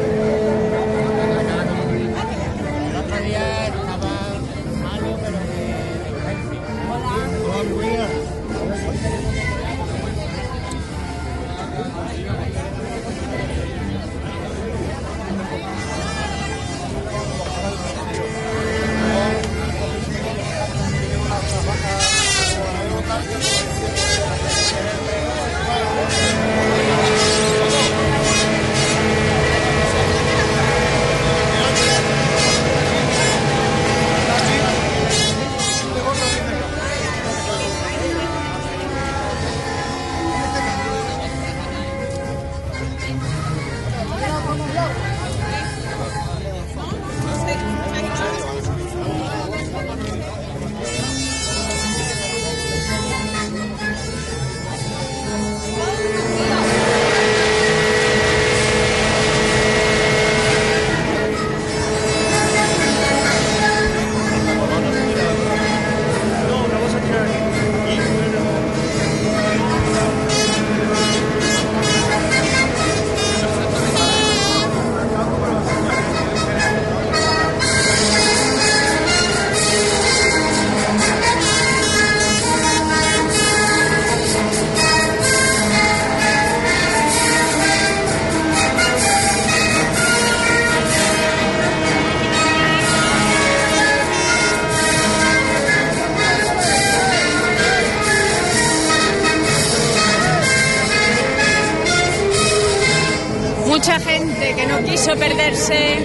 Mucha gente que no quiso perderse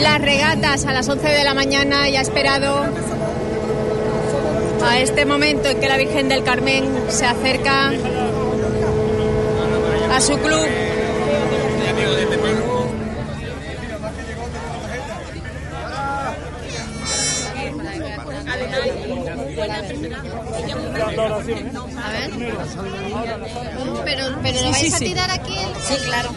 las regatas a las 11 de la mañana y ha esperado a este momento en que la Virgen del Carmen se acerca a su club. A ver. Pero, pero ¿lo vais a tirar aquí? Sí, claro.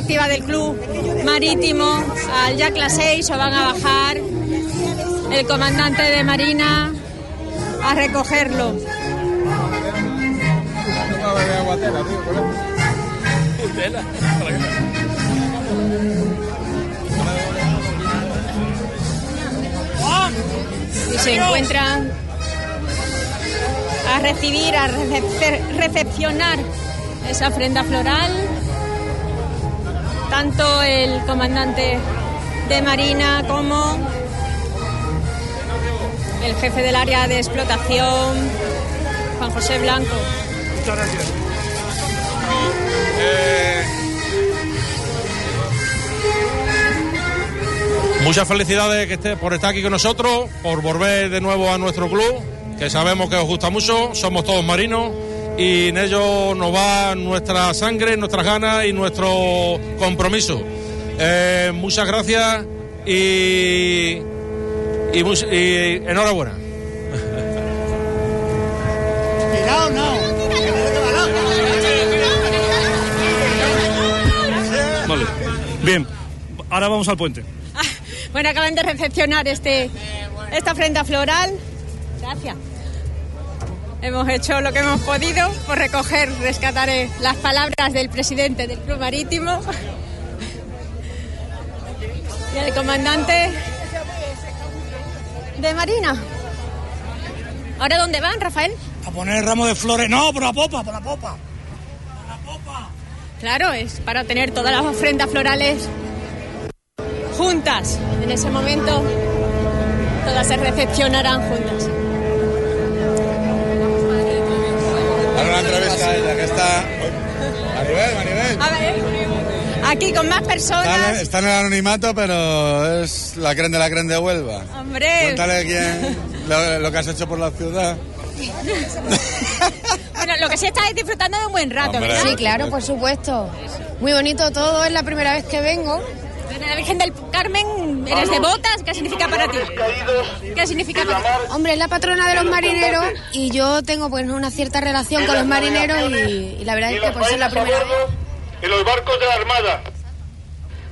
Directiva del Club Marítimo al Jack la 6 o van a bajar el comandante de Marina a recogerlo. y se encuentran a recibir, a recep- recepcionar esa ofrenda floral. Tanto el comandante de Marina como el jefe del área de explotación, Juan José Blanco. Muchas gracias. Muchas felicidades que esté, por estar aquí con nosotros, por volver de nuevo a nuestro club, que sabemos que os gusta mucho, somos todos marinos y en ello nos va nuestra sangre, nuestras ganas y nuestro compromiso. Eh, muchas gracias y, y, y enhorabuena. No. Vale. Bien, ahora vamos al puente. Bueno, acaban de recepcionar este, esta ofrenda floral. Hemos hecho lo que hemos podido por recoger, rescatar eh, las palabras del presidente del Club Marítimo y el comandante de Marina. ¿Ahora dónde van, Rafael? A poner el ramo de flores. No, por la popa, por la popa. Claro, es para tener todas las ofrendas florales juntas. En ese momento todas se recepcionarán juntas. Ahora una entrevista a ella, que está... Maribel, Maribel. A ver, aquí con más Está, personas. está en el anonimato, pero es la creen de la creen de Huelva. Hombre, Cuéntale quién, lo, lo que has hecho por la ciudad. bueno, lo que sí estáis disfrutando de un buen rato, Hombre. ¿verdad? Sí, claro, por supuesto. Muy bonito todo, es la primera vez que vengo. La Virgen del Carmen, ¿eres devotas? ¿Qué significa para ti? ¿Qué significa para ti? Hombre, es la patrona de los marineros y yo tengo pues una cierta relación con los marineros y, y la verdad es que por ser la primera vez... en los barcos de la Armada,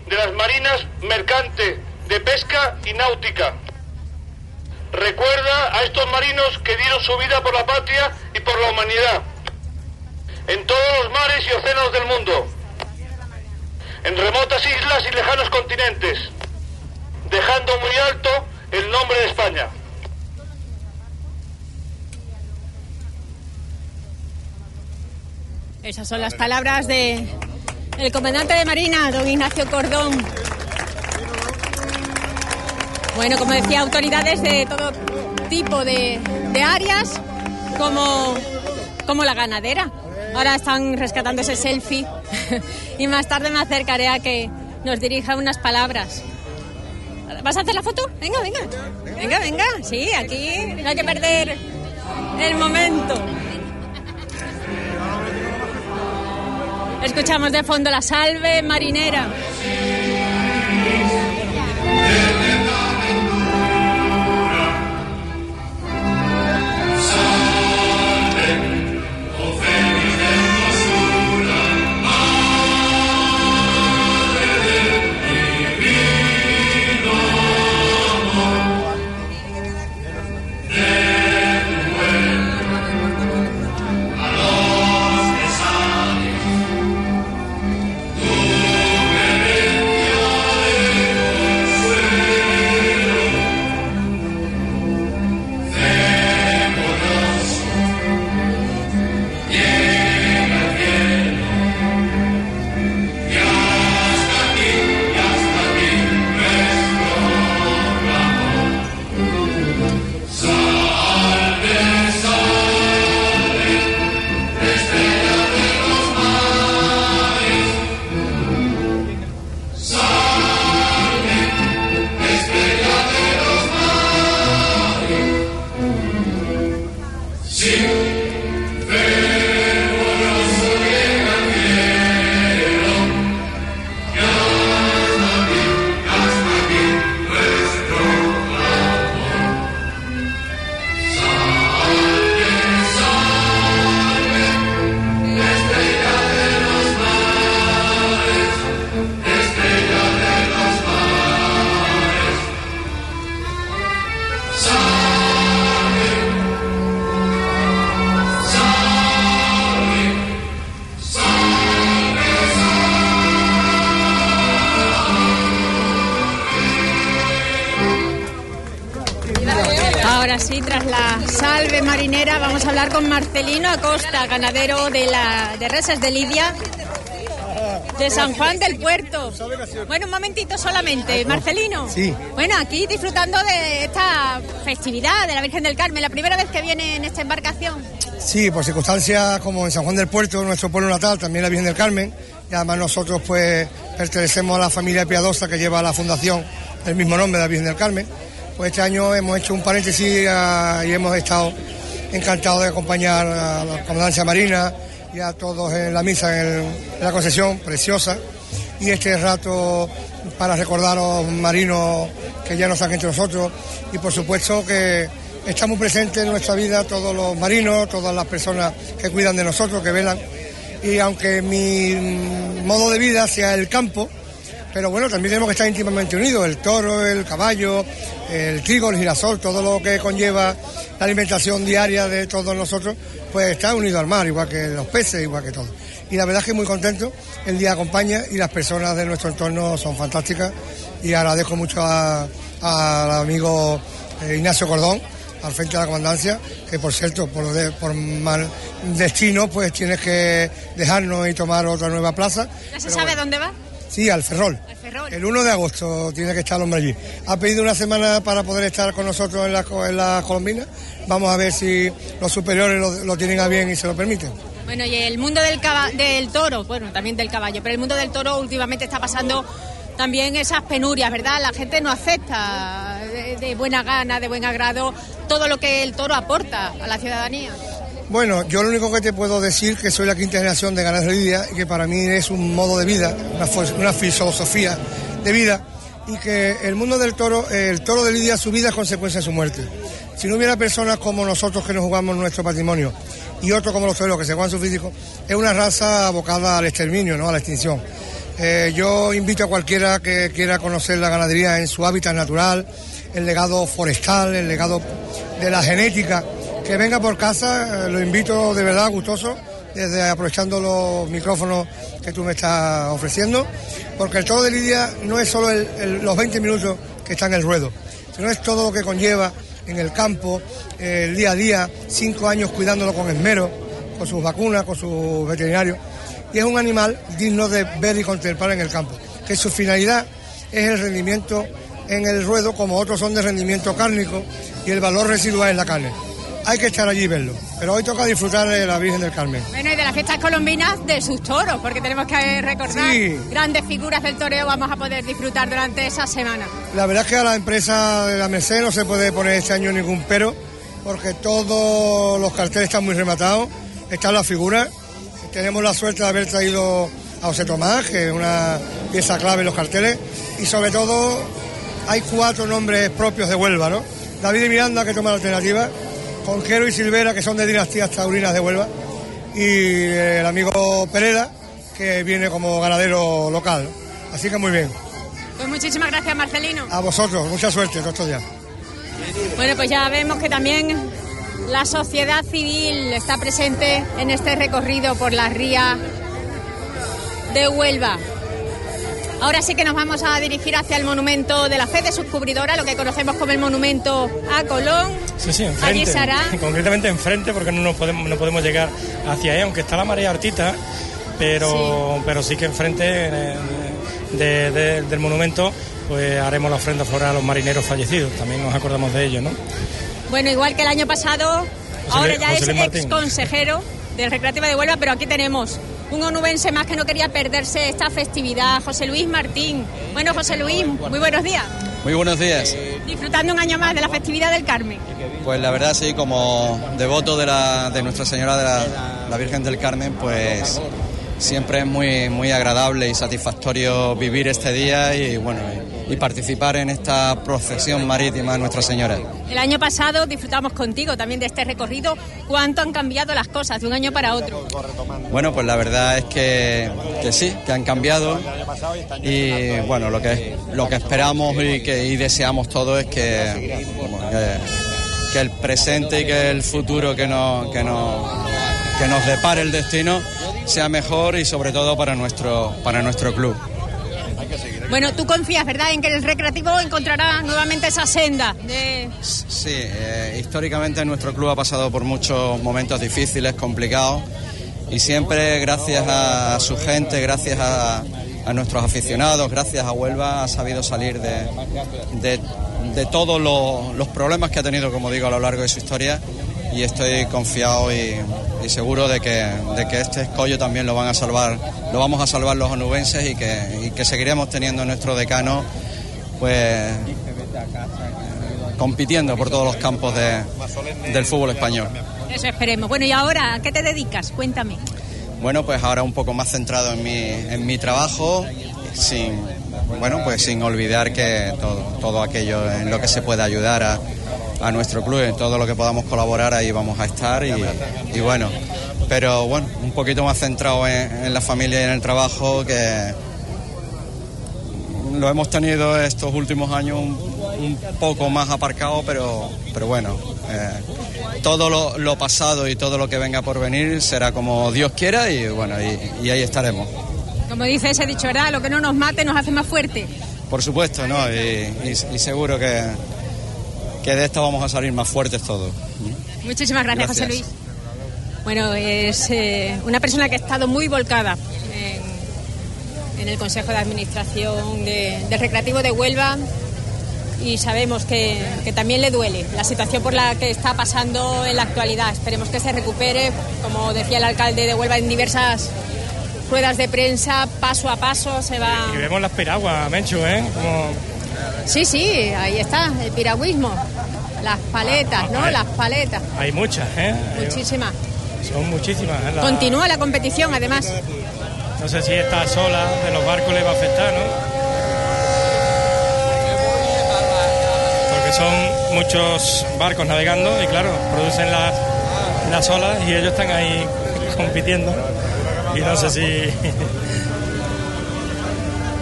de las marinas mercante, de pesca y náutica. Recuerda a estos marinos que dieron su vida por la patria y por la humanidad, en todos los mares y océanos del mundo, en remotas islas y lejanos continentes, dejando muy alto el nombre de España. Esas son las palabras de el comandante de Marina, don Ignacio Cordón. Bueno, como decía, autoridades de todo tipo de, de áreas, como, como la ganadera. Ahora están rescatando ese selfie y más tarde me acercaré a que nos dirija unas palabras. ¿Vas a hacer la foto? Venga, venga. Venga, venga. Sí, aquí no hay que perder el momento. Escuchamos de fondo la salve marinera. Acosta, ganadero de, la, de Resas de Lidia, de San Juan del Puerto. Bueno, un momentito solamente, Marcelino. Sí. Bueno, aquí disfrutando de esta festividad de la Virgen del Carmen, la primera vez que viene en esta embarcación. Sí, por circunstancias como en San Juan del Puerto, nuestro pueblo natal, también la Virgen del Carmen, y además nosotros pues pertenecemos a la familia piadosa que lleva la fundación el mismo nombre de la Virgen del Carmen. Pues este año hemos hecho un paréntesis ah, y hemos estado encantados de acompañar a la Comandancia Marina y a todos en la misa en, la concesión, preciosa. Y este rato para recordar a los marinos que ya no están entre nosotros y por supuesto que estamos presentes en nuestra vida todos los marinos, todas las personas que cuidan de nosotros, que velan. Y aunque mi modo de vida sea el campo, pero bueno, también tenemos que estar íntimamente unidos, el toro, el caballo, el trigo, el girasol, todo lo que conlleva la alimentación diaria de todos nosotros, pues está unido al mar, igual que los peces, igual que todo. Y la verdad es que muy contento, el día acompaña y las personas de nuestro entorno son fantásticas y agradezco mucho al amigo eh, Ignacio Cordón, al frente de la comandancia, que por cierto, por, por mal destino, pues tienes que dejarnos y tomar otra nueva plaza. ¿Ya se sabe dónde va? Sí, al Ferrol. El 1 de agosto tiene que estar el hombre allí. Ha pedido una semana para poder estar con nosotros en la, en la Colombina. Vamos a ver si los superiores lo, tienen a bien y se lo permiten. Bueno, y el mundo del, del toro, bueno, también del caballo, pero el mundo del toro últimamente está pasando también esas penurias, ¿verdad? La gente no acepta de, buena gana, de buen agrado, todo lo que el toro aporta a la ciudadanía. Bueno, yo lo único que te puedo decir que soy la quinta generación de Ganas de Lidia y que para mí es un modo de vida, una, filosofía de vida y que el mundo del toro, el toro de Lidia, su vida es consecuencia de su muerte. Si no hubiera personas como nosotros que nos jugamos nuestro patrimonio y otros como los toreros que se juegan su físico, es una raza abocada al exterminio, ¿no? a la extinción. Eh, yo invito a cualquiera que quiera conocer la ganadería en su hábitat natural, el legado forestal, el legado de la genética que venga por casa, eh, lo invito de verdad gustoso, desde aprovechando los micrófonos que tú me estás ofreciendo, porque el toro de Lidia no es solo los 20 minutos que está en el ruedo, sino es todo lo que conlleva en el campo, el día a día, cinco años cuidándolo con esmero, con sus vacunas, con sus veterinarios, y es un animal digno de ver y contemplar en el campo, que su finalidad es el rendimiento en el ruedo, como otros son de rendimiento cárnico, y el valor residual en la carne hay que estar allí y verlo. Pero hoy toca disfrutar de la Virgen del Carmen. Bueno, y de las fiestas colombinas de sus toros, porque tenemos que recordar grandes figuras del toreo vamos a poder disfrutar durante esa semana. La verdad es que a la empresa de la Merced no se puede poner este año ningún pero, porque todos los carteles están muy rematados, están las figuras. Tenemos la suerte de haber traído a José Tomás, que es una pieza clave en los carteles, y sobre todo hay cuatro nombres propios de Huelva, ¿no? David y Miranda, que toma la alternativa, Conquero y Silvera, que son de dinastías taurinas de Huelva, y el amigo Pereda, que viene como ganadero local. Así que muy bien. Pues muchísimas gracias, Marcelino. A vosotros, mucha suerte estos días. Bueno, pues ya vemos que también la sociedad civil está presente en este recorrido por la ría de Huelva. Ahora sí que nos vamos a dirigir hacia el monumento de la fe de subcubridora, lo que conocemos como el monumento a Colón. Sí, sí, enfrente. Concretamente enfrente, porque no, nos podemos, no podemos llegar hacia ahí, aunque está la marea artita, pero sí, pero sí que enfrente del monumento pues haremos la ofrenda floral a los marineros fallecidos. También nos acordamos de ellos, ¿no? Bueno, igual que el año pasado, ahora ya es ex consejero del Recreativa de Huelva, pero aquí tenemos un onubense más que no quería perderse esta festividad, José Luis Martín. Bueno, José Luis, muy buenos días. Muy buenos días. Disfrutando un año más de la festividad del Carmen. Pues la verdad sí, como devoto de, la, de Nuestra Señora de la, Virgen del Carmen, pues siempre es muy, muy agradable y satisfactorio vivir este día y bueno y participar en esta procesión marítima de Nuestra Señora. El año pasado disfrutamos contigo también de este recorrido. ¿Cuánto han cambiado las cosas de un año para otro? Bueno, pues la verdad es que, que sí, que han cambiado y bueno, lo que, lo que esperamos y, que, y deseamos todos es que, que, el presente y que el futuro que nos, que nos, que nos depare el destino sea mejor y sobre todo para nuestro, para nuestro club. Bueno, tú confías, ¿verdad?, en que el recreativo encontrará nuevamente esa senda. Sí, eh, históricamente nuestro club ha pasado por muchos momentos difíciles, complicados, y siempre gracias a su gente, gracias a, nuestros aficionados, gracias a Huelva, ha sabido salir de, de, todos los, problemas que ha tenido, como digo, a lo largo de su historia y estoy confiado y, seguro de que, de que este escollo también lo van a salvar, lo vamos a salvar los onubenses y que, y que seguiremos teniendo nuestro decano pues compitiendo por todos los campos de, del fútbol español. Eso esperemos. Bueno, y ahora, ¿a qué te dedicas? Cuéntame. Bueno, pues ahora un poco más centrado en mi, en mi trabajo, sin, bueno, pues sin olvidar que todo, todo aquello en lo que se puede ayudar a, a nuestro club, en todo lo que podamos colaborar ahí vamos a estar y, y bueno, pero bueno, un poquito más centrado en, la familia y en el trabajo que lo hemos tenido estos últimos años un, poco más aparcado, pero, pero bueno, eh, todo lo, lo, pasado y todo lo que venga por venir será como Dios quiera y bueno, y, ahí estaremos. Como dice ese dicho, ¿verdad? Lo que no nos mate nos hace más fuerte. Por supuesto, ¿no? y seguro que, que de esto vamos a salir más fuertes todos. Muchísimas gracias, José Luis. Bueno, es eh, una persona que ha estado muy volcada en, el Consejo de Administración del Recreativo de Huelva y sabemos que, también le duele la situación por la que está pasando en la actualidad. Esperemos que se recupere, como decía el alcalde de Huelva en diversas ruedas de prensa, paso a paso se va... Y vemos las piraguas, Menchu, ¿eh? Sí, sí, ahí está, el piragüismo. Las paletas, ¿no? Las paletas. Hay muchas, ¿eh? Muchísimas. Son muchísimas. ¿eh? Continúa la competición, además. No sé si esta sola de los barcos le va a afectar, ¿no? Porque son muchos barcos navegando y, claro, producen las, las olas y ellos están ahí compitiendo. Y no sé si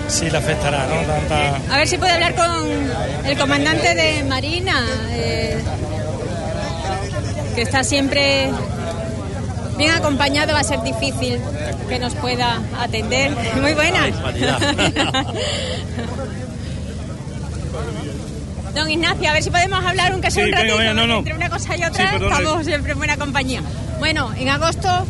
sí le afectará, ¿no? Tanta... A ver si puede hablar con el comandante de Marina, eh, que está siempre bien acompañado, va a ser difícil que nos pueda atender. Muy buena. Don Ignacio, a ver si podemos hablar un sea un ratito, entre una cosa y otra estamos siempre en buena compañía. Bueno, en agosto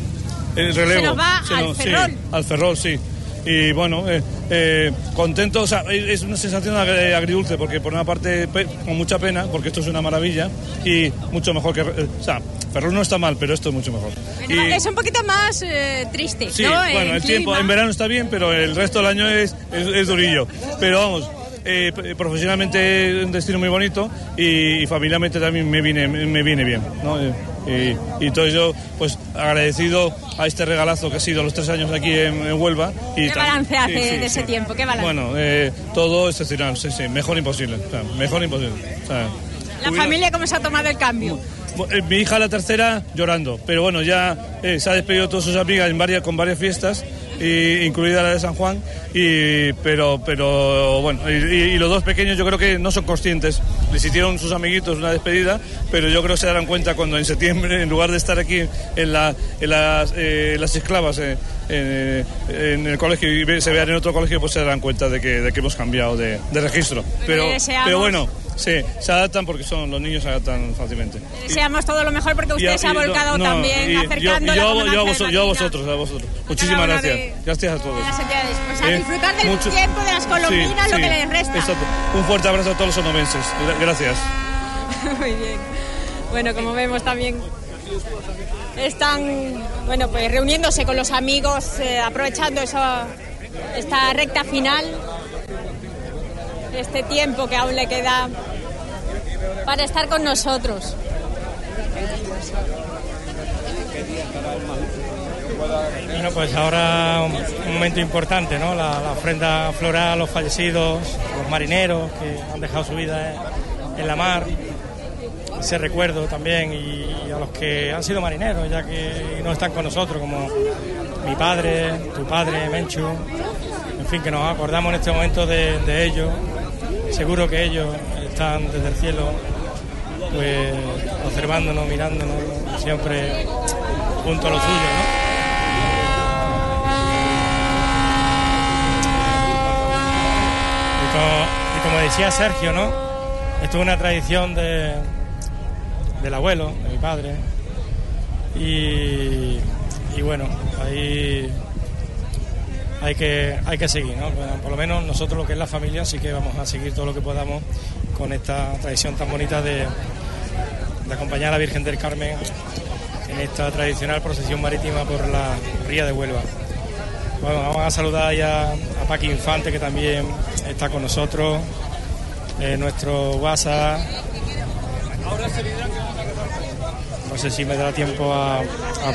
se nos va al Ferrol. al Ferrol, sí y bueno, eh, eh, contento, o sea, es una sensación agridulce porque por una parte con mucha pena porque esto es una maravilla y mucho mejor que, eh, o sea, Ferrol no está mal, pero esto es mucho mejor. y, es un poquito más triste, sí, bueno, el, tiempo en verano está bien, pero el resto del año es, es, durillo. Pero vamos, profesionalmente un destino muy bonito y, familiarmente también me viene, me viene bien. ¿no? Y, y entonces yo, pues agradecido a este regalazo que ha sido los tres años aquí en, Huelva. Y ¿Qué balance hace de ese tiempo? ¿Qué balance? Bueno, eh, todo excepcional, sí, sí, mejor imposible. mejor imposible. ¿La familia cómo se ha tomado el cambio? Eh, mi hija la tercera llorando, pero bueno, ya eh, se ha despedido todas sus amigas en varias, con varias fiestas incluida la de San Juan, y, pero, pero bueno, y, los dos pequeños yo creo que no son conscientes. Les hicieron sus amiguitos una despedida, pero yo creo que se darán cuenta cuando en septiembre, en lugar de estar aquí en, la, en las, eh, las esclavas eh, en, el colegio y se vean en otro colegio, pues se darán cuenta de que, de que hemos cambiado de, registro. Pero, pero bueno. Sí, se adaptan porque son los niños se adaptan fácilmente. deseamos todo lo mejor porque usted se ha volcado también acercando yo, yo, yo, a vosotros, a vosotros. Muchísimas gracias. gracias a todos. Pues a disfrutar del tiempo de las colombinas, lo que les resta. Un fuerte abrazo a todos los onovenses. Gracias. Muy bien. Bueno, como vemos también están bueno pues reuniéndose con los amigos, eh, aprovechando eso, esta recta final este tiempo que aún le queda para estar con nosotros. Bueno, pues ahora un momento importante, ¿no? La, ofrenda floral a los fallecidos, los marineros que han dejado su vida en la mar, ese recuerdo también y a los que han sido marineros, ya que no están con nosotros, como mi padre, tu padre, Menchu, en fin, que nos acordamos en este momento de, ellos seguro que ellos están desde el cielo pues observándonos, mirándonos, siempre junto a lo suyo, ¿no? y como decía Sergio, ¿no? Esto es una tradición de, del abuelo, de mi padre. Y, bueno, ahí hay que, hay que seguir, ¿no? por lo menos nosotros lo que es la familia sí que vamos a seguir todo lo que podamos con esta tradición tan bonita de, de acompañar a la Virgen del Carmen en esta tradicional procesión marítima por la ría de Huelva. Bueno, vamos a saludar ya a Paqui Infante que también está con nosotros, eh, nuestro WhatsApp. No sé si me dará tiempo a,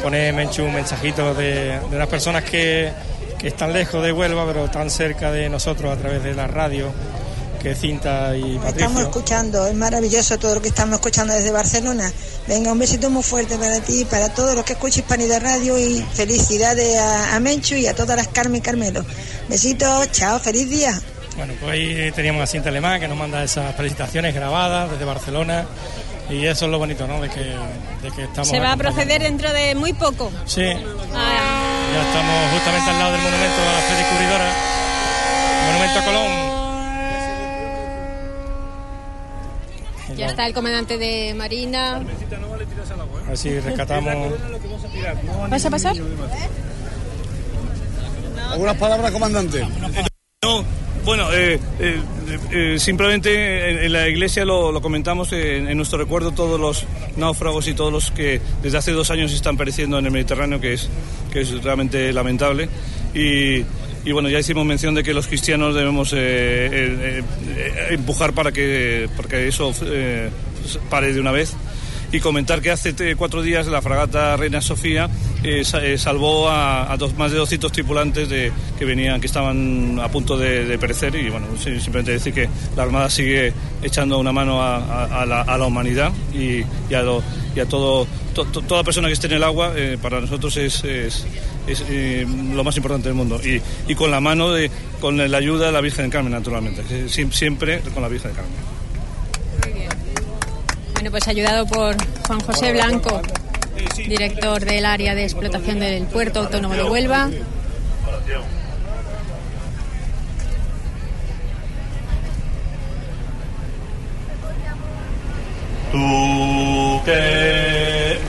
poner Menchu un mensajito de, de unas personas que, que están lejos de Huelva, pero están cerca de nosotros a través de la radio que Cinta y Patricio. Estamos escuchando, es maravilloso todo lo que estamos escuchando desde Barcelona. Venga, un besito muy fuerte para ti, para todos los que escuchan Hispanidad Radio y felicidades a, Menchu y a todas las Carmen y Carmelo. Besitos, chao, feliz día. Bueno, pues ahí teníamos a Cinta Alemán que nos manda esas felicitaciones grabadas desde Barcelona. Y eso es lo bonito, ¿no? De que, de que estamos. Se va a proceder dentro de muy poco. Sí. Ah. Ya estamos justamente al lado del monumento a la fe descubridora. Monumento a Colón. Ya está el comandante de Marina. Así rescatamos. ¿Vas a pasar? ¿Algunas palabras, comandante? No, bueno, eh, eh, eh, simplemente en, la iglesia lo, comentamos en, nuestro recuerdo todos los náufragos y todos los que desde hace dos años están pereciendo en el Mediterráneo, que es, que es realmente lamentable. Y, bueno, ya hicimos mención de que los cristianos debemos eh, empujar para que, para eso pare de una vez y comentar que hace cuatro días la fragata Reina Sofía salvó a, dos, más de 200 tripulantes de, que venían, que estaban a punto de, perecer y bueno, simplemente decir que la Armada sigue echando una mano a, la, humanidad y, a, y a todo, toda persona que esté en el agua para nosotros es es eh, lo más importante del mundo. Y, y, con la mano, de, con la ayuda de la Virgen del Carmen, naturalmente. Siempre con la Virgen del Carmen. Bueno, pues ayudado por Juan José Blanco, director del área de explotación del puerto autónomo de Huelva. Tú que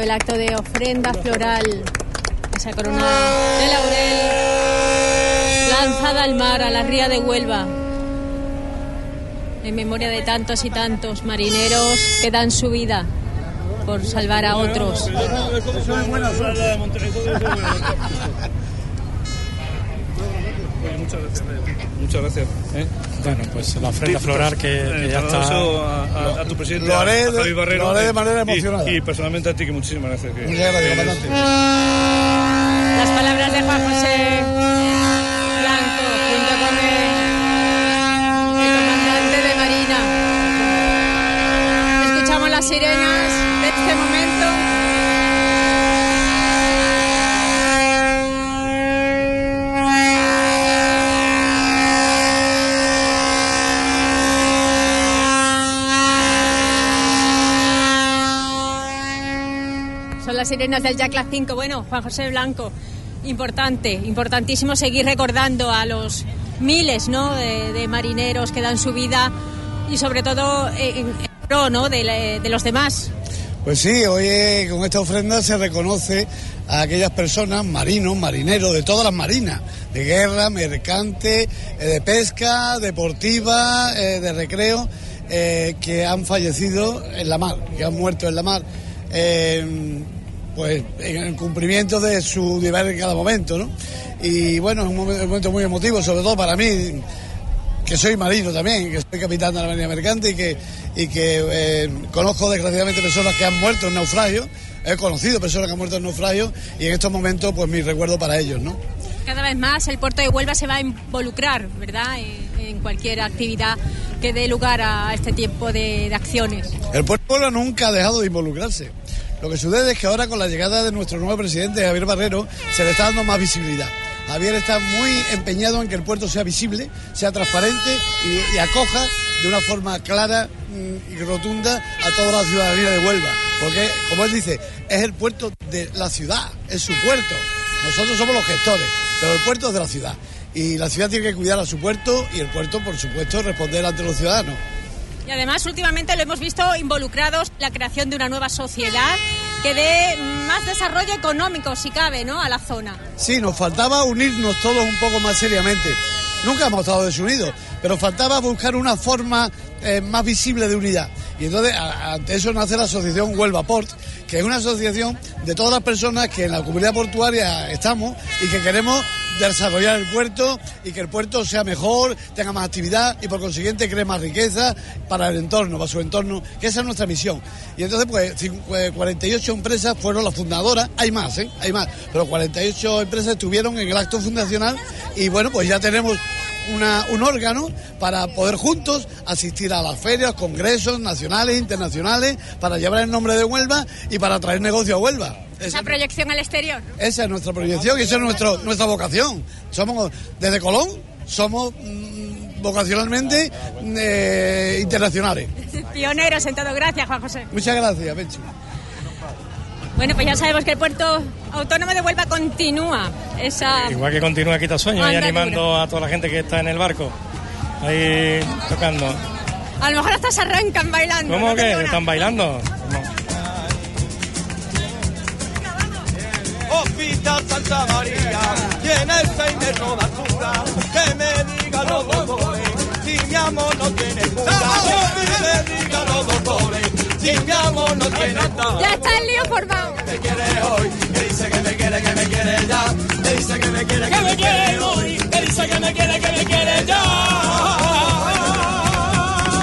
El acto de ofrenda floral, esa corona de laurel lanzada al mar, a la ría de Huelva, en memoria de tantos y tantos marineros que dan su vida por salvar a otros. Muchas gracias. ¿eh? Bueno, pues la ofrenda floral que, que ya está. A, a, tu presidente, lo haré, a Javi Barrero, lo haré de manera emocionada. Y, y, personalmente a ti, que muchísimas gracias. Que, Muchas gracias, comandante. Las palabras de Juan José Blanco, junto con el, el comandante de Marina. Escuchamos las sirenas de este momento. Las del Jacla 5. Bueno, Juan José Blanco, importante, importantísimo seguir recordando a los miles ¿no? de, marineros que dan su vida y sobre todo en, pro ¿no? de, los demás. Pues sí, hoy eh, con esta ofrenda se reconoce a aquellas personas, marinos, marineros, de todas las marinas, de guerra, mercante, eh, de pesca, deportiva, eh, de recreo, que han fallecido en la mar, que han muerto en la mar, pues en el cumplimiento de su deber en cada momento, ¿no? Y bueno, es un momento muy emotivo, sobre todo para mí, que soy marino también, que soy capitán de la Marina Mercante y que, y que eh, conozco desgraciadamente personas que han muerto en naufragio, he conocido personas que han muerto en naufragio y en estos momentos pues mi recuerdo para ellos, ¿no? Cada vez más el puerto de Huelva se va a involucrar, ¿verdad?, en, cualquier actividad que dé lugar a este tipo de, de acciones. El puerto de Huelva nunca ha dejado de involucrarse. Lo que sucede es que ahora con la llegada de nuestro nuevo presidente, Javier Barrero, se le está dando más visibilidad. Javier está muy empeñado en que el puerto sea visible, sea transparente y, acoja de una forma clara mm, y rotunda a toda la ciudadanía de Huelva. Porque, como él dice, es el puerto de la ciudad, es su puerto. Nosotros somos los gestores, pero el puerto es de la ciudad. Y la ciudad tiene que cuidar a su puerto y el puerto, por supuesto, responder ante los ciudadanos. Y además, últimamente lo hemos visto involucrados la creación de una nueva sociedad que dé más desarrollo económico, si cabe, ¿no? a la zona. Sí, nos faltaba unirnos todos un poco más seriamente. Nunca hemos estado desunidos, pero faltaba buscar una forma más visible de unidad. Y entonces, ante eso nace la asociación Huelva Port, que es una asociación de todas las personas que en la comunidad portuaria estamos y que queremos desarrollar el puerto y que el puerto sea mejor, tenga más actividad y por consiguiente cree más riqueza para el entorno, para su entorno, que esa es nuestra misión. Y entonces, pues, 48 pues, empresas fueron las fundadoras, hay más, ¿eh? Hay más, pero 48 empresas estuvieron en el acto fundacional y bueno, pues ya tenemos un órgano para poder juntos asistir a las ferias, congresos nacionales, internacionales, para llevar el nombre de Huelva y para traer negocio a Huelva. Esa proyección al exterior. Esa es nuestra proyección y esa es nuestro, nuestra vocación. Somos, desde Colón, somos mm, vocacionalmente eh, internacionales. Pioneros en todo. Gracias, Juan José. Muchas gracias, Pencho. Bueno, pues ya sabemos que el puerto autónomo de Huelva continúa esa... Igual que continúa Quitasueño y animando a toda la gente que está en el barco, ahí tocando. A lo mejor hasta se arrancan bailando. ¿Cómo que? ¿Están bailando? Hospital Santa María, seis metros de altura, que me digan los si mi amor no tiene mi amor no tiene. Ya está el lío formado. Me quiere hoy, que dice que me quiere, que me quiere ya, que dice que me quiere, que me quiere hoy, que dice que me quiere, que me quiere ya.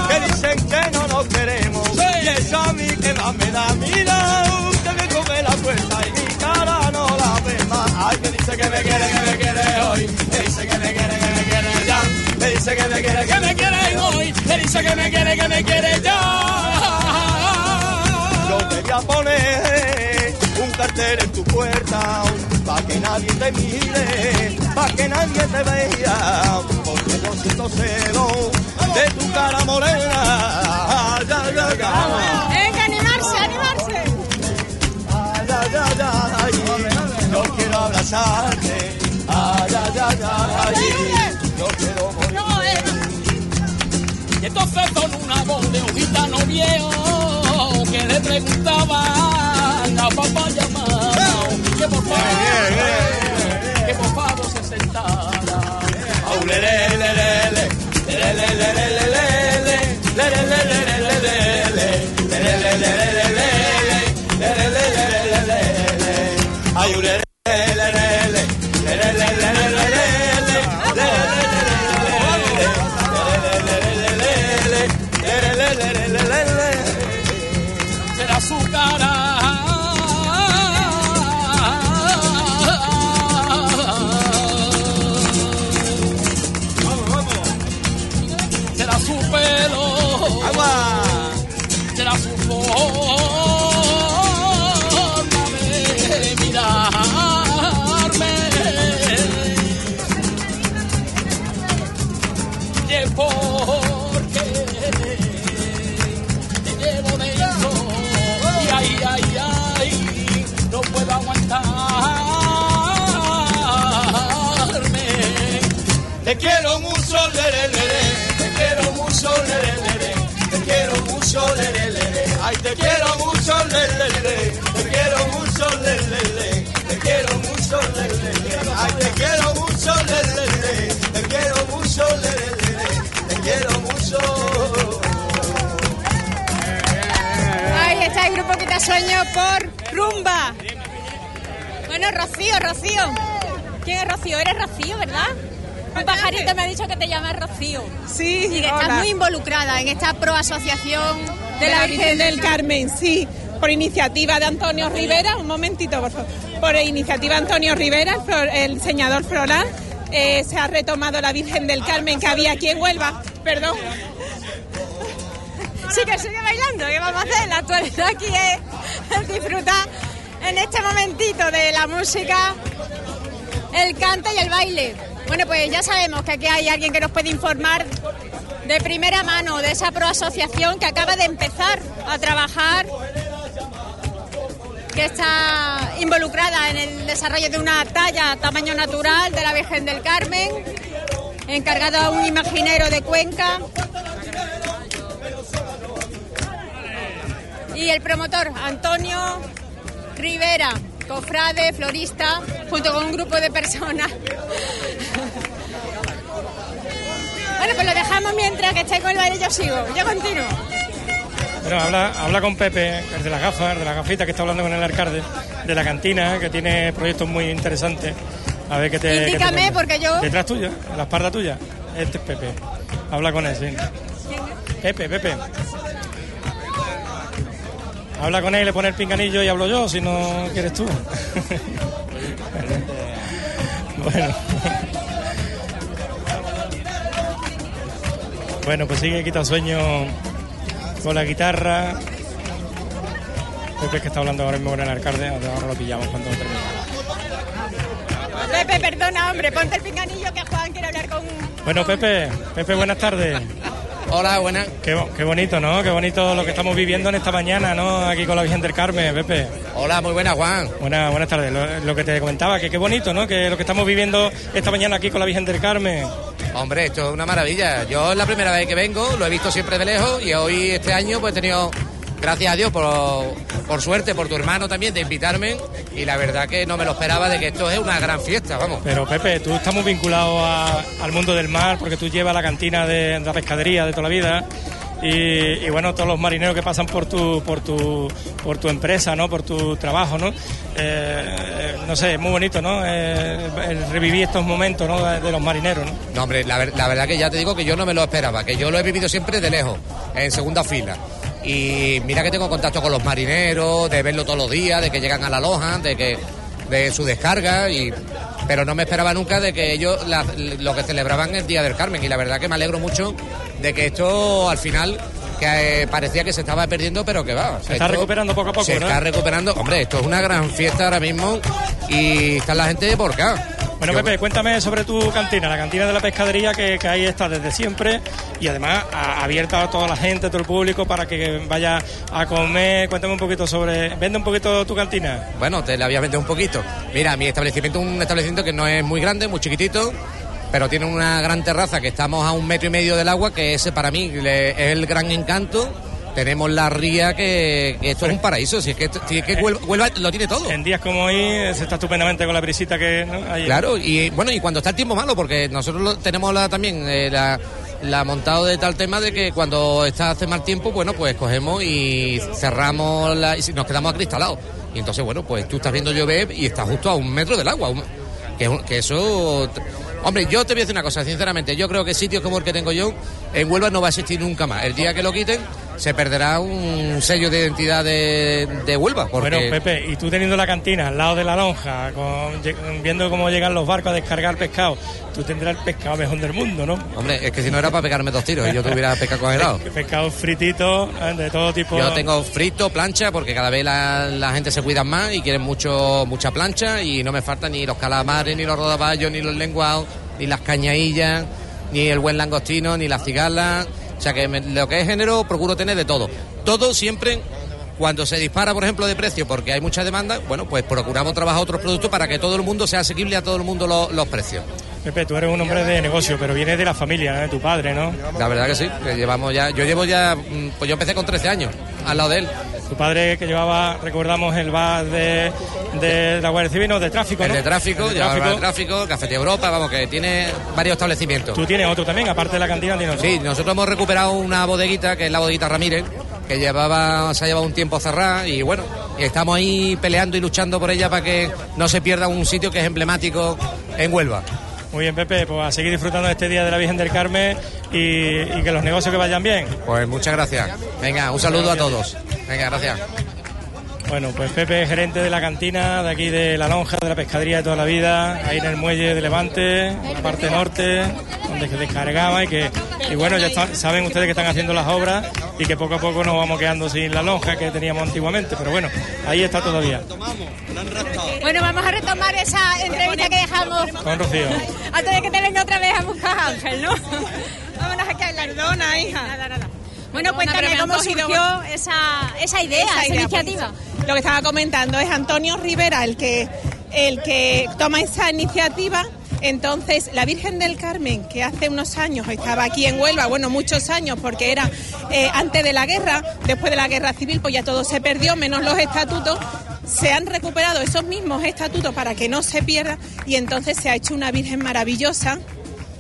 Que dicen que no nos queremos, y eso a mí que más me da, mira, usted que come la puerta y mi cara Ay, que dice que me quiere, que me quiere hoy. Me dice que me quiere, que me quiere ya. Me dice que me quiere, que me quiere hoy. Me dice que me quiere, que me quiere ya. Cartel en tu puerta para que nadie te mire, para que nadie te vea, porque yo siento celo de tu cara morena. Ay, ay, ay, ay. Venga, animarse, animarse. Ay, ay, ay, ay yo quiero abrazarte. Ay, ay, ay, ay, yo quiero morir. Y entonces con una voz de un gitano viejo que le preguntaban a papá llamado que por favor, que por favor se sentara. Te quiero mucho, lere. Te quiero mucho, lere, lere. Te quiero mucho, lere. Ay, te quiero mucho, lere, lere. Te quiero mucho, lere, lere. Te quiero mucho, lere, lere. Ay, te quiero mucho, lere. Te quiero mucho, lere. Te quiero mucho. Está el grupo que te sueño por rumba. Bueno, Rocío, Rocío. ¿Quién es Rocío? Eres Rocío, ¿verdad? Un pajarito me ha dicho que te llamas Rocío. Sí, y que estás muy involucrada en esta proasociación de la Virgen del Carmen, sí, por iniciativa de Antonio Rivera, un momentito, por favor, por iniciativa de Antonio Rivera, el diseñador floral, eh, se ha retomado la Virgen del Carmen que había aquí en Huelva, perdón. Sí que sigue bailando, ¿qué vamos a hacer? La actualidad aquí es disfrutar en este momentito de la música, el cante y el baile. Bueno, pues ya sabemos que aquí hay alguien que nos puede informar de primera mano de esa proasociación que acaba de empezar a trabajar, que está involucrada en el desarrollo de una talla tamaño natural de la Virgen del Carmen, encargado a un imaginero de Cuenca. Y el promotor Antonio Rivera, cofrade, florista, junto con un grupo de personas. Bueno, pues lo dejamos mientras que esté con el baile, yo sigo, yo continúo. Bueno, habla, habla con Pepe, el de las gafas, de las gafitas, que está hablando con el alcalde, de la cantina, que tiene proyectos muy interesantes. A ver qué te. Indícame, porque yo. Detrás tuya, la espalda tuya. Este es Pepe. Habla con él, sí. Pepe, Pepe. Habla con él, le pone el pinganillo y hablo yo, si no quieres tú. bueno. Bueno, pues sigue quita sueño con la guitarra. Pepe que está hablando ahora mismo con el alcalde, ahora lo pillamos cuando termine. Pepe, perdona, hombre, ponte el pinganillo que Juan quiere hablar con... Bueno, Pepe, Pepe, buenas tardes. Hola, buenas. Qué, bonito, ¿no? Qué bonito lo que estamos viviendo en esta mañana, ¿no? Aquí con la Virgen del Carmen, Pepe. Hola, muy buenas, Juan. Buenas, buenas tardes. Lo, que te comentaba, que qué bonito, ¿no? Que lo que estamos viviendo esta mañana aquí con la Virgen del Carmen. Hombre, esto es una maravilla. Yo es la primera vez que vengo, lo he visto siempre de lejos y hoy, este año, pues he tenido gracias a Dios por, suerte, por tu hermano también, de invitarme. Y la verdad que no me lo esperaba de que esto es una gran fiesta, vamos. Pero Pepe, tú estás muy vinculado al mundo del mar porque tú llevas la cantina de, la pescadería de toda la vida. Y, bueno, todos los marineros que pasan por tu, por tu, por tu empresa, ¿no? Por tu trabajo, ¿no? Eh, no sé, es muy bonito, ¿no? Eh, el revivir estos momentos, ¿no? De, los marineros, ¿no? No, hombre, la, la verdad que ya te digo que yo no me lo esperaba, que yo lo he vivido siempre de lejos, en segunda fila. Y mira que tengo contacto con los marineros, de verlo todos los días, de que llegan a la loja, de que de su descarga y pero no me esperaba nunca de que ellos lo que celebraban el Día del Carmen. Y la verdad que me alegro mucho de que esto al final que eh, parecía que se estaba perdiendo pero que va. Se está recuperando poco a poco se está recuperando. Hombre esto es una gran fiesta ahora mismo y está la gente por acá bueno, Pepe, cuéntame sobre tu cantina, la cantina de la pescadería que, ahí está desde siempre y además abierta a toda la gente, a todo el público para que vaya a comer. Cuéntame un poquito sobre. ¿Vende un poquito tu cantina? Bueno, te la voy a vender un poquito. Mira, mi establecimiento es un establecimiento que no es muy grande, muy chiquitito, pero tiene una gran terraza que estamos a un metro y medio del agua, que ese para mí es el gran encanto tenemos la ría que, esto es un paraíso, si es que, si es que Huelva, lo tiene todo. En días como hoy se está estupendamente con la brisita que hay. Claro, y bueno, y cuando está el tiempo malo, porque nosotros tenemos la, también eh, la, la montado de tal tema de que cuando está hace mal tiempo, bueno, pues cogemos y cerramos la, y nos quedamos acristalados. Y entonces, bueno, pues tú estás viendo llover y estás justo a un metro del agua. que, que eso Hombre, yo te voy a decir una cosa, sinceramente, yo creo que sitios como el que tengo yo, en Huelva no va a existir nunca más. El día que lo quiten, se perderá un sello de identidad de, de Huelva. Bueno, Pepe, y tú teniendo la cantina al lado de la lonja, viendo cómo llegan los barcos a descargar pescado, tú tendrás el pescado mejor del mundo, ¿no? Hombre, es que si no era para pegarme dos tiros y yo tuviera pescado congelado. pescado fritito, eh, de todo tipo. Yo tengo frito, plancha, porque cada vez la, gente se cuida más y quieren mucho mucha plancha y no me faltan ni los calamares, ni los rodaballos, ni los lenguados, ni las cañaillas, ni el buen langostino, ni las cigalas o sea que lo que es género procuro tener de todo. Todo siempre cuando se dispara, por ejemplo, de precio porque hay mucha demanda, bueno, pues procuramos trabajar otros productos para que todo el mundo sea asequible a todo el mundo los, precios. Pepe, tú eres un hombre de negocio, pero vienes de la familia, de tu padre, ¿no? La verdad que sí, que llevamos ya, yo llevo ya, mm, pues yo empecé con 13 años, al lado de él. Tu padre que llevaba, recordamos, el bar de, de la Guardia Civil, de tráfico, ¿no? El de tráfico, el de tráfico, el tráfico Café de Europa, vamos, que tiene varios establecimientos. ¿Tú tienes otro también, aparte de la cantina? Sí, nosotros hemos recuperado una bodeguita, que es la bodeguita Ramírez, que llevaba, se ha llevado un tiempo cerrada y bueno, estamos ahí peleando y luchando por ella para que no se pierda un sitio que es emblemático en Huelva. Muy bien, Pepe, pues a seguir disfrutando de este Día de la Virgen del Carmen y, que los negocios que vayan bien. Pues muchas gracias. Venga, un saludo a todos. Venga, gracias. Bueno, pues Pepe, gerente de la cantina de aquí de La Lonja, de la pescadería de toda la vida, ahí en el muelle de Levante, en la parte norte, donde se descargaba y que, y bueno, ya está- saben ustedes que están haciendo las obras y que poco a poco nos vamos quedando sin la lonja que teníamos antiguamente, pero bueno, ahí está todavía, Bueno, vamos a retomar esa entrevista que dejamos con Rocío. antes de que te venga otra vez a buscar a Ángel, ¿no? Vámonos aquí a hablar. Perdona, hija. Nada, nada. Bueno, cuéntame cómo surgió esa, esa idea, esa, idea, iniciativa. pues, lo que estaba comentando es Antonio Rivera el que, el que toma esa iniciativa. Entonces, la Virgen del Carmen, que hace unos años estaba aquí en Huelva, bueno, muchos años, porque era eh, antes de la guerra, después de la guerra civil, pues ya todo se perdió, menos los estatutos. Se han recuperado esos mismos estatutos para que no se pierda y entonces se ha hecho una Virgen maravillosa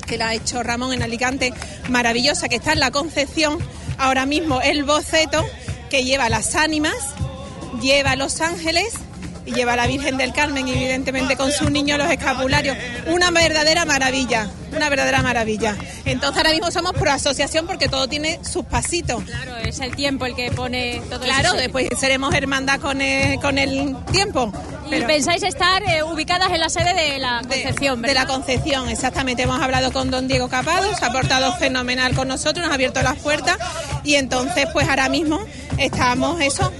que la ha hecho Ramón en Alicante, maravillosa, que está en la Concepción, ahora mismo el boceto que lleva las ánimas, lleva los ángeles y lleva a la Virgen del Carmen, evidentemente con su niño los escapularios. Una verdadera maravilla, una verdadera maravilla. Entonces ahora mismo somos pro asociación porque todo tiene sus pasitos. Claro, es el tiempo el que pone todo Claro, eso. después seremos hermandad con el, con el tiempo. Y pensáis estar eh, ubicadas en la sede de la Concepción, De la Concepción, exactamente. Hemos hablado con don Diego Capado, se ha portado fenomenal con nosotros, nos ha abierto las puertas y entonces pues ahora mismo estamos eso.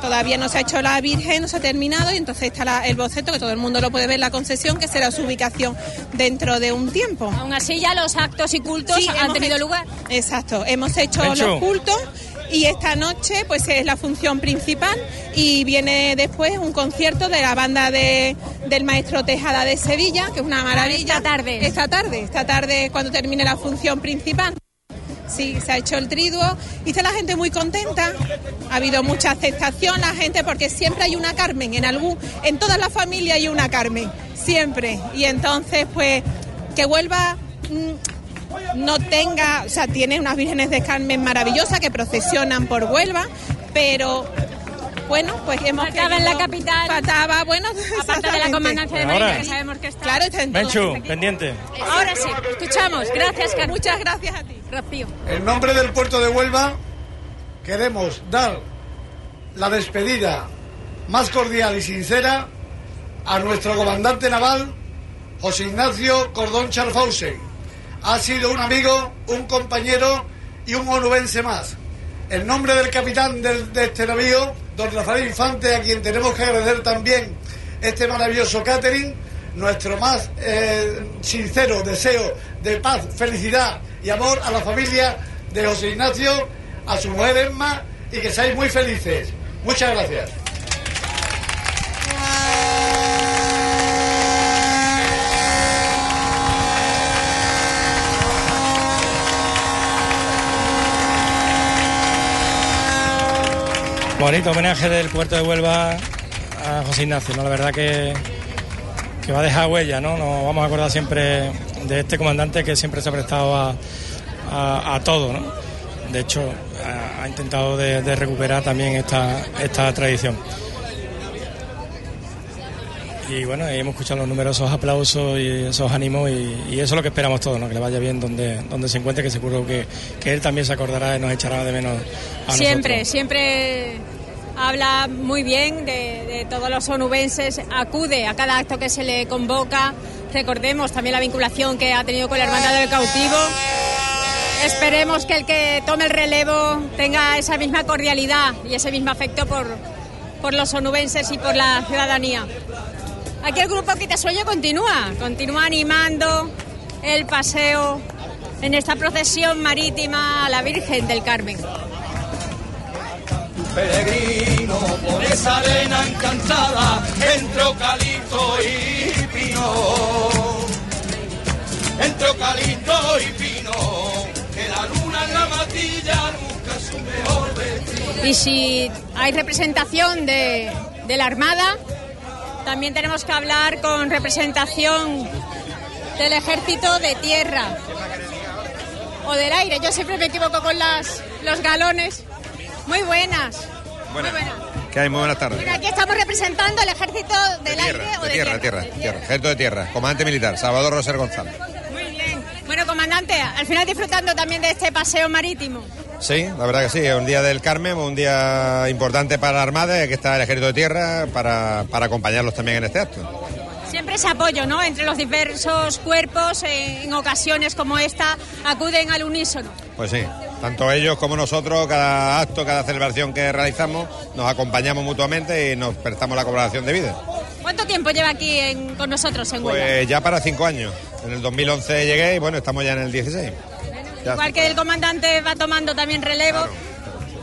Todavía no se ha hecho la Virgen, no se ha terminado y entonces está la- el boceto que todo el mundo lo puede ver en la concesión, que será su ubicación dentro de un tiempo. Aún así ya los actos y cultos Sí, han tenido hecho- lugar. Exacto, hemos hecho los cultos y esta noche pues es la función principal y viene después un concierto de la banda de, del maestro Tejada de Sevilla, que es una maravilla. Esta tarde. Esta tarde, esta tarde cuando termine la función principal. Sí, se ha hecho el triduo y está la gente muy contenta. Ha habido mucha aceptación la gente porque siempre hay una Carmen en algún, en todas las familias hay una Carmen, siempre. Y entonces pues que vuelva mm, no tenga, o sea, tiene unas vírgenes de Carmen maravillosas que procesionan por Huelva, pero bueno, pues hemos Faltaba en la capital. Faltaba, bueno, Aparte de la comandancia de. Marina, que sabemos que está. Claro, está en. Menchu, pendiente. Ahora sí, escuchamos. Gracias, Carmen. Muchas gracias a ti. En nombre del puerto de Huelva queremos dar la despedida más cordial y sincera a nuestro comandante naval, José Ignacio Cordón Charfausen. Ha sido un amigo, un compañero y un onubense más. En nombre del capitán de este navío, don Rafael Infante, a quien tenemos que agradecer también este maravilloso catering, nuestro más eh, sincero deseo de paz, felicidad y amor a la familia de José Ignacio, a su mujer Emma y que seáis muy felices. Muchas gracias. Bonito homenaje del puerto de Huelva a José Ignacio, ¿no? La verdad que, que va a dejar huella, ¿no? Nos vamos a acordar siempre de este comandante que siempre se ha prestado a, a- a todo, ¿no? De hecho, ha, ha intentado de, de recuperar también esta, esta tradición. Y bueno, hemos escuchado los numerosos aplausos y esos ánimos y, y eso es lo que esperamos todos, ¿no? Que le vaya bien donde, donde se encuentre, que seguro que, que él también se acordará y nos echará de menos a Siempre, nosotros. siempre habla muy bien de, todos los onubenses, acude a cada acto que se le convoca. Recordemos también la vinculación que ha tenido con la Hermandad del Cautivo. Esperemos que el que tome el relevo tenga esa misma cordialidad y ese mismo afecto por, por los onubenses y por la ciudadanía. Aquí el grupo Quitasueño continúa, continúa animando el paseo en esta procesión marítima a la Virgen del Carmen. Peregrino por esa arena encantada, entre eucalipto y pino. Entre eucalipto y pino, que la luna en la matilla busca su mejor vestido. Y si hay representación de, de la Armada, también tenemos que hablar con representación del Ejército de Tierra o del aire. Yo siempre me equivoco con las, los galones. Muy buenas. Buenas. Muy buenas. ¿Qué hay? Muy buenas tardes. aquí estamos representando el ejército del de aire o de de tierra, tierra, de tierra, ejército de tierra, comandante militar, Salvador Roser González. Muy bien. Bueno, comandante, al final disfrutando también de este paseo marítimo. Sí, la verdad que sí, es un día del Carmen, un día importante para la Armada, y aquí está el ejército de tierra para, para acompañarlos también en este acto. Siempre ese apoyo, ¿no? Entre los diversos cuerpos, eh, en ocasiones como esta, acuden al unísono. Pues sí, tanto ellos como nosotros, cada acto, cada celebración que realizamos, nos acompañamos mutuamente y nos prestamos la colaboración de vida. ¿Cuánto tiempo lleva aquí en- con nosotros en Huelva? Pues ya para cinco años. En el 2011 llegué y bueno, estamos ya en el 16. Ya. Igual que el comandante va tomando también relevo,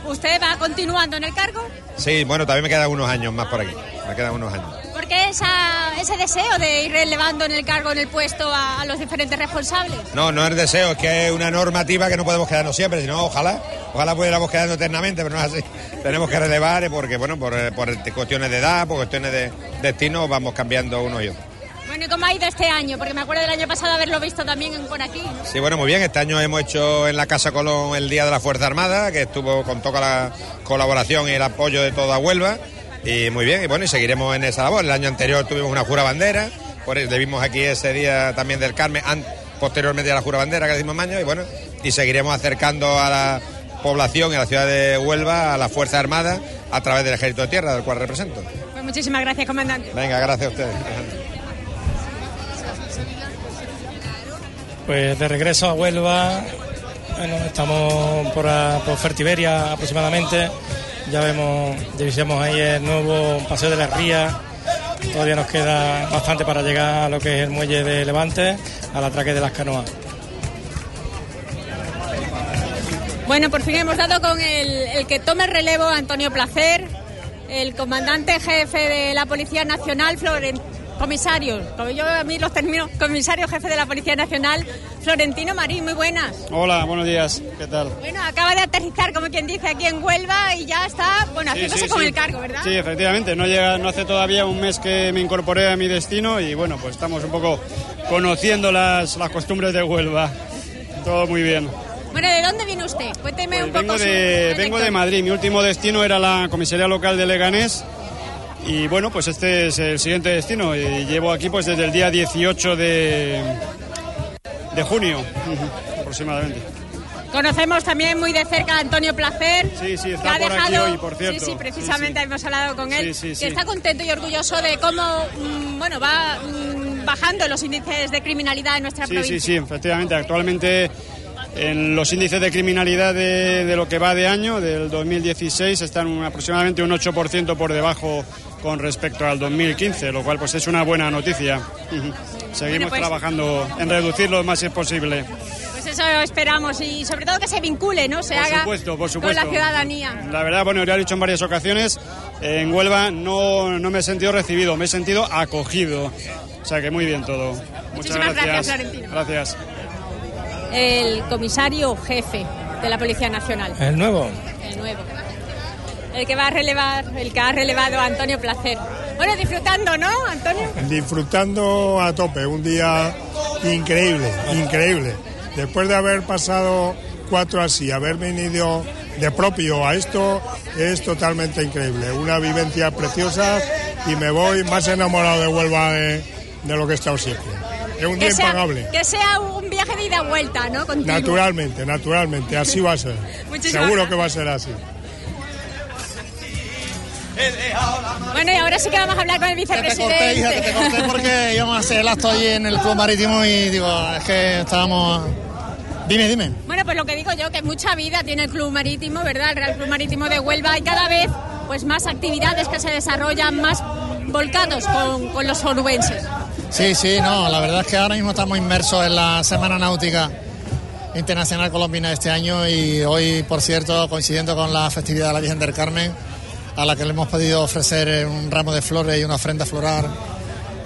¿usted va continuando en el cargo? Sí, bueno, también me quedan unos años más por aquí. Me quedan unos años. ¿Por qué esa, ese deseo de ir relevando en el cargo, en el puesto a, a los diferentes responsables? No, no es deseo, es que es una normativa que no podemos quedarnos siempre, sino ojalá, ojalá pudiéramos quedarnos eternamente, pero no es así. Tenemos que relevar eh, porque, bueno, por, eh, por cuestiones de edad, por cuestiones de destino, vamos cambiando uno y otro. Bueno, ¿y cómo ha ido este año? Porque me acuerdo del año pasado haberlo visto también por aquí. ¿no? Sí, bueno, muy bien. Este año hemos hecho en la Casa Colón el Día de la Fuerza Armada, que estuvo con toda la colaboración y el apoyo de toda Huelva. Y muy bien, y bueno, y seguiremos en esa labor. El año anterior tuvimos una jura bandera, por eso le vimos aquí ese día también del Carmen, an- posteriormente a la jura bandera que le dimos año, y bueno, y seguiremos acercando a la población y a la ciudad de Huelva a la Fuerza Armada a través del Ejército de Tierra, del cual represento. Pues muchísimas gracias, comandante. Venga, gracias a ustedes. Pues de regreso a Huelva, bueno, estamos por, a- por Fertiberia aproximadamente. Ya vemos, divisamos ahí el nuevo Paseo de la Ría. Todavía nos queda bastante para llegar a lo que es el muelle de Levante, al atraque de las canoas. Bueno, por fin hemos dado con el, que toma el relevo, Antonio Placer, el comandante jefe de la Policía Nacional, Floren- comisario, como yo a mí los termino, comisario jefe de la Policía Nacional, Florentino Marín, muy buenas. Hola, buenos días. ¿Qué tal? Bueno, acaba de aterrizar, como quien dice, aquí en Huelva y ya está, bueno, Sí, haciéndose sí, con sí. el cargo, ¿verdad? Sí, efectivamente. No llega, no hace todavía un mes que me incorporé a mi destino y bueno, pues estamos un poco conociendo las, las costumbres de Huelva. Todo muy bien. Bueno, ¿de dónde viene usted? Cuénteme un poco su de, vengo de Madrid. Mi último destino era la comisaría local de Leganés. Y bueno, pues este es el siguiente destino. Y llevo aquí pues desde el día 18 de, de junio aproximadamente. Conocemos también muy de cerca a Antonio Placer. Sí, sí, que está ha por aquí dejado, hoy, por cierto. Sí, sí, precisamente hemos hablado con él. Sí, sí, sí. Que está contento y orgulloso de cómo, mm, bueno, va mm, bajando los índices de criminalidad en nuestra Sí, provincia. sí, sí, efectivamente. Actualmente en los índices de criminalidad de, de lo que va de año, del 2016, están un- aproximadamente un 8% por debajo con respecto al 2015, lo cual pues es una buena noticia. Seguimos pues- trabajando en reducirlo lo más posible. Pues eso esperamos y sobre todo que se vincule, ¿no? Se Por haga supuesto, por con la ciudadanía. La verdad, bueno, ya lo he dicho en varias ocasiones, en Huelva no, no me he sentido recibido, me he sentido acogido. O sea que muy bien todo. Muchas gracias, Florentino. Gracias. El comisario jefe de la Policía Nacional, ¿El nuevo? el nuevo. El que va a relevar, el que ha relevado a Antonio Placer. Bueno, disfrutando, ¿no, Antonio? disfrutando a tope, un día increíble, increíble. Después de haber pasado cuatro así, haber venido de propio a esto, es totalmente increíble. Una vivencia preciosa y me voy más enamorado de Huelva de, de lo que he estado siempre. Es un día que sea, impagable. que sea un viaje de ida y vuelta, ¿no? Naturalmente, naturalmente, así va a ser. Seguro que va a ser así. Bueno, y ahora sí que vamos a hablar con el vicepresidente. hija, que te corté porque íbamos a hacer el acto allí en el Club Marítimo y digo, es que estábamos... Dime, dime. Bueno, pues lo que digo yo, que mucha vida tiene el Club Marítimo, ¿verdad? El Real Club Marítimo de Huelva y cada vez pues más actividades que se desarrollan, más volcados con, con los onubenses. Sí, sí, no, la verdad es que ahora mismo estamos inmersos en la Semana Náutica Internacional Colombina de este año y hoy, por cierto, coincidiendo con la festividad de la Virgen del Carmen, a la que le hemos podido ofrecer un ramo de flores y una ofrenda floral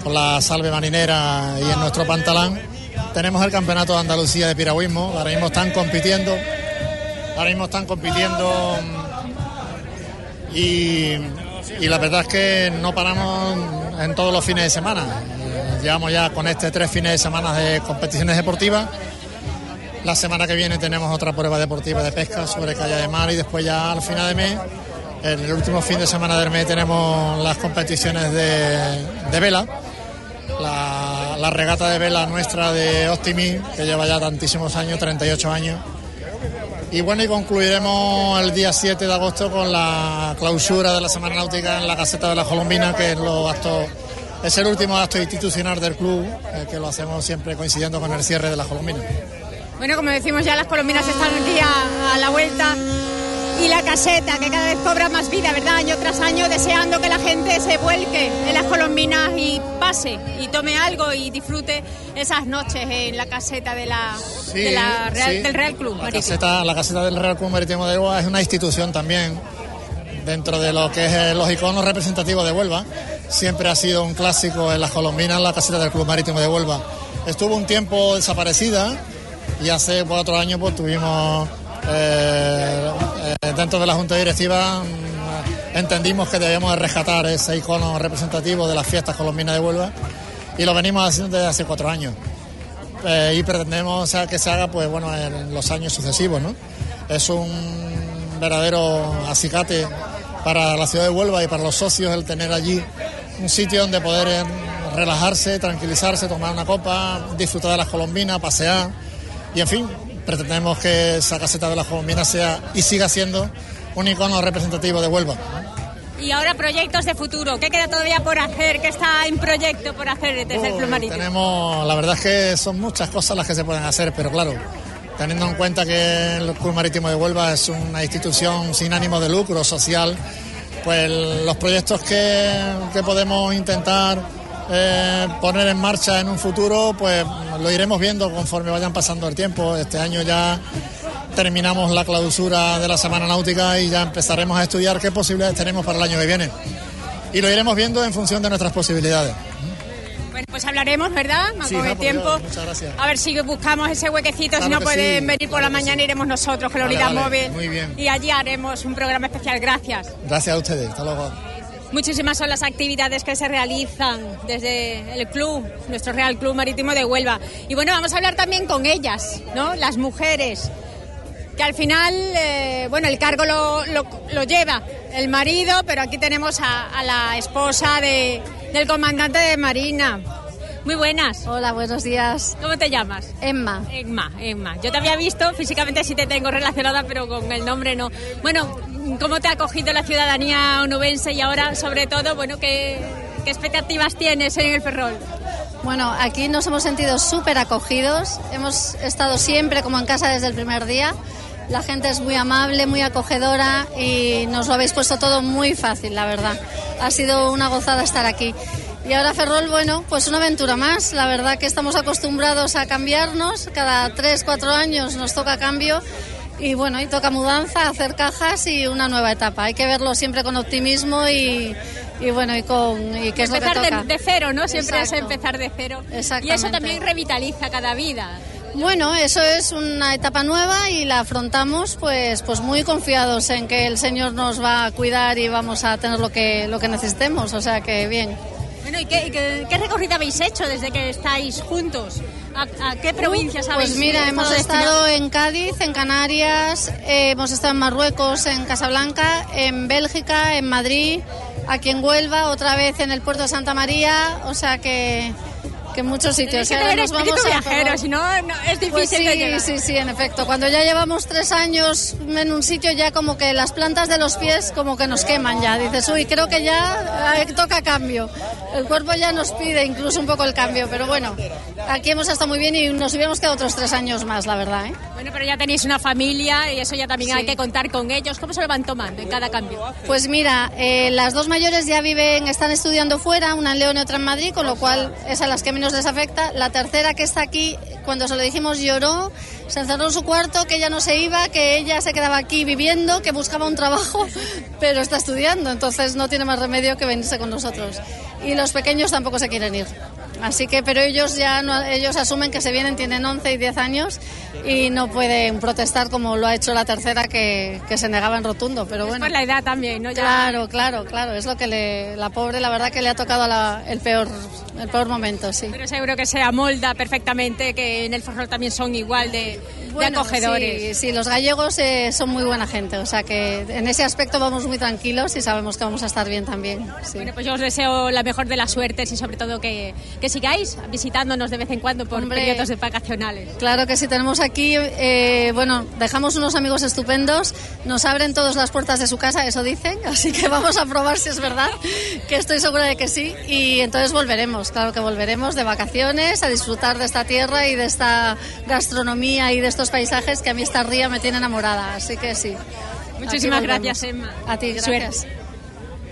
con la salve marinera y en nuestro pantalán, tenemos el Campeonato de Andalucía de Piragüismo, ahora mismo están compitiendo, ahora mismo están compitiendo mm, y, la verdad es que no paramos en todos los fines de semana. Llevamos ya con este tres fines de semana de competiciones deportivas. La semana que viene tenemos otra prueba deportiva de pesca sobre calle de mar y después ya al final de mes En el último fin de semana del mes tenemos las competiciones de, de vela. La, regata de vela nuestra de Optimi, que lleva ya tantísimos años, 38 años. Y bueno, y concluiremos el día 7 de agosto con la clausura de la Semana Náutica en la caseta de la Colombina, que es, los actos, es el último acto institucional del club, eh, que lo hacemos siempre coincidiendo con el cierre de la Colombina. Bueno, como decimos ya, las colombinas están aquí a la vuelta y la caseta, que cada vez cobra más vida, ¿verdad? Año tras año, deseando que la gente se vuelque en las colombinas y pase y tome algo y disfrute esas noches en la caseta de la, de la Real- sí. del Real Club. La Marítimo. caseta, la caseta del Real Club Marítimo de Huelva es una institución también dentro de lo que es eh, los iconos representativos de Huelva. Siempre ha sido un clásico en las colombinas la caseta del Club Marítimo de Huelva. Estuvo un tiempo desaparecida y hace cuatro años pues tuvimos eh, eh, dentro de la Junta Directiva mm, entendimos que debíamos de rescatar ese icono representativo de las fiestas colombinas de Huelva y lo venimos haciendo desde hace cuatro años. Eh, y pretendemos que se haga pues bueno en los años sucesivos ¿no? es un verdadero acicate para la ciudad de Huelva y para los socios el tener allí un sitio donde poder relajarse, tranquilizarse, tomar una copa, disfrutar de las colombinas, pasear y en fin, pretendemos que esa caseta de las colombinas sea y siga siendo un icono representativo de Huelva. Y ahora proyectos de futuro. ¿Qué queda todavía por hacer? ¿Qué está en proyecto por hacer desde el Club Marítimo? Tenemos, la verdad es que son muchas cosas las que se pueden hacer, pero claro, teniendo en cuenta que el Club Marítimo de Huelva es una institución sin ánimo de lucro social, pues los proyectos que, que podemos intentar eh, poner en marcha en un futuro, pues lo iremos viendo conforme vayan pasando el tiempo. Este año ya terminamos la clausura de la Semana Náutica y ya empezaremos a estudiar qué posibilidades tenemos para el año que viene. Y lo iremos viendo en función de nuestras posibilidades. Bueno, pues hablaremos, ¿verdad? Sí, Con el tiempo. Dios, muchas gracias. A ver si buscamos ese huequecito, Claro si no pueden sí, venir por la mañana, iremos nosotros con la Vale, unidad vale, móvil. muy bien. Y allí haremos un programa especial. Gracias. Gracias a ustedes. Hasta luego. Muchísimas son las actividades que se realizan desde el club, nuestro Real Club Marítimo de Huelva. Y bueno, vamos a hablar también con ellas, ¿no? Las mujeres, que al final, eh, bueno, el cargo lo, lo- lleva el marido, pero aquí tenemos a, a la esposa de- del comandante de Marina. Muy buenas. Hola, buenos días. ¿Cómo te llamas? Emma. Emma, Emma. Yo te había visto, físicamente sí te tengo relacionada, pero con el nombre no. Bueno, ¿cómo te ha acogido la ciudadanía onubense y ahora, sobre todo, bueno, qué, qué expectativas tienes en el Ferrol? Bueno, aquí nos hemos sentido súper acogidos. Hemos estado siempre como en casa desde el primer día. La gente es muy amable, muy acogedora y nos lo habéis puesto todo muy fácil, la verdad. Ha sido una gozada estar aquí. Y ahora Ferrol, bueno, pues una aventura más. La verdad que estamos acostumbrados a cambiarnos. Cada tres, cuatro años nos toca cambio. Y bueno, y toca mudanza, hacer cajas y una nueva etapa. Hay que verlo siempre con optimismo y, y bueno, y con y qué es lo que toca. de, de cero, ¿no? Siempre es Exacto. empezar de cero. Y Exactamente. eso también revitaliza cada vida. Bueno, eso es una etapa nueva y la afrontamos pues pues muy confiados en que el Señor nos va a cuidar y vamos a tener lo que lo que necesitemos, o sea que bien. Bueno, ¿y qué, qué- qué recorrido habéis hecho desde que estáis juntos? ¿A, a qué provincias habéis Pues mira, hemos estado en Cádiz, en Canarias, eh, hemos estado en Marruecos, en Casablanca, en Bélgica, en Madrid, aquí en Huelva, otra vez en el puerto de Santa María, o sea que que en muchos sitios. Que ahora tener nos vamos viajero, si no, es difícil Pues sí, de llegar. sí, sí, en efecto. Cuando ya llevamos tres años en un sitio ya como que las plantas de los pies como que nos queman ya. Dices, uy, creo que ya eh, toca cambio. El cuerpo ya nos pide incluso un poco el cambio, pero bueno, aquí hemos estado muy bien y nos hubiéramos quedado otros tres años más, la verdad. ¿eh? Bueno, pero ya tenéis una familia y eso ya también hay que contar con ellos. ¿Cómo se lo van tomando en cada cambio? Pues mira, eh, las dos mayores ya viven, están estudiando fuera, una en León y otra en Madrid, con lo cual es a las que menos les afecta. La tercera que está aquí, cuando se lo dijimos lloró, se encerró en su cuarto, que ella no se iba, que ella se quedaba aquí viviendo, que buscaba un trabajo, pero está estudiando, entonces no tiene más remedio que venirse con nosotros. Y los pequeños tampoco se quieren ir. Así que, pero ellos ya no, ellos asumen que se vienen, tienen 11 y 10 años y no pueden protestar como lo ha hecho la tercera que, que se negaba en rotundo. Pero bueno. por la edad también, ¿no? Ya... Claro, claro, claro. Es lo que le, la pobre, la verdad que le ha tocado la, el peor, el peor momento, sí. Pero seguro que se amolda perfectamente, que en el Ferrol también son igual de, de acogedores. Sí, sí, los gallegos eh, son muy buena gente, o sea que en ese aspecto vamos muy tranquilos y sabemos que vamos a estar bien también. Sí. Bueno, pues yo os deseo la mejor de las suertes y sobre todo que, que sigáis visitándonos de vez en cuando por Hombre, periodos de vacacionales. Claro que sí, tenemos aquí, eh, bueno, dejamos unos amigos estupendos, nos abren todas las puertas de su casa, eso dicen, así que vamos a probar si es verdad, que estoy segura de que sí, y entonces volveremos, claro que volveremos de vacaciones a disfrutar de esta tierra y de esta gastronomía y de estos paisajes que a mí esta ría me tiene enamorada, así que sí. Muchísimas gracias, Emma. A ti, gracias. Suerte.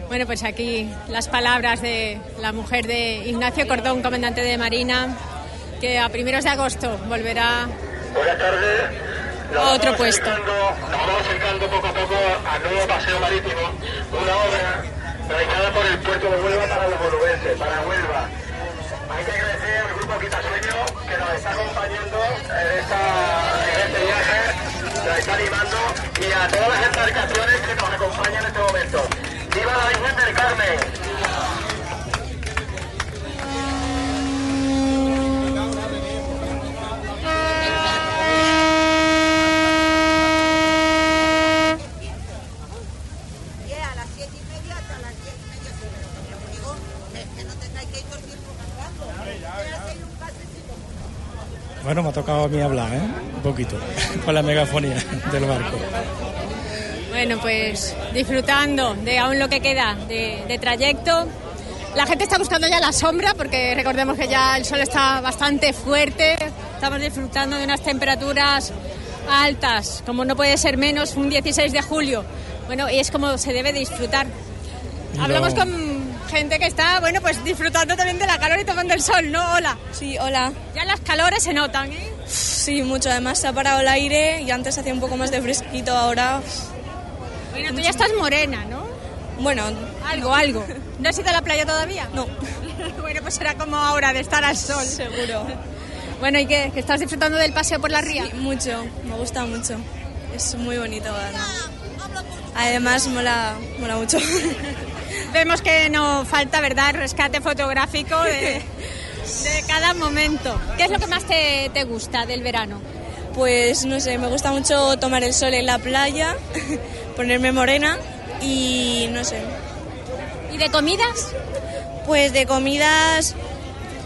Bueno, pues aquí las palabras de la mujer de Ignacio Cordón, comandante de Marina, que a primeros de agosto volverá a otro puesto. Nos vamos acercando poco a poco al nuevo paseo marítimo, una obra realizada por el puerto de Huelva para los bolubenses, para Huelva. Hay que agradecer al grupo Que nos está acompañando en este viaje, nos está animando y a todas las embarcaciones que nos acompañan en este momento. ¡Viva la Virgen del Carmen! Bueno, me ha tocado a mí hablar, ¿eh? Un poquito, con la megafonía del barco. Bueno, pues disfrutando de aún lo que queda de, de trayecto. La gente está buscando ya la sombra porque recordemos que ya el sol está bastante fuerte. Estamos disfrutando de unas temperaturas altas, como no puede ser menos, un 16 de julio. Bueno, y es como se debe disfrutar. Hablamos lo- con gente que está, bueno, pues disfrutando también de la calor y tomando el sol, ¿no? Hola. Sí, hola. Ya las calores se notan, ¿eh? Sí, mucho. Además se ha parado el aire y antes hacía un poco más de fresquito, ahora... Bueno, tú ya estás morena, ¿no? Bueno, Algo, algo. ¿No has ido a la playa todavía? No. bueno, pues será como ahora de estar al sol. Seguro. Bueno, ¿y qué? ¿Que estás disfrutando del paseo por la ría? Sí, mucho. Me gusta mucho. Es muy bonito, además. Además, mola, mola mucho. Vemos que no falta, ¿verdad?, rescate fotográfico de, de cada momento. ¿Qué es lo que más te, te gusta del verano? Pues no sé, me gusta mucho tomar el sol en la playa, ponerme morena y no sé. ¿Y de comidas? Pues de comidas...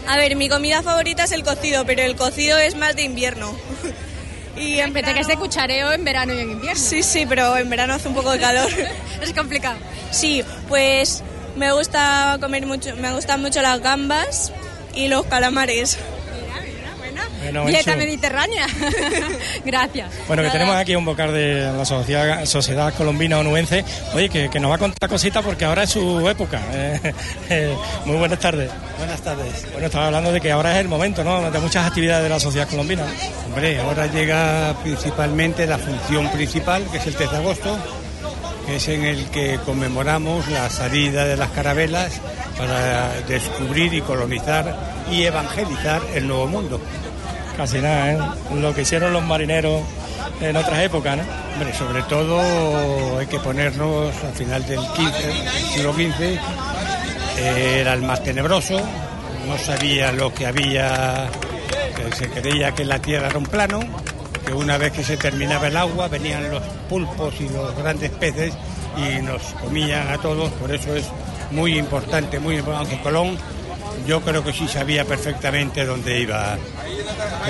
A ver, mi comida favorita es el cocido, pero el cocido es más de invierno. Y en Fíjate que es de cuchareo en verano y en invierno. Sí, sí, pero en verano hace un poco de calor. es complicado. Sí, pues me gusta comer mucho, me gustan mucho las gambas y los calamares. Bueno, Dieta mediterránea. Gracias. Bueno, que Nada. tenemos aquí un vocal de la Sociedad, Sociedad Colombina Onubense, oye, que, que nos va a contar cositas porque ahora es su época. Eh, eh, muy buenas tardes. Buenas tardes. Bueno, estaba hablando de que ahora es el momento, ¿no? De muchas actividades de la Sociedad Colombina. Hombre, ahora llega principalmente la función principal, que es el 3 de agosto, que es en el que conmemoramos la salida de las carabelas para descubrir y colonizar y evangelizar el Nuevo Mundo. Casi nada, ¿eh? Lo que hicieron los marineros en otras épocas, ¿no? Sobre todo hay que ponernos al final del 15, del siglo XV, era el más tenebroso, no sabía lo que había, que se creía que la tierra era un plano, que una vez que se terminaba el agua venían los pulpos y los grandes peces y nos comían a todos, por eso es muy importante, muy importante, Colón yo creo que sí sabía perfectamente dónde iba,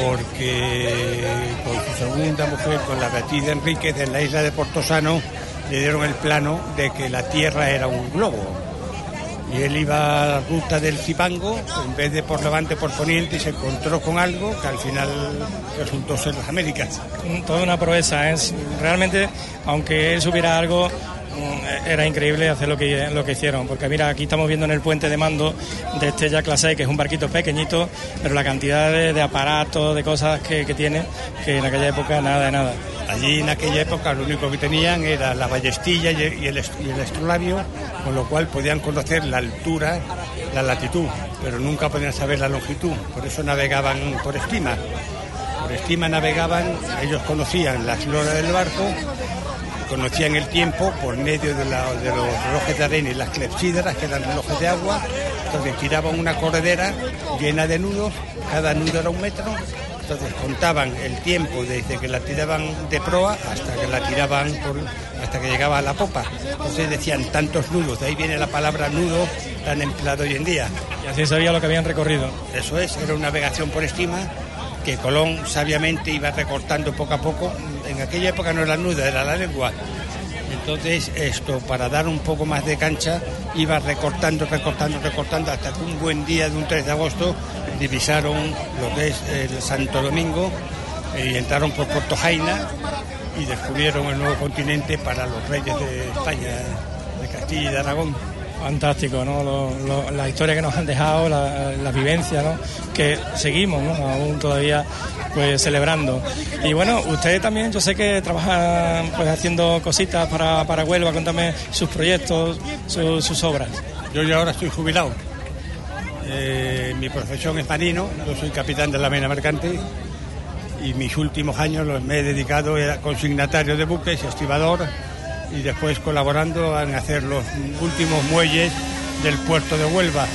porque con su segunda mujer, con la Beatriz Enríquez en la isla de Portosano, le dieron el plano de que la Tierra era un globo. Y él iba a la ruta del Cipango, en vez de por levante, por poniente, y se encontró con algo que al final resultó ser las Américas. Toda una proeza, es realmente, aunque él supiera algo, era increíble hacer lo que, lo que hicieron, porque mira, aquí estamos viendo en el puente de mando de Estella Clase, que es un barquito pequeñito, pero la cantidad de, aparatos, de cosas que, que tiene, que en aquella época nada de nada. Allí en aquella época lo único que tenían era la ballestilla y el, y con lo cual podían conocer la altura, la latitud. pero nunca podían saber la longitud, por eso navegaban por estima. Por estima navegaban, ellos conocían la eslora del barco, conocían el tiempo por medio de, la- de los relojes de arena y las clepsidras, que eran relojes de agua, entonces tiraban una corredera llena de nudos, cada nudo era un metro, entonces contaban el tiempo desde que la tiraban de proa hasta que la tiraban por, hasta que llegaba a la popa. Entonces decían tantos nudos, de ahí viene la palabra nudo tan empleado hoy en día. Y así sabía lo que habían recorrido. Eso es, era una navegación por estima que Colón sabiamente iba recortando poco a poco. En aquella época no era el nudo, era la lengua. Entonces esto, para dar un poco más de cancha, iba recortando, recortando, recortando, hasta que un buen día de un 3 de agosto divisaron lo que es el Santo Domingo y entraron por Puerto Jaina y descubrieron el nuevo continente para los reyes de España, de Castilla y de Aragón. Fantástico, ¿no? La historia que nos han dejado, la, la vivencia, ¿no? Que seguimos, ¿no? Aún todavía, pues, celebrando. Y bueno, usted también, yo sé que trabaja, pues, haciendo cositas para, para Huelva. Cuéntame sus proyectos, su- sus obras. Yo ya ahora estoy jubilado. Eh, mi profesión es marino, yo soy capitán de la Mena Mercante y mis últimos años los me he dedicado a consignatario de buques, estibador y después colaborando en hacer los últimos muelles del puerto de Huelva.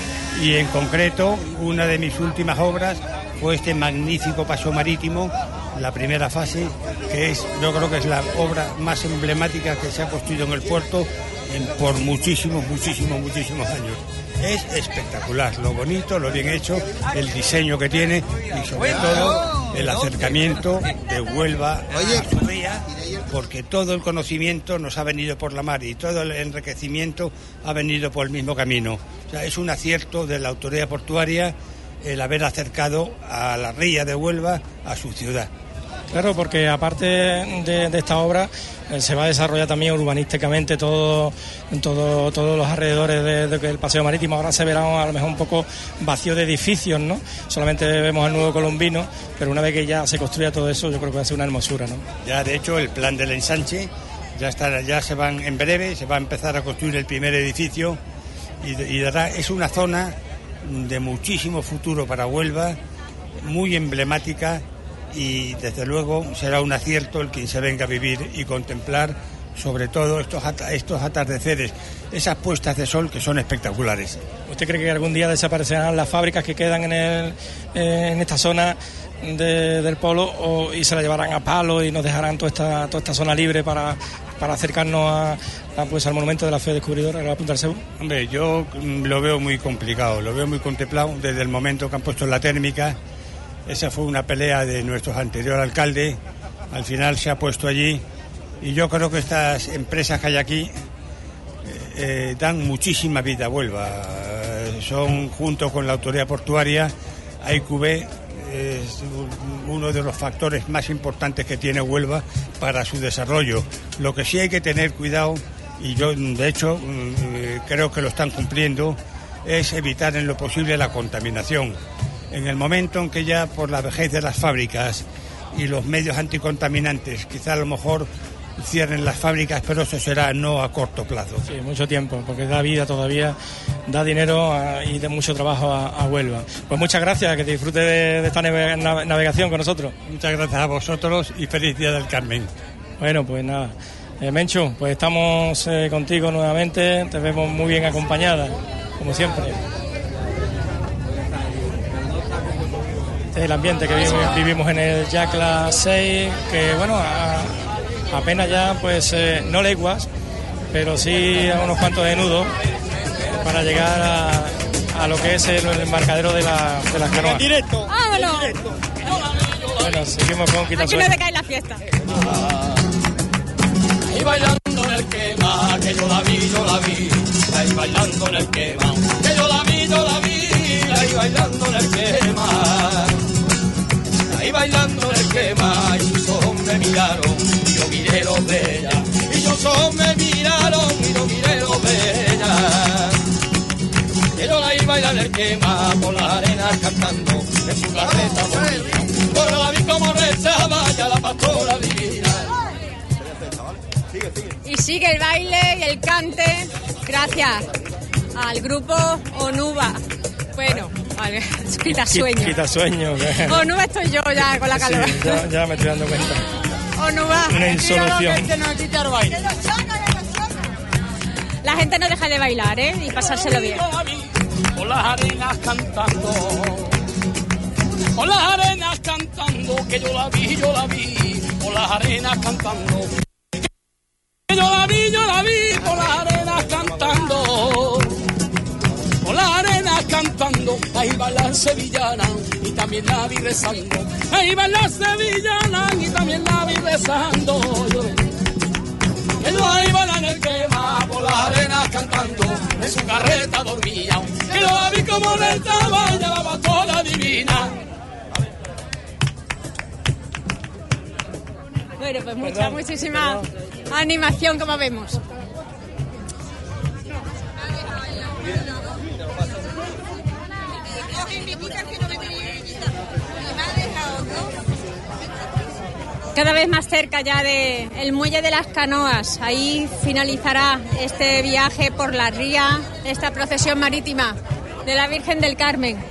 Y en concreto, una de mis últimas obras fue este magnífico paso marítimo, la primera fase, que es, yo creo que es la obra más emblemática que se ha construido en el puerto en- por muchísimos, muchísimos, muchísimos años. Es espectacular, lo bonito, lo bien hecho, el diseño que tiene y sobre todo el acercamiento de Huelva a porque todo el conocimiento nos ha venido por la mar y todo el enriquecimiento ha venido por el mismo camino. O sea, es un acierto de la autoridad portuaria el haber acercado a la ría de Huelva a su ciudad. Claro, porque aparte de, de esta obra eh, se va a desarrollar también urbanísticamente todo, todo, todos los alrededores de- de- del paseo marítimo. Ahora se verá a lo mejor un poco vacío de edificios, ¿no? Solamente vemos el nuevo colombino, pero una vez que ya se construya todo eso, yo creo que va a ser una hermosura, ¿no? Ya, de hecho, el plan del ensanche ya está, ya se van en breve, se va a empezar a construir el primer edificio y, y es una zona de muchísimo futuro para Huelva, muy emblemática y desde luego será un acierto el quien se venga a vivir y contemplar sobre todo estos, estos atardeceres, esas puestas de sol que son espectaculares. ¿Usted cree que algún día desaparecerán las fábricas que quedan en, el, eh, en esta zona de- del polo o- y se la llevarán a palo y nos dejarán toda esta, toda esta zona libre para, para acercarnos a, a, pues, al monumento de la fe descubridora, a la Punta del Cebo? Hombre, yo mm, lo veo muy complicado, lo veo muy contemplado desde el momento que han puesto la térmica. Esa fue una pelea de nuestro anterior alcalde, al final se ha puesto allí y yo creo que estas empresas que hay aquí eh, eh, dan muchísima vida a Huelva. Son, junto con la autoridad portuaria, AIQB es uno de los factores más importantes que tiene Huelva para su desarrollo. Lo que sí hay que tener cuidado, y yo de hecho mm, eh, creo que lo están cumpliendo, es evitar en lo posible la contaminación. En el momento en que ya por la vejez de las fábricas y los medios anticontaminantes, quizá a lo mejor cierren las fábricas, pero eso será no a corto plazo. Sí, mucho tiempo, porque da vida todavía, da dinero a- y de mucho trabajo a, a Huelva. Pues muchas gracias, que disfrute de, de esta nave- nav- navegación con nosotros. Muchas gracias a vosotros y feliz Día del Carmen. Bueno, pues nada. Eh, Menchu, pues estamos eh, contigo nuevamente, te vemos muy bien acompañada, como siempre. Este es el ambiente que vivi- vivimos en el Yacla 6, que bueno, a- apenas ya pues eh, no leguas, pero sí a unos cuantos de nudos eh, para llegar a, a lo que es el, el embarcadero de, la, de las canoas. directo. ¡Vámonos! Bueno, seguimos con Aquí no Quitasueño. decae la fiesta. Ahí bailando en el quema, que yo la vi, yo la vi. Ahí bailando en el quema, que yo la vi, yo la vi. Ahí bailando en el quema. Ahí bailando el quema, y sus ojos me miraron, y yo miré los de ella. Y sus ojos me miraron, y yo miré los de ella. Que yo la a bailar el quema, por la arena cantando, en su carreta. Pero la vi como rezaba, ya la pastora divina. Y sigue el baile y el cante gracias al grupo Onuba. Bueno, Vale, quita sueño. Quita sueño. O no estoy yo ya con la calor. Sí, ya, ya, me estoy dando cuenta. O no va. Una insolución. La gente no deja de bailar, ¿eh? Y pasárselo bien. Por las arenas cantando. Por las arenas cantando. Que yo la vi, yo la vi. Por las arenas cantando. Que yo la vi, yo la vi. Por las arenas cantando. Cantando. Ahí va la sevillana. Y también la vi rezando. Ahí va la sevillana. Y también la vi rezando. Ellos ahí van en el quema por las arenas cantando, en su carreta dormía, que la vi como le estaba llevaba toda divina. Bueno, pues mucha, muchísima animación como vemos. Cada vez más cerca ya de el muelle de las canoas. Ahí finalizará este viaje por la ría, esta procesión marítima de la Virgen del Carmen.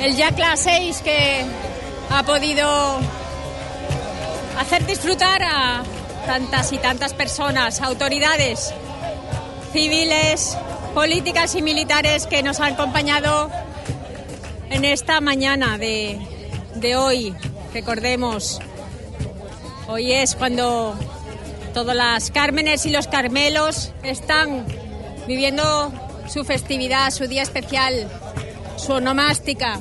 El ya clase 6 que ha podido hacer disfrutar a tantas y tantas personas, autoridades civiles, políticas y militares que nos han acompañado en esta mañana de, de hoy. Recordemos, hoy es cuando todas las Cármenes y los Carmelos están viviendo su festividad, su día especial, su onomástica.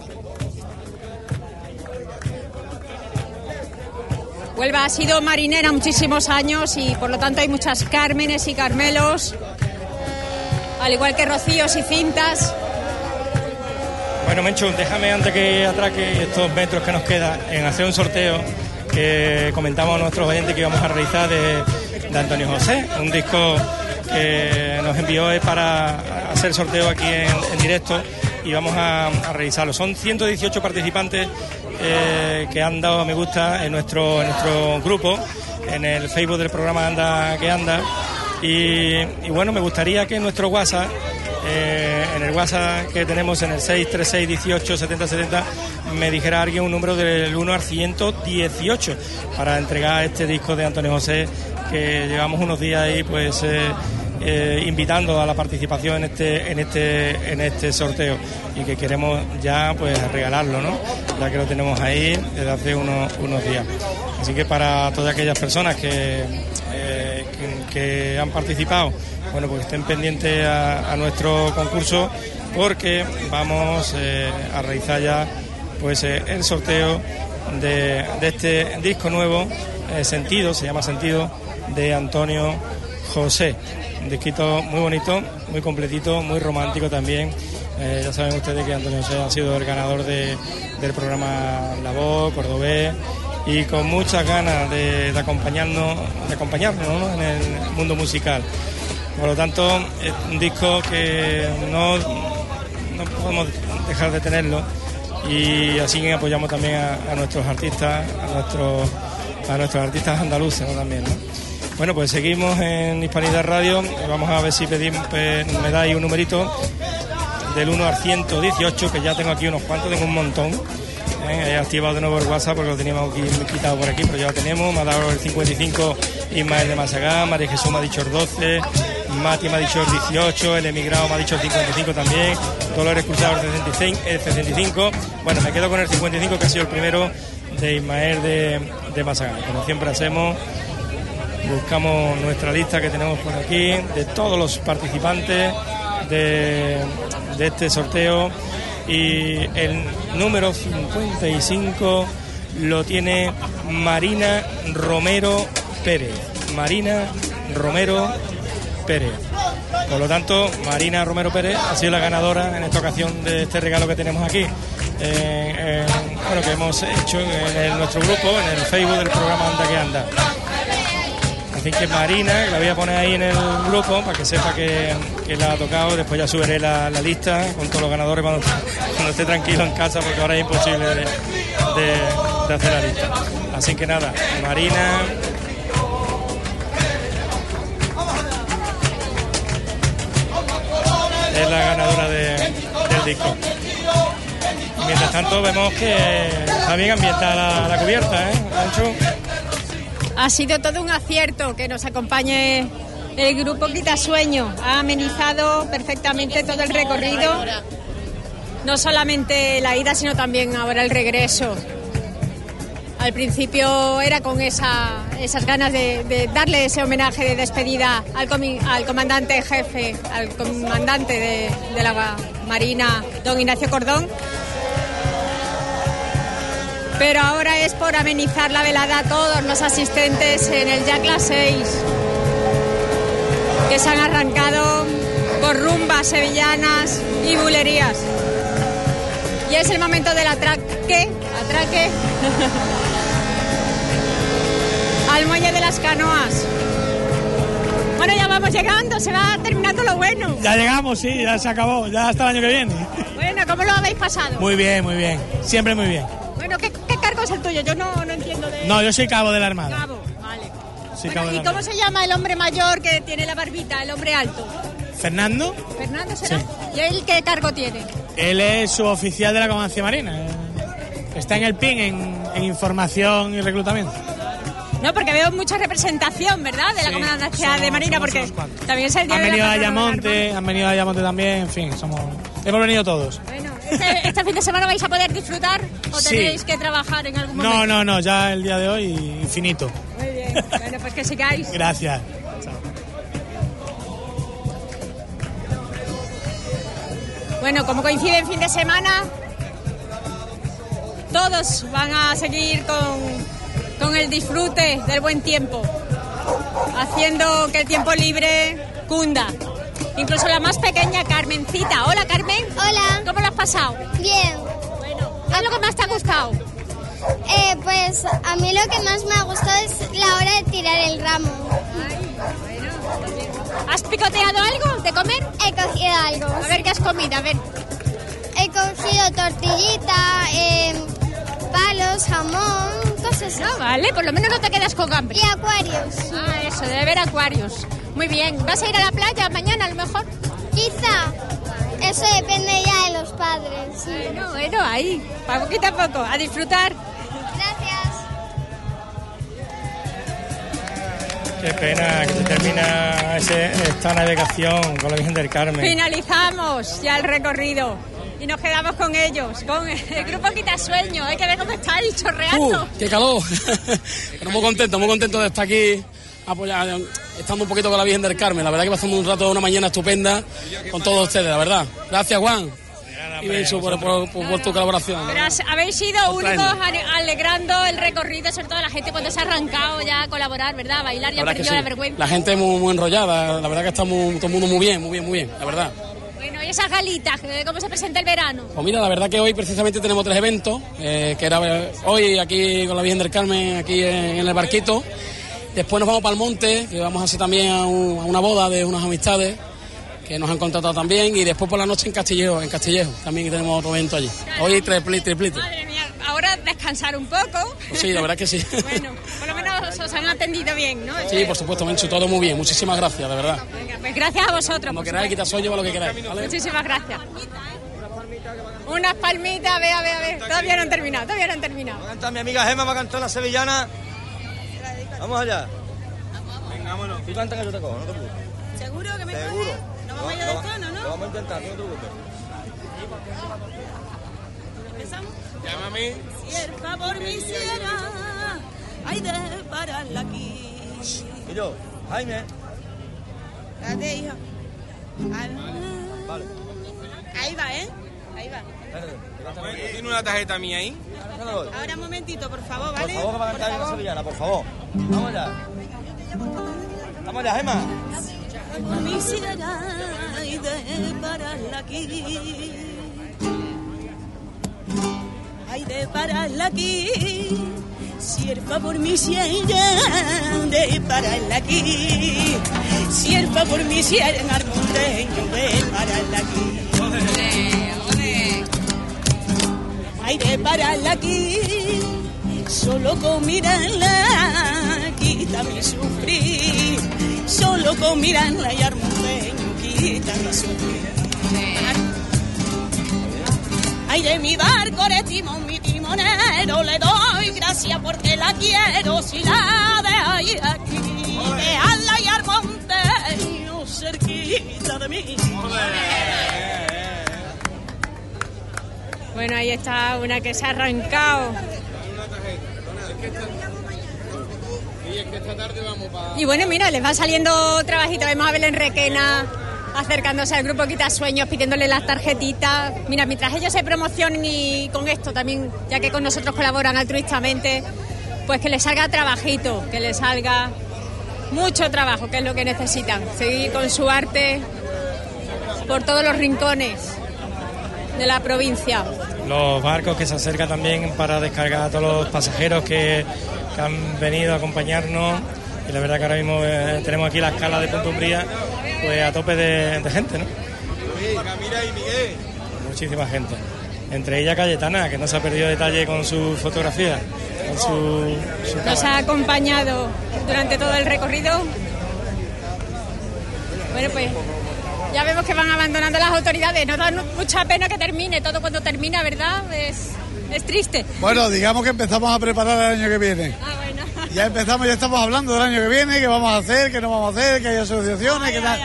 Huelva ha sido marinera muchísimos años y por lo tanto hay muchas Cármenes y Carmelos, al igual que rocíos y cintas. Bueno, Menchu, déjame antes que atraque estos metros que nos queda en hacer un sorteo que comentamos a nuestros oyentes que íbamos a realizar de, Antonio José, un disco que nos envió para hacer sorteo aquí en, directo y vamos a, a, realizarlo. Son 118 participantes eh, que han dado me gusta en nuestro, en nuestro grupo, en el Facebook del programa Anda que Anda. Y, bueno, me gustaría que en nuestro WhatsApp eh, en el WhatsApp que tenemos en el 636 18 70 70 me dijera alguien un número del 1 al 118 para entregar este disco de Antonio José que llevamos unos días ahí pues eh, eh, invitando a la participación en este en este en este sorteo. Y que queremos ya pues regalarlo no ya que lo tenemos ahí desde hace unos, unos días. Así que para todas aquellas personas que, que, han participado bueno, pues estén pendientes a, nuestro concurso porque vamos eh, a realizar ya pues eh, el sorteo de, de, este disco nuevo, eh, Sentido, se llama Sentido, de Antonio José. Un disquito muy bonito, muy completito, muy romántico también. Ya saben ustedes que Antonio José ha sido el ganador de, del programa La Voz, Cordobés, y con muchas ganas de, acompañarnos, de acompañarnos ¿no? en el mundo musical. Por lo tanto, es un disco que no, no podemos dejar de tenerlo y así apoyamos también a, nuestros artistas, a nuestros, a nuestros artistas andaluces también. ¿no? Bueno, pues seguimos en Hispanidad Radio. Vamos a ver si pedimos, me dais un numerito del 1 al 118, que ya tengo aquí unos cuantos, tengo un montón. ¿Eh? He activado de nuevo el WhatsApp porque lo teníamos aquí quitado por aquí, pero ya lo tenemos. Me ha dado el 55 Ismael de Masagá, María Jesús me ha dicho el 12, Mati me ha dicho el 18, el emigrado me ha dicho el 55 también, Dolores Cruzado el 65, Bueno, me quedo con el 55 que ha sido el primero de Ismael de, de Masagá. Como siempre hacemos, buscamos nuestra lista que tenemos por aquí de todos los participantes de este sorteo y el número 55 lo tiene Marina Romero Pérez. Marina Romero Pérez. Por lo tanto, Marina Romero Pérez ha sido la ganadora en esta ocasión de este regalo que tenemos aquí. Eh, eh, bueno, que hemos hecho en el, nuestro grupo, en el Facebook del programa Anda que Anda. Así que Marina, la voy a poner ahí en el grupo para que sepa que, la ha tocado. Después ya subiré la, lista con todos los ganadores cuando, esté tranquilo en casa, porque ahora es imposible de, hacer la lista. Así que nada, Marina, es la ganadora de- del disco. Mientras tanto vemos que está bien ambientada la, la cubierta, ¿eh? Ancho. Ha sido todo un acierto que nos acompañe el grupo Quitasueño. Ha amenizado perfectamente todo el recorrido. No solamente la ida, sino también ahora el regreso. Al principio era con esa- esas ganas de, de darle ese homenaje de despedida al, comi- al comandante jefe, al comandante de, de la Marina, don Ignacio Cordón. Pero ahora es por amenizar la velada a todos los asistentes en el Ya Class 6, que se han arrancado por rumbas sevillanas y bulerías. Y es el momento del atraque, atraque al muelle de las canoas. Bueno, ya vamos llegando, se va terminando lo bueno. Ya llegamos, sí, ya se acabó, ya hasta el año que viene. Bueno, ¿cómo lo habéis pasado? Muy bien, muy bien, siempre muy bien. Bueno, ¿qué, qué cargo es el tuyo? Yo no, no entiendo de... No, yo soy cabo de la Armada. Cabo, vale. Soy Bueno, cabo de ¿Y cómo se llama el hombre mayor que tiene la barbita, el hombre alto? Fernando, ¿Fernando será? ¿Y él qué cargo tiene? él es suboficial de la Comandancia Marina. Está en el PIN, en, en información y reclutamiento. No, porque veo mucha representación, ¿verdad? De la Sí, comandancia somos- de Marina, porque también es el día Han de la venido a Ayamonte, han venido a Ayamonte también, en fin, somos... Hemos venido todos. ¿Este, este fin de semana vais a poder disfrutar o Sí. tenéis que trabajar en algún momento? No, no, no, ya el día de hoy infinito. Muy bien. Bueno, pues que sigáis. Gracias. Bueno, como coincide en fin de semana, todos van a seguir con, con el disfrute del buen tiempo, haciendo que el tiempo libre cunda. Incluso la más pequeña, Carmencita. Hola, Carmen. Hola. ¿Cómo lo has pasado? Bien. ¿Qué es lo que más te ha gustado? Eh, pues a mí lo que más me ha gustado es la hora de tirar el ramo. ¿Has picoteado algo de comer? He cogido algo. A ver, ¿qué has comido? A ver. He cogido tortillita, eh, palos, jamón, cosas así. Ah, vale, por lo menos no te quedas con hambre. Y acuarios. Ah, eso, debe haber acuarios. Muy bien. ¿Vas a ir a la playa mañana a lo mejor? Quizá. Eso depende ya de los padres. Bueno, bueno, ahí, para poquito a poco, a disfrutar. Qué pena que se termina ese- esta navegación con la Virgen del Carmen. Finalizamos ya el recorrido y nos quedamos con ellos, con el grupo Quitasueño. Hay que ver cómo estáis chorreando. Uh, ¡Qué calor! Pero muy contento, muy contento de estar aquí apoyando, estando un poquito con la Virgen del Carmen. La verdad que pasamos un rato, una mañana estupenda con todos ustedes, la verdad. Gracias, Juan. Y Bencho, por, por- por- por tu colaboración. Pero has- habéis sido Os únicos alegrando el recorrido, sobre todo la gente cuando se ha arrancado ya a colaborar, ¿verdad? A bailar verdad que perdió sí. la vergüenza. La gente muy, muy enrollada, la verdad que está muy- todo el mundo muy bien, muy bien, muy bien, la verdad. Bueno, y esas galitas, ¿cómo se presenta el verano? Pues mira, la verdad que hoy precisamente tenemos tres eventos, eh, que era eh, hoy aquí con la Virgen del Carmen, aquí en, en el barquito. Después nos vamos para el monte, que vamos a hacer también a, un- a una boda de unas amistades que nos han contratado también. Y después por la noche en Castillejo, en Castillejo, también que tenemos otro evento allí. Hoy tripli- triplito. Madre mía, ahora descansar un poco. Pues sí, la verdad que sí. Bueno, por lo menos os han atendido bien, ¿no? Sí, por supuesto, Mencho, todo muy bien. Muchísimas gracias, de verdad. Venga, pues gracias a vosotros. Por queráis, quitas soy lleva lo que queráis. ¿vale? Muchísimas gracias. Unas palmitas, a ver, a ver, a ver. Todavía no han terminado, todavía no han terminado. Va a cantar mi amiga Gema, va a cantar la sevillana. Vamos allá. Venga, vámonos. Tú canta que yo te cojo, no te preocupes. ¿Seguro que me Seguro. No vamos a ir del tono, ¿no? Lo vamos a intentar, no te preocupes. ¿Empezamos? Llámame. Si el favor me hiciera, hay de pararla aquí. Y yo, Jaime. Date, hijo. Vale. Ahí va, ¿eh? Ahí va. ¿Tiene una tarjeta mía ahí? Ahora un momentito, por favor, Por ¿vale? favor, que va a cantar la sevillana, por favor. Vamos allá. Vamos allá. Por mi hiciera, hay de pararla aquí. Hay de pararla aquí. Si el favor me de pararla aquí. Si el favor me hiciera en armonteño, de pararla aquí. Hay de pararla aquí, solo con mirarla, quítame sufrir. Solo con mirarla y armonteño, quítame sufrir. Ay, de mi barco eres timón, mi timonero, le doy gracias porque la quiero, si la de ahí aquí, de y al monte, cerquita de mí. Bueno, ahí está una que se ha arrancado. Y bueno, mira, les va saliendo trabajito. Vemos a Belén Requena acercándose al grupo Quita Sueños, pidiéndole las tarjetitas. Mira, mientras ellos se promocionen y con esto también, ya que con nosotros colaboran altruistamente, pues que les salga trabajito, que les salga mucho trabajo, que es lo que necesitan. Seguir con su arte por todos los rincones de la provincia. Los barcos que se acercan también para descargar a todos los pasajeros que, que han venido a acompañarnos. Y la verdad que ahora mismo eh, tenemos aquí la escala de Punto Umbría pues a tope de, gente, ¿no? Muchísima gente. Entre ellas Cayetana, que no se ha perdido detalle con su fotografía, con su, Nos ha acompañado durante todo el recorrido. Bueno, pues ya vemos que van abandonando las autoridades. Nos da mucha pena que termine todo cuando termina, ¿verdad? Es, es triste. Bueno, digamos que empezamos a preparar el año que viene. Ah, bueno. Ya empezamos, ya estamos hablando del año que viene, qué vamos a hacer, qué no vamos a hacer, que hay asociaciones, que tal.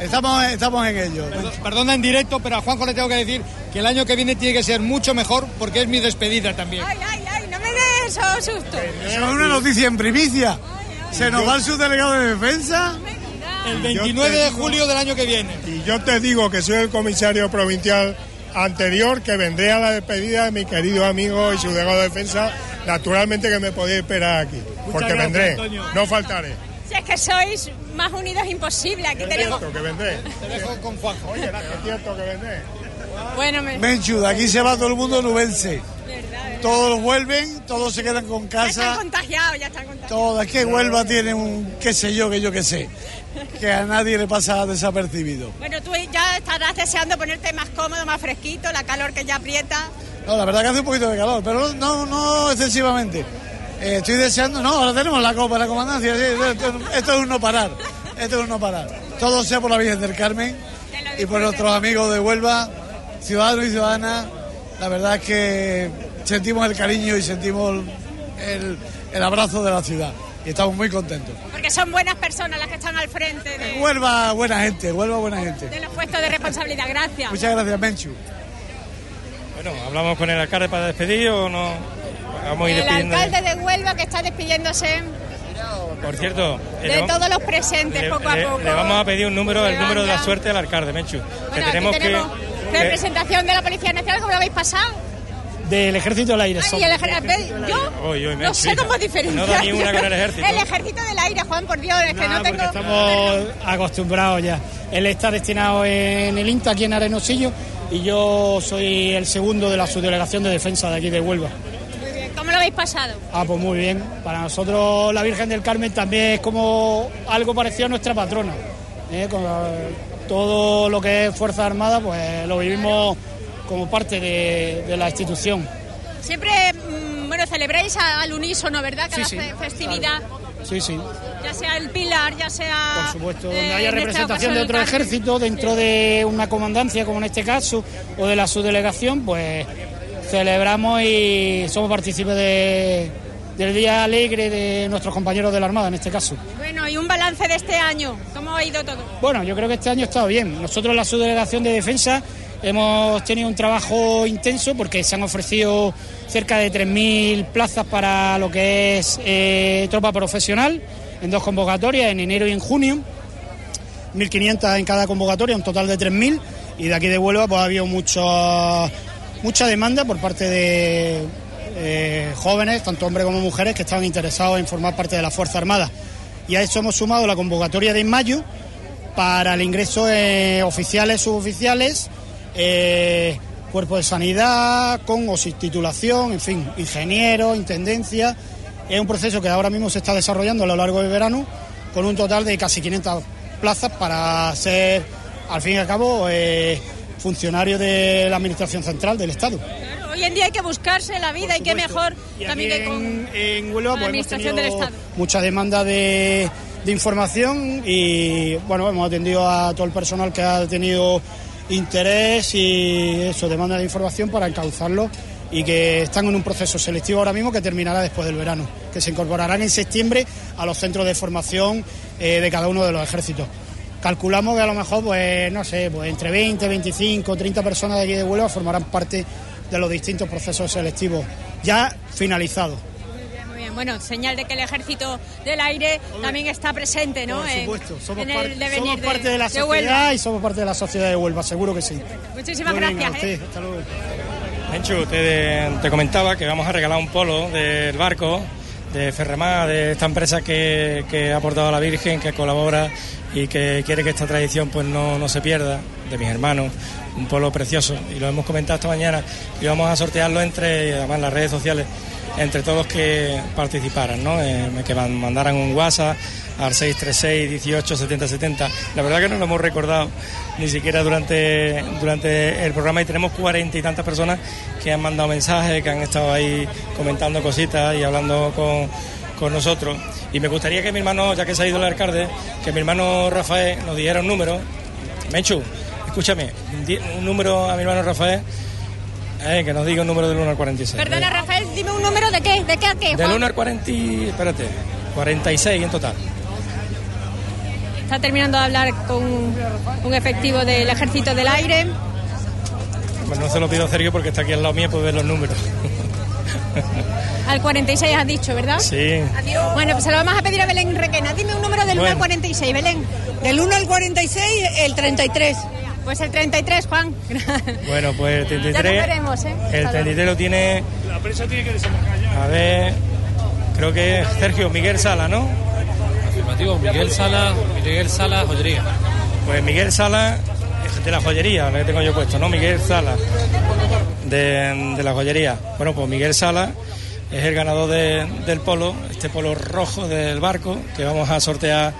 estamos, estamos en ello. Perdona en directo, pero a Juanjo le tengo que decir que el año que viene tiene que ser mucho mejor porque es mi despedida también. Ay, ay, ay, no me des eso, susto. Eso es una noticia en primicia. Se nos va el subdelegado de defensa. El 29 de julio del año que viene. Y yo te digo que soy el comisario provincial anterior que vendré a la despedida de mi querido amigo y su delegado de defensa naturalmente que me podéis esperar aquí, porque vendré, no faltaré. Si es que sois más unidos imposible, aquí tenemos... que vendré. Te dejo con Juan. Oye, es cierto que vendré. Bueno, me... Menchu, de aquí se va todo el mundo nubense. Todos vuelven, todos se quedan con casa. Ya están contagiados, ya están contagiados. Todo, es que Huelva tiene un qué sé yo, que yo qué sé, que a nadie le pasa desapercibido. Bueno, tú ya estarás deseando ponerte más cómodo, más fresquito, la calor que ya aprieta. No, la verdad que hace un poquito de calor, pero no, no excesivamente. Eh, estoy deseando, no, ahora tenemos la copa de la comandancia, esto, es un no parar, esto es un no parar. Todo sea por la Virgen del Carmen y por nuestros amigos de Huelva, ciudadanos y ciudadanas. La verdad es que sentimos el cariño y sentimos el, el abrazo de la ciudad y estamos muy contentos. Porque son buenas personas las que están al frente de... Huelva, buena gente, Huelva, buena gente. De los puestos de responsabilidad, gracias. Muchas gracias, Menchu. Bueno, ¿hablamos con el alcalde para despedir o no? Vamos a ir el alcalde de Huelva que está despidiéndose. Por cierto, de todos los presentes, poco a poco. Le vamos a pedir un número, el número de la suerte al alcalde, Menchu. que tenemos, que. Representación de la Policía Nacional, ¿cómo lo habéis pasado? Del Ejército del Aire. Ay, el ejército, yo no sé cómo diferenciar. No da ni una con el Ejército. El Ejército del Aire, Juan, por Dios, es que no, tengo... estamos acostumbrados ya. Él está destinado en el INTA, aquí en Arenosillo, y yo soy el segundo de la subdelegación de defensa de aquí de Huelva. Muy bien. ¿Cómo lo habéis pasado? Ah, pues muy bien. Para nosotros la Virgen del Carmen también es como algo parecido a nuestra patrona. ¿eh? Con todo lo que es Fuerza Armada, pues lo vivimos como parte de, la institución. Siempre, mm, bueno, celebráis al unísono, ¿verdad? Cada festividad. Sí, sí. Ya sea el pilar, ya sea... Por supuesto, donde haya representación de otro ejército dentro de una comandancia, como en este caso, o de la subdelegación, pues celebramos y somos partícipes del día alegre de nuestros compañeros de la Armada, en este caso. Bueno, y un balance de este año, ¿cómo ha ido todo? Bueno, yo creo que este año ha estado bien. Nosotros, la subdelegación de defensa, hemos tenido un trabajo intenso porque se han ofrecido cerca de 3.000 plazas para lo que es eh, tropa profesional en dos convocatorias, en enero y en junio. 1.500 en cada convocatoria, un total de 3.000. Y de aquí de Huelva pues ha habido mucha, mucha demanda por parte de eh, jóvenes, tanto hombres como mujeres, que estaban interesados en formar parte de la Fuerza Armada. Y a eso hemos sumado la convocatoria de mayo para el ingreso de oficiales, suboficiales, eh, cuerpo de sanidad, con o sin titulación, en fin, ingenieros, intendencia. Es un proceso que ahora mismo se está desarrollando a lo largo del verano con un total de casi 500 plazas para ser, al fin y al cabo, eh, funcionario de la Administración Central del Estado. hoy en día hay que buscarse la vida y qué mejor también que con en Huelva, la Administración del Estado. Mucha demanda de, de información y bueno, hemos atendido a todo el personal que ha tenido interés y eso, demanda de información para encauzarlo y que están en un proceso selectivo ahora mismo que terminará después del verano, que se incorporarán en septiembre a los centros de formación eh, de cada uno de los ejércitos. Calculamos que a lo mejor, pues no sé, pues entre 20, 25, 30 personas de aquí de Huelva formarán parte de los distintos procesos selectivos ya finalizados. Bueno, señal de que el ejército del aire también está presente, ¿no? Por supuesto, somos, en el parte- devenir somos parte de la Huelva. sociedad y somos parte de la sociedad de Huelva, seguro que sí. Muchísimas Muy gracias. a usted, ¿eh? hasta luego. Menchu, te, te comentaba que vamos a regalar un polo del barco de Ferramá, de esta empresa que, que ha aportado a la Virgen, que colabora y que quiere que esta tradición pues no, no se pierda, de mis hermanos, un polo precioso. Y lo hemos comentado esta mañana y vamos a sortearlo entre, además en las redes sociales, entre todos que participaran, ¿no? Eh, que man- mandaran un WhatsApp al 636 18 70 70. La verdad que no lo hemos recordado ni siquiera durante, durante el programa y tenemos cuarenta y tantas personas que han mandado mensajes, que han estado ahí comentando cositas y hablando con, con nosotros. Y me gustaría que mi hermano, ya que se ha ido el alcalde, que mi hermano Rafael nos dijera un número. Menchu, escúchame, un número a mi hermano Rafael, eh, que nos diga un número del 1 al 46. Perdona, Rafael, dime un número de qué, de qué a qué. Del Juan? 1 al 40, y- espérate, 46 en total. Está terminando de hablar con un efectivo del ejército del aire. Bueno, no se lo pido a Sergio porque está aquí al lado mío, puede ver los números. Al 46 has dicho, ¿verdad? Sí. Bueno, pues se lo vamos a pedir a Belén Requena. Dime un número del 1 al Bueno. 46, Belén. Del 1 al 46, el 33. Pues el 33, Juan. Bueno, pues el Ya nos 33, veremos, ¿eh? el 33 lo tiene, La prensa tiene que desembarcar ya. a ver, creo que es Sergio Miguel Sala, ¿no? Afirmativo, Miguel Sala, Miguel Sala, joyería. Pues Miguel Sala, es de la joyería, lo que tengo yo puesto, ¿no? Miguel Sala, de, de la joyería. Bueno, pues Miguel Sala es el ganador de- del polo, este polo rojo del barco, que vamos a sortear,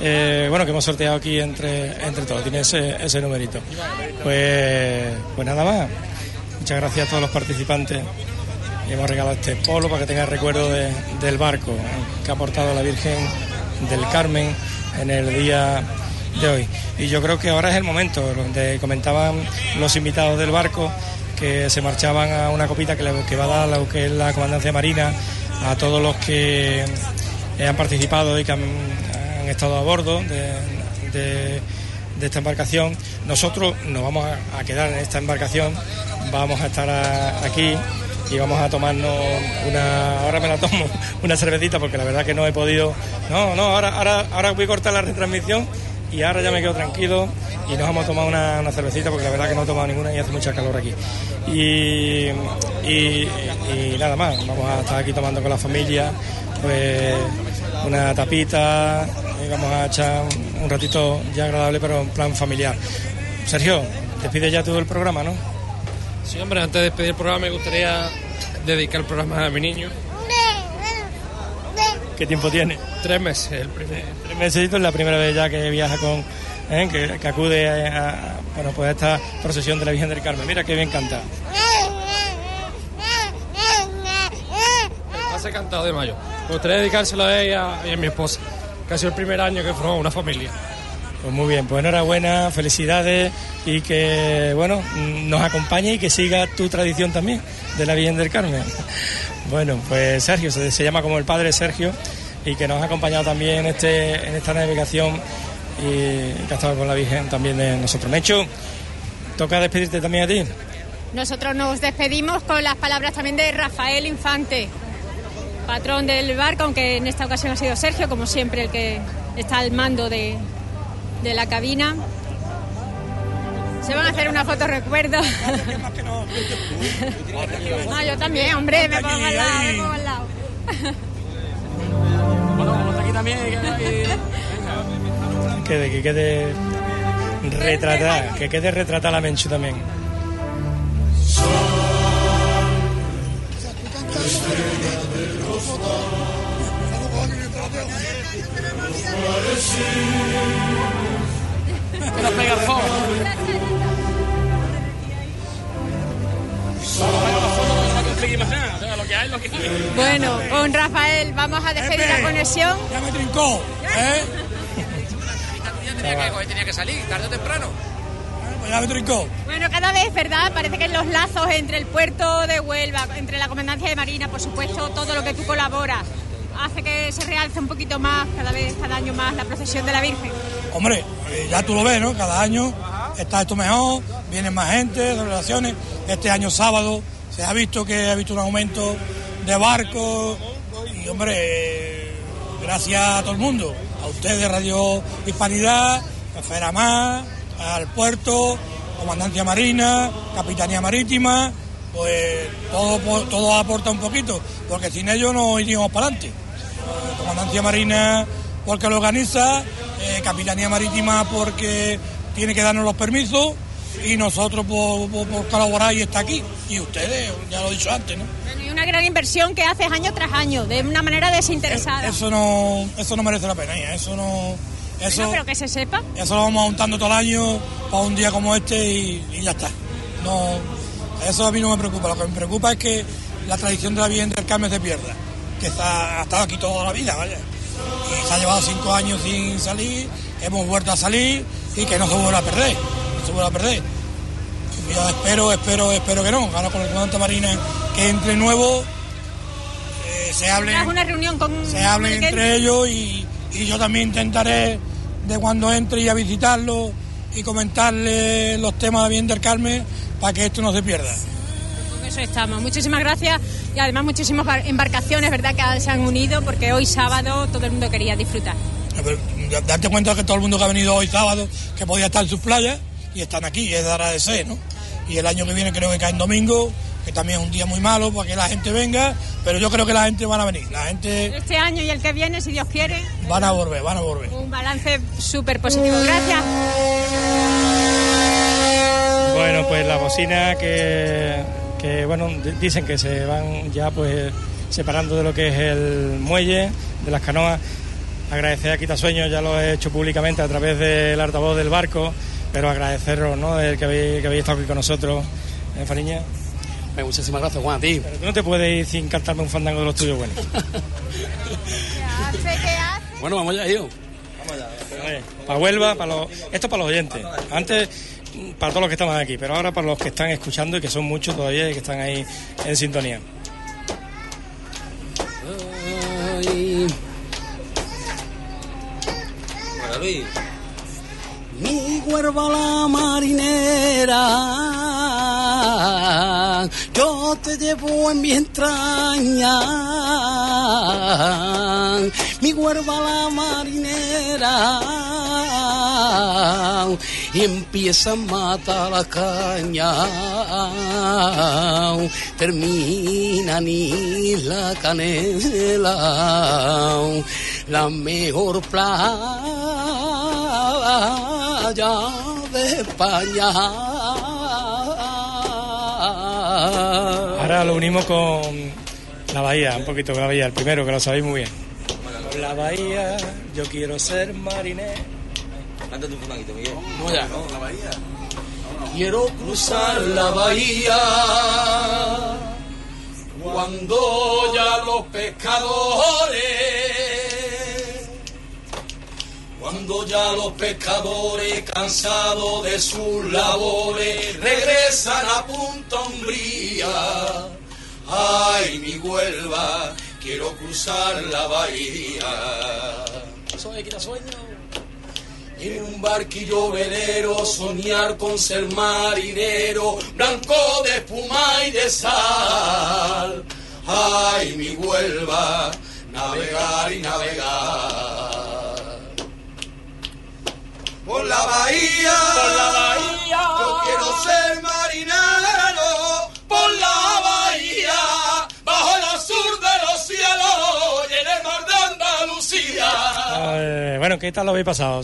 eh, bueno, que hemos sorteado aquí entre, entre todos, tiene ese, ese numerito. Pues, pues nada más, muchas gracias a todos los participantes. Y hemos regalado este polo para que tenga recuerdo de- del barco que ha aportado la Virgen del Carmen en el día de hoy. Y yo creo que ahora es el momento donde comentaban los invitados del barco que se marchaban a una copita que, le- que va a dar lo que es la comandancia marina a todos los que eh, han participado y que han, han estado a bordo de, esta embarcación. Nosotros nos vamos a, quedar en esta embarcación, vamos a estar aquí y vamos a tomarnos una, ahora me la tomo, una cervecita porque la verdad que no he podido, no, no, ahora, ahora, ahora voy a cortar la retransmisión y ahora ya me quedo tranquilo y nos vamos a tomar una, una cervecita porque la verdad que no he tomado ninguna y hace mucha calor aquí. Y, y- y nada más, vamos a estar aquí tomando con la familia, pues una tapita vamos a echar un ratito ya agradable pero en plan familiar. Sergio, despide ya todo el programa, ¿no? Sí, hombre, antes de despedir el programa me gustaría dedicar el programa a mi niño. ¿Qué tiempo tiene? Tres meses, el primer. Tres meses es la primera vez ya que viaja con, ¿eh? que, que acude a, a- bueno, pues a esta procesión de la Virgen del Carmen. Mira qué bien canta. El pase cantado de mayo. Me gustaría dedicárselo a ella y a mi esposa. Sido el primer año que formamos una familia. Pues muy bien, pues enhorabuena, felicidades y que, bueno, nos acompañe y que siga tu tradición también de la Virgen del Carmen. Bueno, pues Sergio, se, llama como el padre Sergio y que nos ha acompañado también en, este, en esta navegación y que ha estado con la Virgen también de nosotros. Mecho, toca despedirte también a ti. Nosotros nos despedimos con las palabras también de Rafael Infante, patrón del barco, aunque en esta ocasión ha sido Sergio, como siempre, el que está al mando de, de la cabina. Se van a hacer una foto recuerdo. Ah, yo también, hombre, me pongo al lado, me pongo al lado. Bueno, como está aquí también. Que, que quede retratada, que quede retratada la Menchu también. Pega el. Bueno, con Rafael vamos a despedir la conexión. Ya me trincó, ¿eh? Tenía que salir, tarde o temprano. Bueno, cada vez, ¿verdad? Parece que los lazos entre el puerto de Huelva, entre la Comandancia de Marina, por supuesto, todo lo que tú colaboras, hace que se realce un poquito más, cada vez, cada año más, la procesión de la Virgen. Hombre, eh, ya tú lo ves, ¿no? Cada año está esto mejor, vienen más gente, relaciones. Este año sábado se ha visto que ha visto un aumento de barcos y, hombre, gracias a todo el mundo, a ustedes, Radio Hispanidad, a Feramar, al puerto, Comandancia Marina, Capitanía Marítima, pues todo, todo aporta un poquito, porque sin ellos no iríamos para adelante. Comandancia Marina porque lo organiza, eh, Capitanía Marítima porque tiene que darnos los permisos y nosotros por, colaborar y está aquí. Y ustedes, ya lo he dicho antes, ¿no? y una gran inversión que haces año tras año, de una manera desinteresada. Eso no, eso no merece la pena, eso no... Eso, pero que se sepa. Eso lo vamos montando todo el año para un día como este y, ya está. No, eso a mí no me preocupa. Lo que me preocupa es que la tradición de la del Carmen se pierda, que está, ha estado aquí toda la vida, vaya. Y se ha llevado cinco años sin salir, hemos vuelto a salir y que no se vuelva a perder, no se vuelva a perder. Yo espero, espero, espero que no. Ahora con el comandante Marina que entre nuevo, eh, se hable, una reunión con, se hable entre ellos y, y yo también intentaré de cuando entre y a visitarlo y comentarle los temas de Bien del Carmen para que esto no se pierda. Con eso estamos. Muchísimas gracias y además muchísimas embarcaciones, ¿verdad?, que se han unido porque hoy sábado todo el mundo quería disfrutar. darte cuenta que todo el mundo que ha venido hoy sábado, que podía estar en sus playas y están aquí, es de agradecer, ¿no? Y el año que viene creo que cae en domingo, que también es un día muy malo para que la gente venga, pero yo creo que la gente van a venir. La gente este año y el que viene, si Dios quiere, van a volver, van a volver. Un balance súper positivo. Gracias. Bueno, pues la bocina que, que bueno, dicen que se van ya pues separando de lo que es el muelle, de las canoas. Agradecer a Quitasueños, ya lo he hecho públicamente a través del altavoz del barco, pero agradeceros, ¿no?, el que habéis, que habéis estado aquí con nosotros, en Fariña. Muchísimas gracias, Juan, a ti. Pero tú no te puedes ir sin cantarme un fandango de los tuyos buenos. bueno, vamos allá, yo. Vamos allá. Para Huelva, para los... esto para los oyentes. Antes, para todos los que estamos aquí, pero ahora para los que están escuchando y que son muchos todavía y que están ahí en sintonía. Bueno, Luis. Mi huerva la marinera. Yo te llevo en mi entraña, mi huerva la marinera, y empieza a matar la caña, termina ni la canela, la mejor playa de España Ahora lo unimos con la bahía, un poquito con la bahía, el primero, que lo sabéis muy bien. Con la bahía, yo quiero ser marinero. Cántate un poquito, Miguel. No, ya. No, la bahía. Quiero cruzar la bahía cuando ya los pescadores cuando ya los pescadores, cansados de sus labores, regresan a Punta Umbría. Ay, mi Huelva, quiero cruzar la bahía. Soy quita sueño. En un barquillo velero, soñar con ser marinero, blanco de espuma y de sal. Ay, mi Huelva, navegar y navegar por la bahía, por la bahía, yo quiero ser marinero, por la bahía, bajo el azul de los cielos y en el mar de Andalucía. bueno, ¿qué tal lo habéis pasado,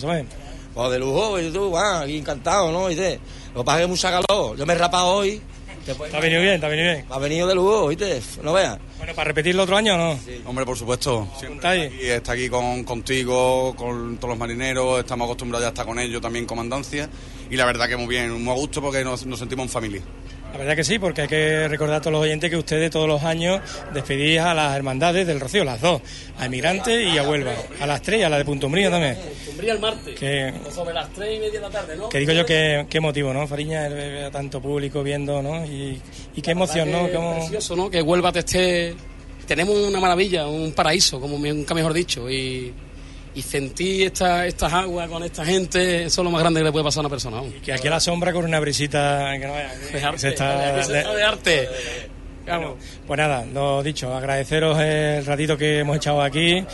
Pues de lujo, yo tú, aquí encantado, ¿no? ¿Viste? Lo que mucha calor, yo me he rapado hoy. Te ha venido bien, te ha venido bien. Ha venido de lujo, ¿viste? No veas. Bueno, ¿para repetirlo otro año no? Hombre, por supuesto. Siempre está aquí, con, contigo, con todos los marineros, estamos acostumbrados ya a estar con ellos, también comandancia. Y la verdad que muy bien, muy a gusto porque nos, sentimos en familia. La verdad que sí, porque hay que recordar a todos los oyentes que ustedes todos los años despedís a las hermandades del Rocío, las dos, a Emigrante y a Huelva, a las tres y a la de Punto Umbría también. Umbría el martes, Que, sobre las tres y media de la tarde, ¿no? que digo yo que qué motivo, ¿no? Fariña, el ver a tanto público viendo, ¿no? Y, y qué emoción, ¿no? Cómo- Precioso, ¿no? Que Huelva te esté... Tenemos una maravilla, un paraíso, como nunca mejor dicho, y, y sentir esta, estas aguas con esta gente, eso es lo más grande que le puede pasar a una persona. vamos. que aquí a la sombra con una brisita que no que arte, se está, que se está de arte. Bueno, pues nada, lo dicho, agradeceros el ratito que hemos echado aquí.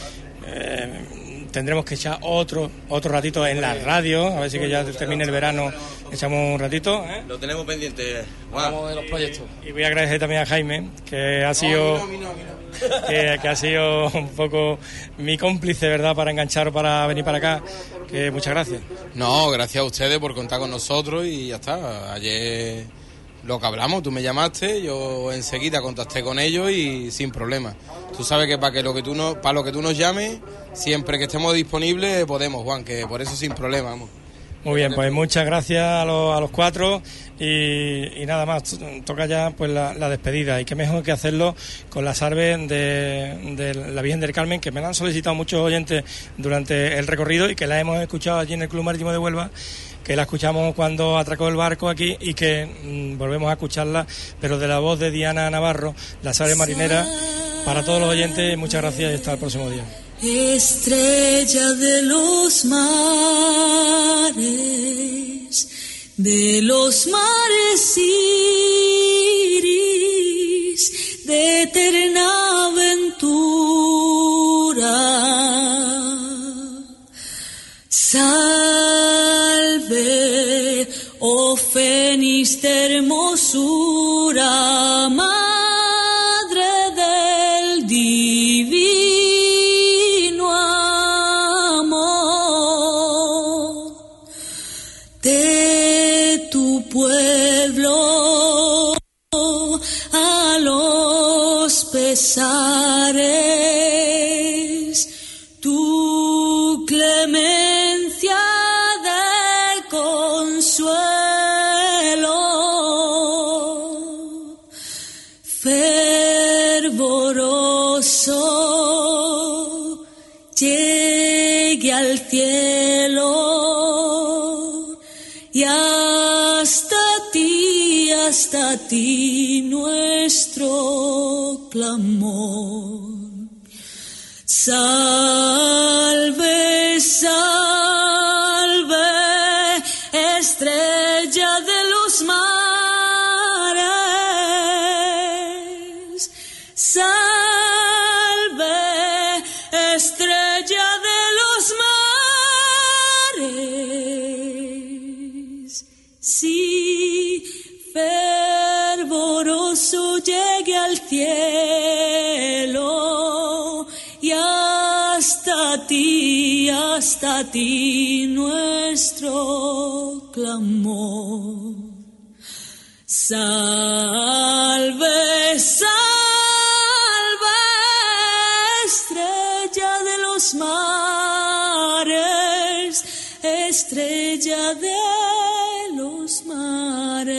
Eh, tendremos que echar otro otro ratito en la radio, a ver si que ya termine el verano, echamos un ratito. ¿eh? Lo tenemos pendiente. Vamos de los proyectos. Y voy a agradecer también a Jaime, que ha sido que, que ha sido un poco mi cómplice, ¿verdad?, para enganchar para venir para acá. Que muchas gracias. No, gracias a ustedes por contar con nosotros y ya está. Ayer lo que hablamos, tú me llamaste, yo enseguida contacté con ellos y sin problema. Tú sabes que para que lo que tú no, para lo que tú nos llames, siempre que estemos disponibles podemos, Juan, que por eso sin problema, vamos. Muy bien, pues muchas gracias a los, a los cuatro y, nada más, toca ya pues la, la despedida y qué mejor que hacerlo con las arves de, de la Virgen del Carmen que me la han solicitado muchos oyentes durante el recorrido y que la hemos escuchado allí en el Club Marítimo de Huelva que la escuchamos cuando atracó el barco aquí y que mm, volvemos a escucharla, pero de la voz de Diana Navarro, las aves marineras, para todos los oyentes, muchas gracias y hasta el próximo día. Estrella de los mares, de los mares iris, de eterna aventura. Salve, oh Fénix de hermosura, al cielo y hasta ti, hasta ti nuestro clamor. Salve, salve, estrella de los mares. Si fervoroso llegue al cielo y hasta ti, hasta ti nuestro clamor. Salve, salve, estrella de los mares, estrella de mares.